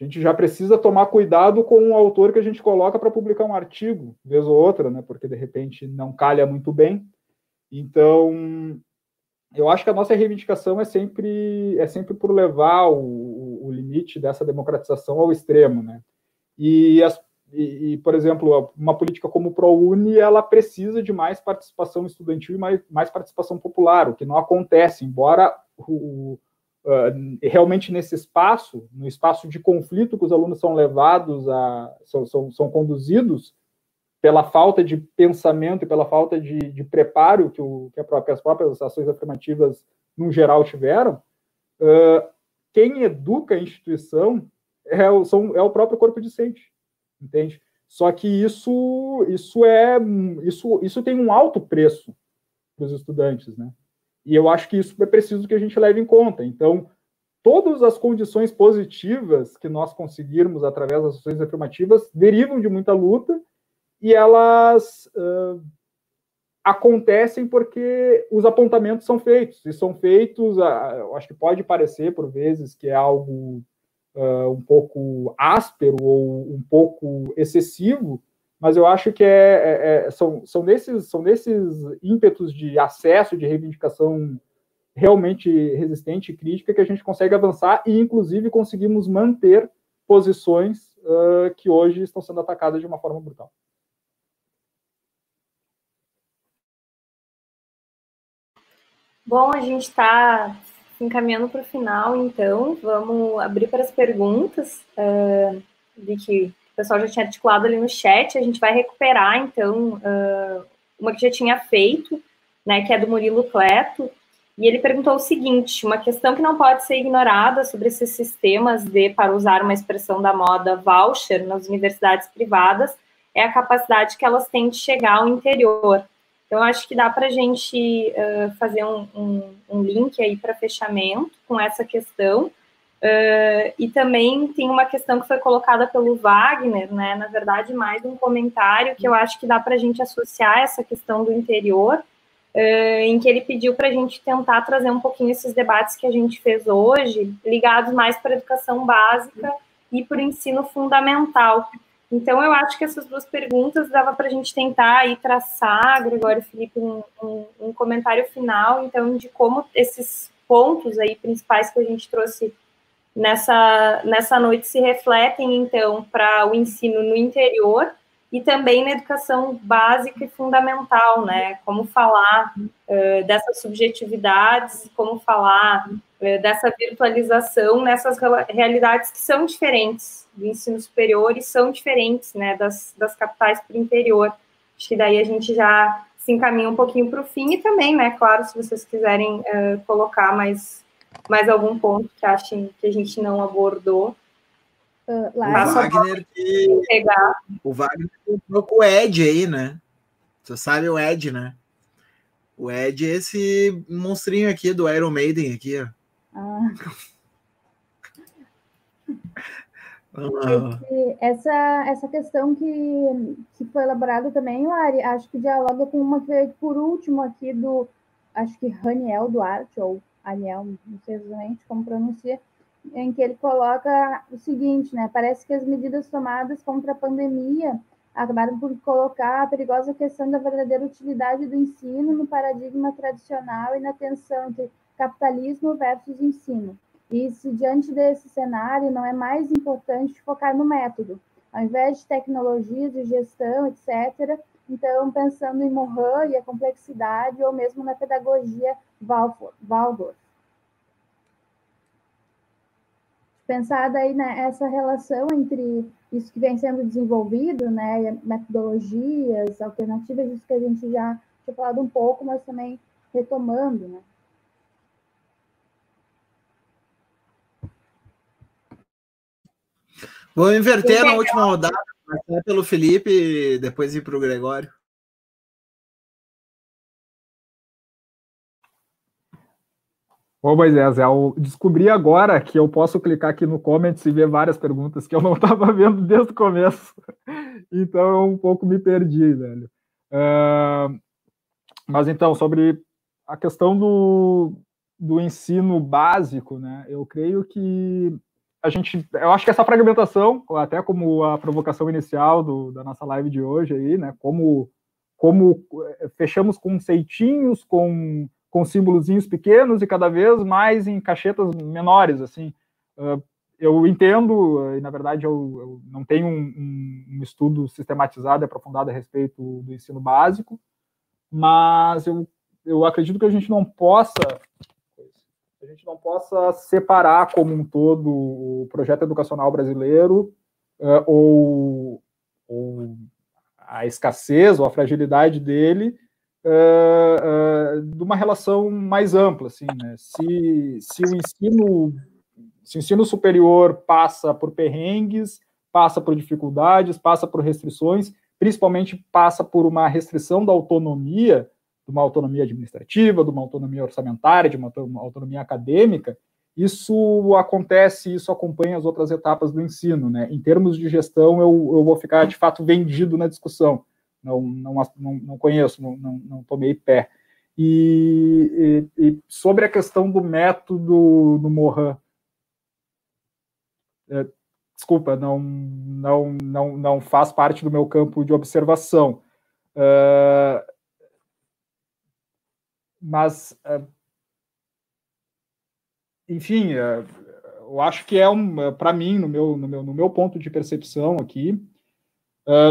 a gente já precisa tomar cuidado com o autor que a gente coloca para publicar um artigo, vez ou outra, né? Porque de repente não calha muito bem. Então, eu acho que a nossa reivindicação é sempre é sempre por levar o, o limite dessa democratização ao extremo, né? E, as, e, e, por exemplo, uma política como o ProUni, ela precisa de mais participação estudantil e mais, mais participação popular, o que não acontece, embora o, uh, realmente nesse espaço, no espaço de conflito que os alunos são levados a, são, são, são conduzidos pela falta de pensamento e pela falta de, de preparo que, o, que, própria, as próprias ações afirmativas, no geral, tiveram, uh, quem educa a instituição é o, são, é o próprio corpo docente, entende? Só que isso, isso é isso, isso tem um alto preço para os estudantes, né? E eu acho que isso é preciso que a gente leve em conta. Então, todas as condições positivas que nós conseguirmos através das ações afirmativas derivam de muita luta e elas uh, acontecem porque os apontamentos são feitos, e são feitos, uh, acho que pode parecer por vezes que é algo uh, um pouco áspero ou um pouco excessivo, mas eu acho que é, é, é, são, são, nesses, são nesses ímpetos de acesso, de reivindicação realmente resistente e crítica que a gente consegue avançar e, inclusive, conseguimos manter posições uh, que hoje estão sendo atacadas de uma forma brutal. Bom, a gente está encaminhando para o final, então vamos abrir para as perguntas uh, de que o pessoal já tinha articulado ali no chat. A gente vai recuperar, então, uh, uma que já tinha feito, né, que é do Murilo Cleto. E ele perguntou o seguinte: uma questão que não pode ser ignorada sobre esses sistemas de, para usar uma expressão da moda, voucher nas universidades privadas, é a capacidade que elas têm de chegar ao interior. Então, acho que dá para a gente uh, fazer um, um, um, link aí para fechamento com essa questão. Uh, e também tem uma questão que foi colocada pelo Wagner, né? Na verdade, mais um comentário que eu acho que dá para a gente associar essa questão do interior, uh, em que ele pediu para a gente tentar trazer um pouquinho esses debates que a gente fez hoje, ligados mais para a educação básica e para o ensino fundamental. Então, eu acho que essas duas perguntas dava para a gente tentar aí traçar, Gregório e Felipe, um, um, um, comentário final, então, de como esses pontos aí principais que a gente trouxe nessa, nessa noite se refletem, então, para o ensino no interior e também na educação básica e fundamental, né? Como falar uh, dessas subjetividades, como falar uh, dessa virtualização nessas realidades que são diferentes do ensino superior e são diferentes, né, das, das capitais para o interior. Acho que daí a gente já se encaminha um pouquinho para o fim e também, né, claro, se vocês quiserem uh, colocar mais, mais algum ponto que achem que a gente não abordou, Uh, o Wagner que... Pegar. O Wagner comprou com o Ed aí, né? Você sabe o Ed, né? O Ed é esse monstrinho aqui do Iron Maiden aqui, ó. Ah. Essa, essa questão que, que foi elaborada também, Lari, acho que dialoga com uma que veio por último aqui do, acho que Raniel Duarte, ou Aniel, não sei exatamente como pronuncia, em que ele coloca o seguinte, né? Parece que as medidas tomadas contra a pandemia acabaram por colocar a perigosa questão da verdadeira utilidade do ensino no paradigma tradicional e na tensão entre capitalismo versus ensino. E se diante desse cenário não é mais importante focar no método, ao invés de tecnologias de gestão, etc., então pensando em Mohan e a complexidade, ou mesmo na pedagogia Waldorf. pensar daí né, essa relação entre isso que vem sendo desenvolvido, né, metodologias alternativas, isso que a gente já tinha falado um pouco, mas também retomando, né. Vou inverter na última rodada, pelo Felipe e depois ir para o Gregório. Ô, Moisés, eu descobri agora que eu posso clicar aqui no comments e ver várias perguntas que eu não estava vendo desde o começo. então eu um pouco me perdi, velho. Uh, mas então, sobre a questão do, do ensino básico, né? Eu creio que a gente, eu acho que essa fragmentação, até como a provocação inicial do, da nossa live de hoje aí, né? Como como eh, fechamos conceitinhos com com símbolozinhos pequenos e cada vez mais em caixetas menores, assim. Uh, eu entendo, e na verdade eu, eu não tenho um, um, estudo sistematizado e aprofundado a respeito do ensino básico, mas eu, eu acredito que a gente não possa a gente não possa separar como um todo o projeto educacional brasileiro uh, ou, ou, a escassez ou a fragilidade dele uh, uh, de uma relação mais ampla, assim, né? Se, se o ensino se o ensino superior passa por perrengues, passa por dificuldades, passa por restrições, principalmente passa por uma restrição da autonomia, de uma autonomia administrativa, de uma autonomia orçamentária, de uma autonomia acadêmica, isso acontece, isso acompanha as outras etapas do ensino, né? Em termos de gestão, eu, eu vou ficar de fato vendido na discussão. Não, não, não, não conheço, não, não, não tomei pé. E, e, e, sobre a questão do método do Morin, é, desculpa, não, não, não, não faz parte do meu campo de observação. Uh, mas, uh, enfim, uh, eu acho que é um, para mim, no meu, no, meu, no meu ponto de percepção aqui,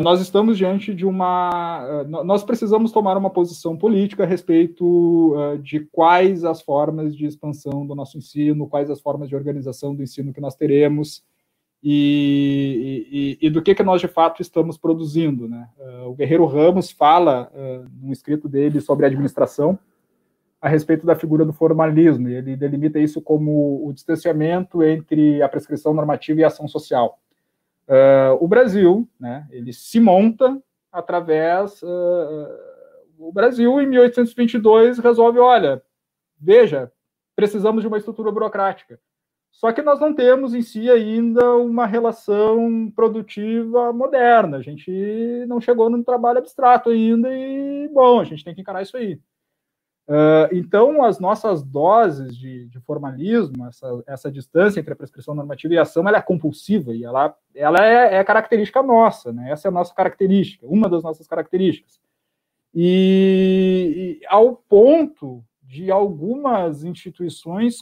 nós estamos diante de uma. Nós precisamos tomar uma posição política a respeito de quais as formas de expansão do nosso ensino, quais as formas de organização do ensino que nós teremos e, e, e do que, que nós de fato estamos produzindo. Né? o Guerreiro Ramos fala, uh, num escrito dele sobre administração, a respeito da figura do formalismo, e ele delimita isso como o distanciamento entre a prescrição normativa e a ação social. Uh, o Brasil, né, ele se monta através. Uh, o Brasil, em 1822, resolve: olha, veja, precisamos de uma estrutura burocrática. Só que nós não temos em si ainda uma relação produtiva moderna. A gente não chegou num trabalho abstrato ainda e, bom, a gente tem que encarar isso aí. Uh, então, as nossas doses de, de formalismo, essa, essa, distância entre a prescrição normativa e a ação, ela é compulsiva e ela, ela é, é, característica nossa, né? essa é a nossa característica, uma das nossas características. E, e ao ponto de algumas instituições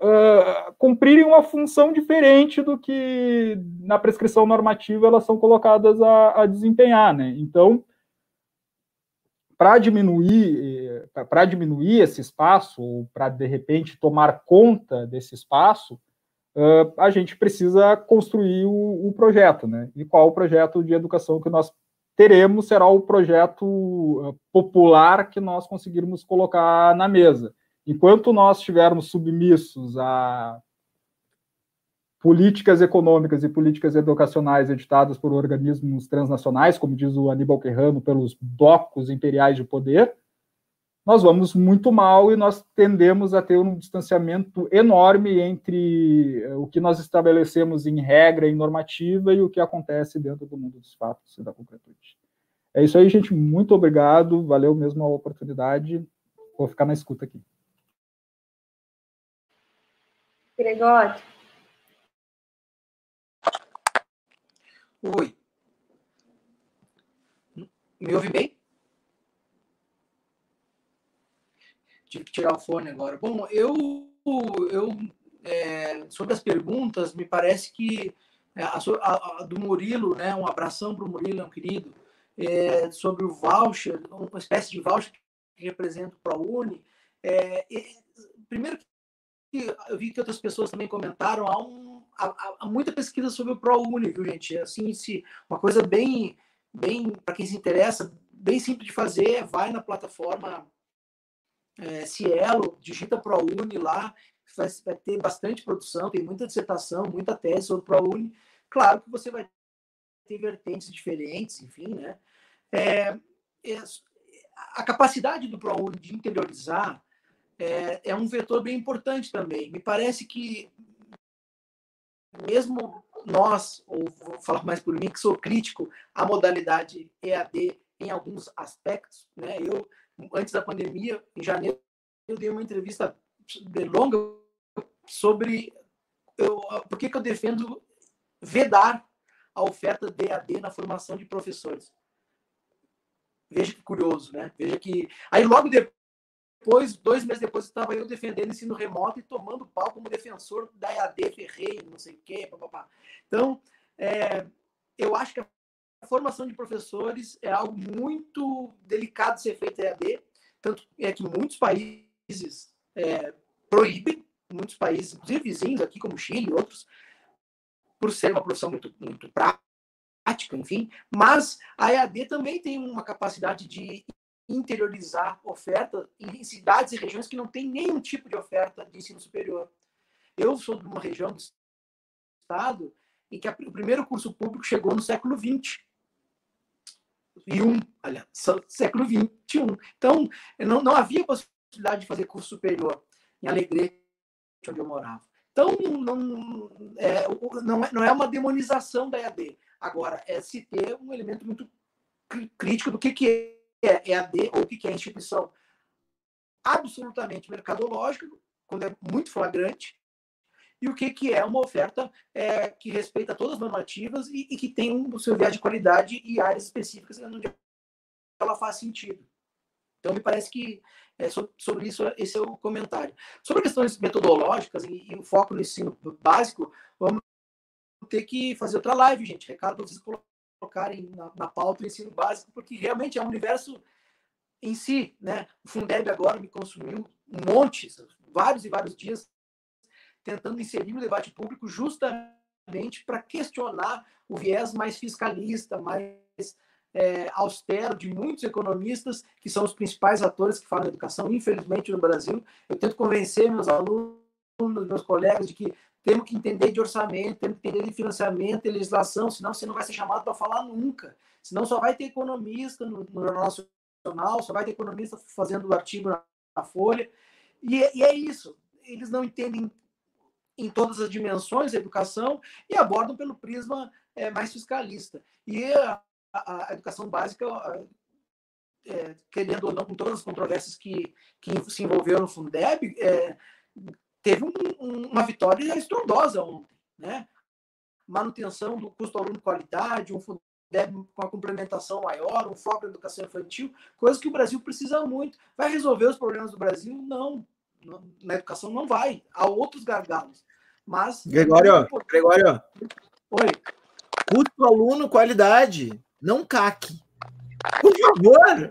uh, cumprirem uma função diferente do que na prescrição normativa elas são colocadas a, a desempenhar. Né? Então, para diminuir para diminuir esse espaço ou para de repente tomar conta desse espaço uh, a gente precisa construir o, o, projeto né? E qual o projeto de educação que nós teremos será o projeto popular que nós conseguirmos colocar na mesa. Enquanto nós estivermos submissos a políticas econômicas e políticas educacionais editadas por organismos transnacionais, como diz o Aníbal Querrano, pelos blocos imperiais de poder, nós vamos muito mal e nós tendemos a ter um distanciamento enorme entre eh, o que nós estabelecemos em regra, em normativa, e o que acontece dentro do mundo dos fatos e da concretude. É isso aí, gente. Muito obrigado. Valeu mesmo a oportunidade. Vou ficar na escuta aqui. Gregório. Oi. Me ouve bem? Tive que tirar o fone agora. Bom, eu, eu é, sobre as perguntas, me parece que é, a, a, a do Murilo, né, um abração para o Murilo, é um querido, é, sobre o voucher, uma espécie de voucher que representa o ProUni. É, primeiro eu vi que outras pessoas também comentaram, há, um, há, há muita pesquisa sobre o ProUni, viu, gente? Assim, se, uma coisa bem, bem para quem se interessa, bem simples de fazer, vai na plataforma é, Cielo, digita ProUni lá, vai, vai ter bastante produção, tem muita dissertação, muita tese sobre ProUni. Claro que você vai ter vertentes diferentes, enfim, né? É, é, a capacidade do ProUni de interiorizar é, é um vetor bem importante também. Me parece que mesmo nós, ou vou falar mais por mim, que sou crítico à modalidade EAD em alguns aspectos, né? Eu, antes da pandemia, em janeiro, eu dei uma entrevista longa sobre eu, por que, que eu defendo vedar a oferta de EAD na formação de professores. Veja que curioso, né? Veja que. Aí logo depois, dois meses depois, estava eu defendendo ensino remoto e tomando pau como defensor da EAD Ferreira, não sei o quê, papapá. Então, é, eu acho que a formação de professores é algo muito delicado de ser feito EAD, tanto é que muitos países é, proíbem, muitos países, inclusive vizinhos aqui, como Chile e outros, por ser uma profissão muito, muito prática, enfim, mas a EAD também tem uma capacidade de interiorizar oferta em cidades e regiões que não tem nenhum tipo de oferta de ensino superior. Eu sou de uma região do estado em que o primeiro curso público chegou no século XX. E um, aliás, século XXI. Então, não, não havia possibilidade de fazer curso superior em Alegrete, onde eu morava. Então, não é, não é, não é uma demonização da EAD. Agora, é se ter um elemento muito crítico do que, que é EAD ou o que, é instituição absolutamente mercadológica, quando é muito flagrante, e o que, que é uma oferta é, que respeita todas as normativas e, e que tem o seu viés de qualidade e áreas específicas onde ela faz sentido. Então, me parece que é, sobre isso esse é o comentário. Sobre questões metodológicas e, e o foco no ensino básico, vamos ter que fazer outra live, gente. Recado para vocês colocarem na, na pauta o ensino básico, porque realmente é um universo em si, né? O Fundeb agora me consumiu um monte, vários e vários dias, tentando inserir no debate público justamente para questionar o viés mais fiscalista, mais é, austero de muitos economistas, que são os principais atores que falam de educação, infelizmente, no Brasil. Eu tento convencer meus alunos, meus colegas, de que temos que entender de orçamento, temos que entender de financiamento, de legislação, senão você não vai ser chamado para falar nunca. Senão só vai ter economista no, no Jornal Nacional, só vai ter economista fazendo artigo na, na Folha. E, e é isso. Eles não entendem em todas as dimensões da educação e abordam pelo prisma é, mais fiscalista. E a, a, a educação básica, é, querendo ou não, com todas as controvérsias que, que se envolveram no Fundeb, é, teve um, um, uma vitória estrondosa ontem, né? Manutenção do custo aluno qualidade, um Fundeb com a complementação maior, um foco na educação infantil, coisa que o Brasil precisa muito. Vai resolver os problemas do Brasil? Não. Na educação não vai. Há outros gargalos. Mas. Gregório, Gregório. Oi. Custo aluno qualidade, não CAC. Por favor.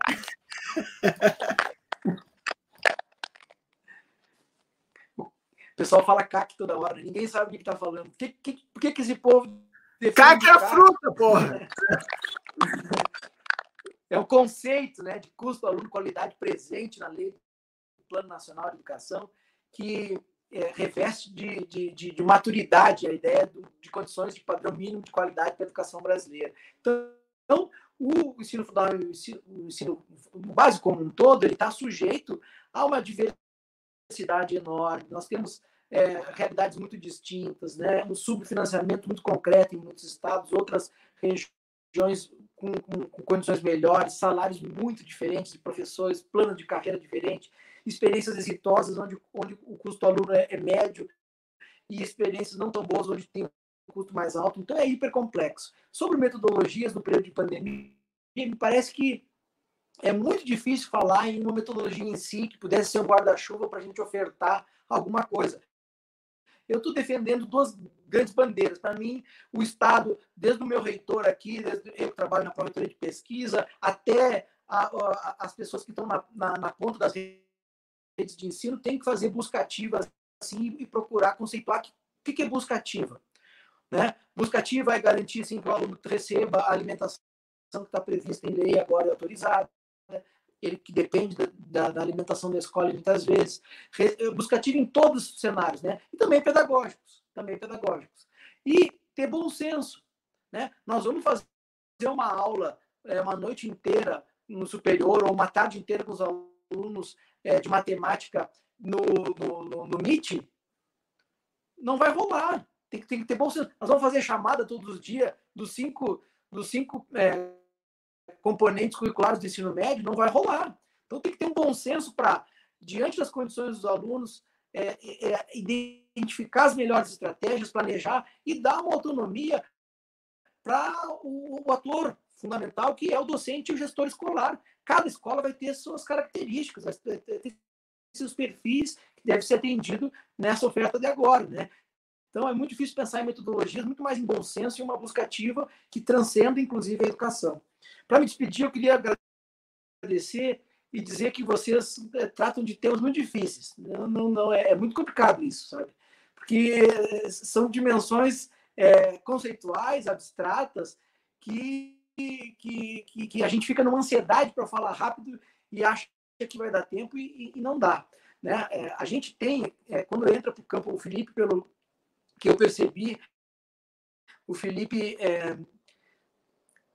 O pessoal fala CAC toda hora, ninguém sabe o que está falando. Que, que, por que, que esse povo. CAC é a fruta, porra! É o conceito né, de custo aluno qualidade presente na lei do Plano Nacional de Educação, que é, reveste de, de, de, de, maturidade a ideia do, de condições de padrão mínimo de qualidade para a educação brasileira. Então, o ensino fundamental, o ensino, o ensino básico como um todo, ele está sujeito a uma diversidade cidade enorme, nós temos é, realidades muito distintas, né? um subfinanciamento muito concreto em muitos estados, outras regiões com, com, com, condições melhores, salários muito diferentes de professores, plano de carreira diferente, experiências exitosas onde, onde o custo aluno é, é médio e experiências não tão boas onde tem um custo mais alto. Então é hiper complexo. Sobre metodologias no período de pandemia, me parece que é muito difícil falar em uma metodologia em si que pudesse ser um guarda-chuva para a gente ofertar alguma coisa. Eu estou defendendo duas grandes bandeiras. Para mim, o Estado, desde o meu reitor aqui, desde eu que trabalho na Pró-Reitoria de Pesquisa, até a, a, as pessoas que estão na, na, na, ponta das redes de ensino, tem que fazer busca ativa assim, e procurar conceituar o que, que é busca ativa. Né? Busca ativa é garantir assim, que o aluno receba a alimentação que está prevista em lei, agora é autorizada, ele que depende da, da, alimentação da escola muitas vezes, eh, buscativo em todos os cenários, né? E também pedagógicos, também pedagógicos. E ter bom senso, né? Nós vamos fazer uma aula é, uma noite inteira no superior ou uma tarde inteira com os alunos é, de matemática no, no, no, no não vai rolar. Tem que, tem que ter bom senso. Nós vamos fazer chamada todos os dias dos cinco, dos cinco é, componentes curriculares do ensino médio, não vai rolar. Então tem que ter um bom senso para, diante das condições dos alunos, é, é, é, identificar as melhores estratégias, planejar e dar uma autonomia para o, o, ator fundamental, que é o docente e o gestor escolar. Cada escola vai ter suas características, vai ter seus perfis que deve ser atendido nessa oferta de agora. Né? Então, é muito difícil pensar em metodologias, muito mais em bom senso e uma busca ativa que transcenda, inclusive, a educação. Para me despedir, eu queria agradecer e dizer que vocês é, tratam de temas muito difíceis. Não, não, não é, é, muito complicado isso, sabe? Porque são dimensões é, conceituais, abstratas, que, que, que, que, a gente fica numa ansiedade para falar rápido e acha que vai dar tempo e, e não dá. Né? É, a gente tem, é, quando entra para o campo, o Felipe, pelo que eu percebi, o Felipe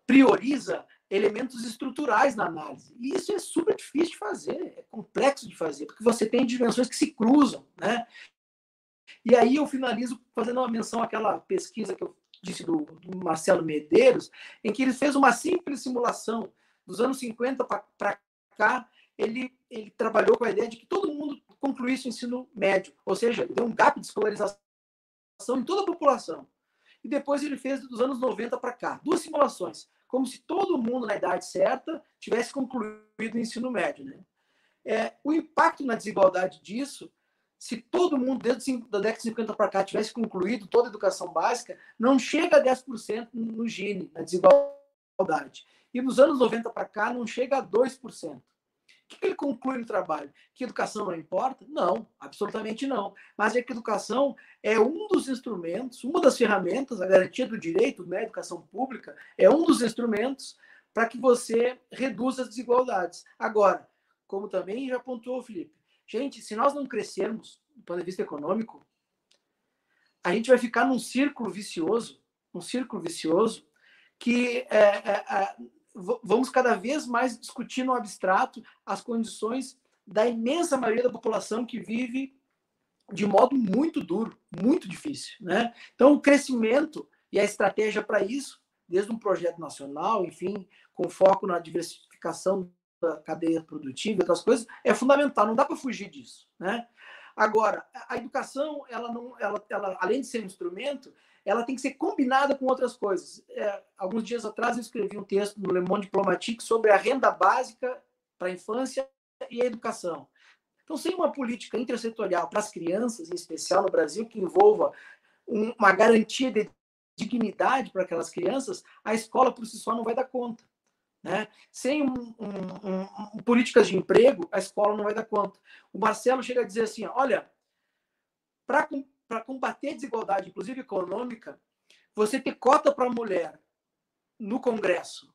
prioriza elementos estruturais na análise. E isso é super difícil de fazer, é complexo de fazer, porque você tem dimensões que se cruzam, né? E aí eu finalizo fazendo uma menção àquela pesquisa que eu disse do, do Marcelo Medeiros, em que ele fez uma simples simulação dos anos 50 para cá, ele, ele trabalhou com a ideia de que todo mundo concluísse o ensino médio, ou seja, deu um gap de escolarização em toda a população. E depois ele fez dos anos 90 para cá, duas simulações como se todo mundo na idade certa tivesse concluído o ensino médio. Né? É, o impacto na desigualdade disso, se todo mundo desde da década de 50 para cá tivesse concluído toda a educação básica, não chega a 10% no Gini, na desigualdade. E nos anos 90 para cá não chega a 2% que ele conclui no trabalho? Que educação não importa? Não, absolutamente não. Mas é que educação é um dos instrumentos, uma das ferramentas, a garantia do direito, né, educação pública, é um dos instrumentos para que você reduza as desigualdades. Agora, como também já pontuou o Felipe, gente, se nós não crescermos do ponto de vista econômico, a gente vai ficar num círculo vicioso, um círculo vicioso que é, é, é, vamos cada vez mais discutir no abstrato as condições da imensa maioria da população que vive de modo muito duro, muito difícil. Né? Então, o crescimento e a estratégia para isso, desde um projeto nacional, enfim, com foco na diversificação da cadeia produtiva e outras coisas, é fundamental, não dá para fugir disso. Né? Agora, a educação, ela não, ela, ela, além de ser um instrumento, ela tem que ser combinada com outras coisas. É, alguns dias atrás eu escrevi um texto no Le Monde Diplomatique sobre a renda básica para a infância e a educação. Então, sem uma política intersetorial para as crianças, em especial no Brasil, que envolva um, uma garantia de dignidade para aquelas crianças, a escola por si só não vai dar conta. Né? Sem um, um, políticas de emprego, a escola não vai dar conta. O Marcelo chega a dizer assim: olha, para para combater a desigualdade, inclusive econômica, você ter cota para a mulher no Congresso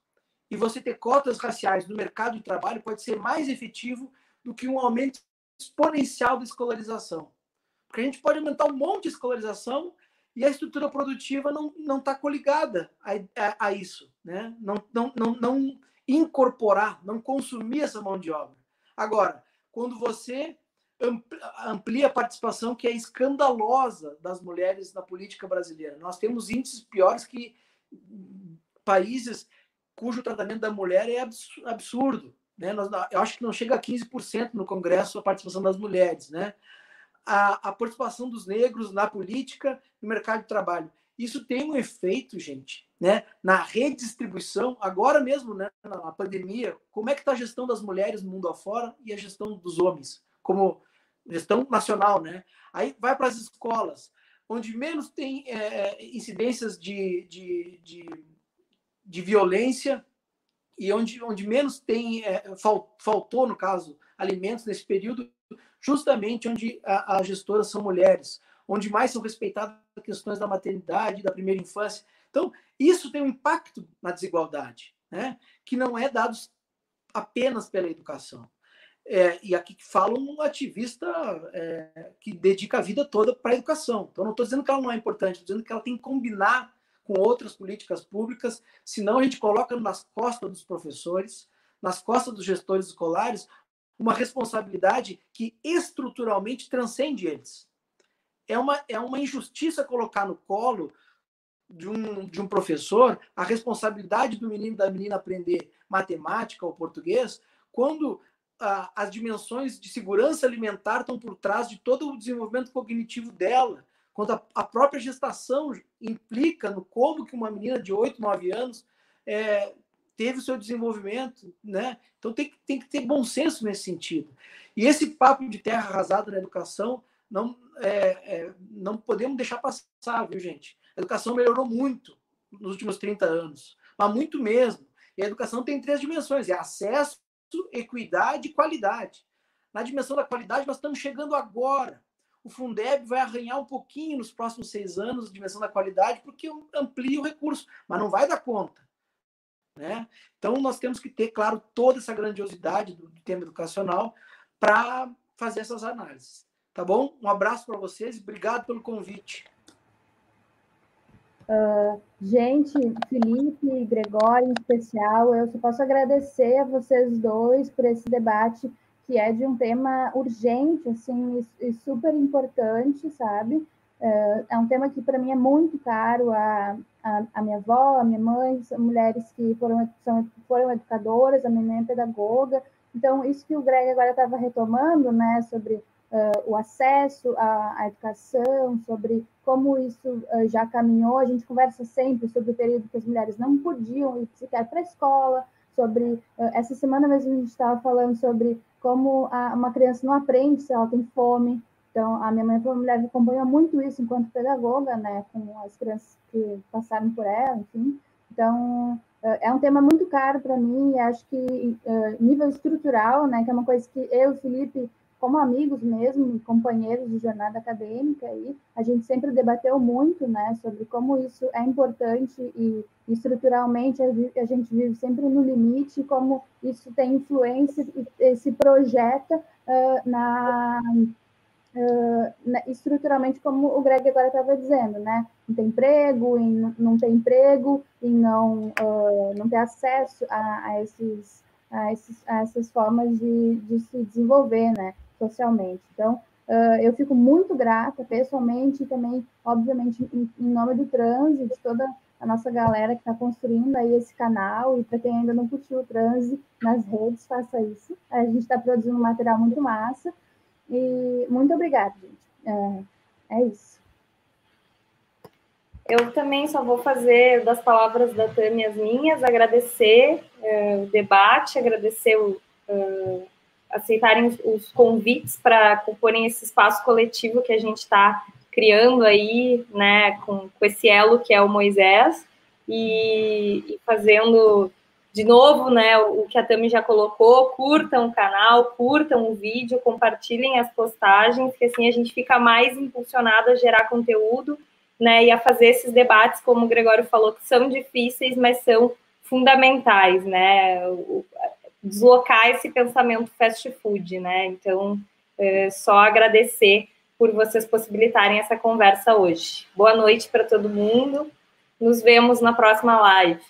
e você ter cotas raciais no mercado de trabalho pode ser mais efetivo do que um aumento exponencial da escolarização. Porque a gente pode aumentar um monte de escolarização e a estrutura produtiva não está coligada a, a, a, isso. Né? Não, não, não, não incorporar, não consumir essa mão de obra. Agora, quando você amplia a participação que é escandalosa das mulheres na política brasileira. Nós temos índices piores que países cujo tratamento da mulher é absurdo. Né? Eu acho que não chega a 15% no Congresso a participação das mulheres. Né? A, a participação dos negros na política no mercado de trabalho. Isso tem um efeito, gente, né? na redistribuição, agora mesmo, né? na pandemia, como é que está a gestão das mulheres no mundo afora e a gestão dos homens? como gestão nacional, né? Aí vai para as escolas, onde menos tem é, é, incidências de, de, de, de, violência e onde, onde menos tem, é, faltou, no caso, alimentos nesse período, justamente onde as gestoras são mulheres, onde mais são respeitadas questões da maternidade, da primeira infância. Então, isso tem um impacto na desigualdade, né? que não é dado apenas pela educação. É, e aqui fala um ativista é, que dedica a vida toda para a educação. Então, não estou dizendo que ela não é importante, estou dizendo que ela tem que combinar com outras políticas públicas, senão a gente coloca nas costas dos professores, nas costas dos gestores escolares, uma responsabilidade que estruturalmente transcende eles. é uma, é uma injustiça colocar no colo de um, de um professor a responsabilidade do menino da menina aprender matemática ou português, quando ah, as dimensões de segurança alimentar estão por trás de todo o desenvolvimento cognitivo dela, quando a, a própria gestação implica no como que uma menina de 8, 9 anos é, teve o seu desenvolvimento, né? Então tem, tem que ter bom senso nesse sentido. E esse papo de terra arrasada na educação, não, é, é, não podemos deixar passar, viu, gente? A educação melhorou muito nos últimos 30 anos, mas muito mesmo. E a educação tem três dimensões: é acesso, equidade e qualidade. Na dimensão da qualidade, nós estamos chegando agora. O Fundeb vai arranhar um pouquinho nos próximos seis anos a dimensão da qualidade, porque amplia o recurso, mas não vai dar conta. Né? Então, nós temos que ter, claro, toda essa grandiosidade do tema educacional para fazer essas análises. Tá bom? Um abraço para vocês e obrigado pelo convite. Uh, gente, Felipe e Gregório em especial, eu só posso agradecer a vocês dois por esse debate que é de um tema urgente, assim, e, super importante, sabe? Uh, é um tema que para mim é muito caro. A, a, a, minha avó, a minha mãe, são mulheres que foram, são, foram educadoras, a minha mãe é pedagoga. Então, isso que o Greg agora estava retomando, né, sobre uh, o acesso à, à, educação, sobre como isso uh, já caminhou. A gente conversa sempre sobre o período que as mulheres não podiam ir sequer para a escola, sobre uh, essa semana mesmo a gente estava falando sobre como a, uma criança não aprende se ela tem fome. Então, a minha mãe foi uma mulher que acompanha muito isso enquanto pedagoga, né, com as crianças que passaram por ela, enfim. Então, é um tema muito caro para mim, e acho que nível estrutural, né, que é uma coisa que eu Felipe como amigos mesmo, companheiros de jornada acadêmica, e a gente sempre debateu muito, né, sobre como isso é importante e estruturalmente a gente vive sempre no limite, como isso tem influência e se projeta uh, na, uh, na, estruturalmente, como o Greg agora estava dizendo, né, não tem emprego, em não ter emprego, e não, uh, não ter acesso a, a esses a, esses, a essas formas de, de se desenvolver, né? Socialmente. Então, uh, eu fico muito grata, pessoalmente, e também, obviamente, em, nome do transe, de toda a nossa galera que está construindo aí esse canal, e para quem ainda não curtiu o transe nas redes, faça isso. A gente está produzindo um material muito massa, e muito obrigada, gente. É, é isso. Eu também só vou fazer das palavras da Tânia as minhas, agradecer é, o debate, agradecer o, uh, aceitarem os convites para comporem esse espaço coletivo que a gente está criando aí, né, com, com, esse elo que é o Moisés, e, e, fazendo de novo, né, o que a Tami já colocou, curtam o canal, curtam o vídeo, compartilhem as postagens, que assim a gente fica mais impulsionado a gerar conteúdo, né, e a fazer esses debates, como o Gregório falou, que são difíceis, mas são fundamentais, né, o, deslocar esse pensamento fast food, né? Então, é só agradecer por vocês possibilitarem essa conversa hoje. Boa noite para todo mundo. Nos vemos na próxima live.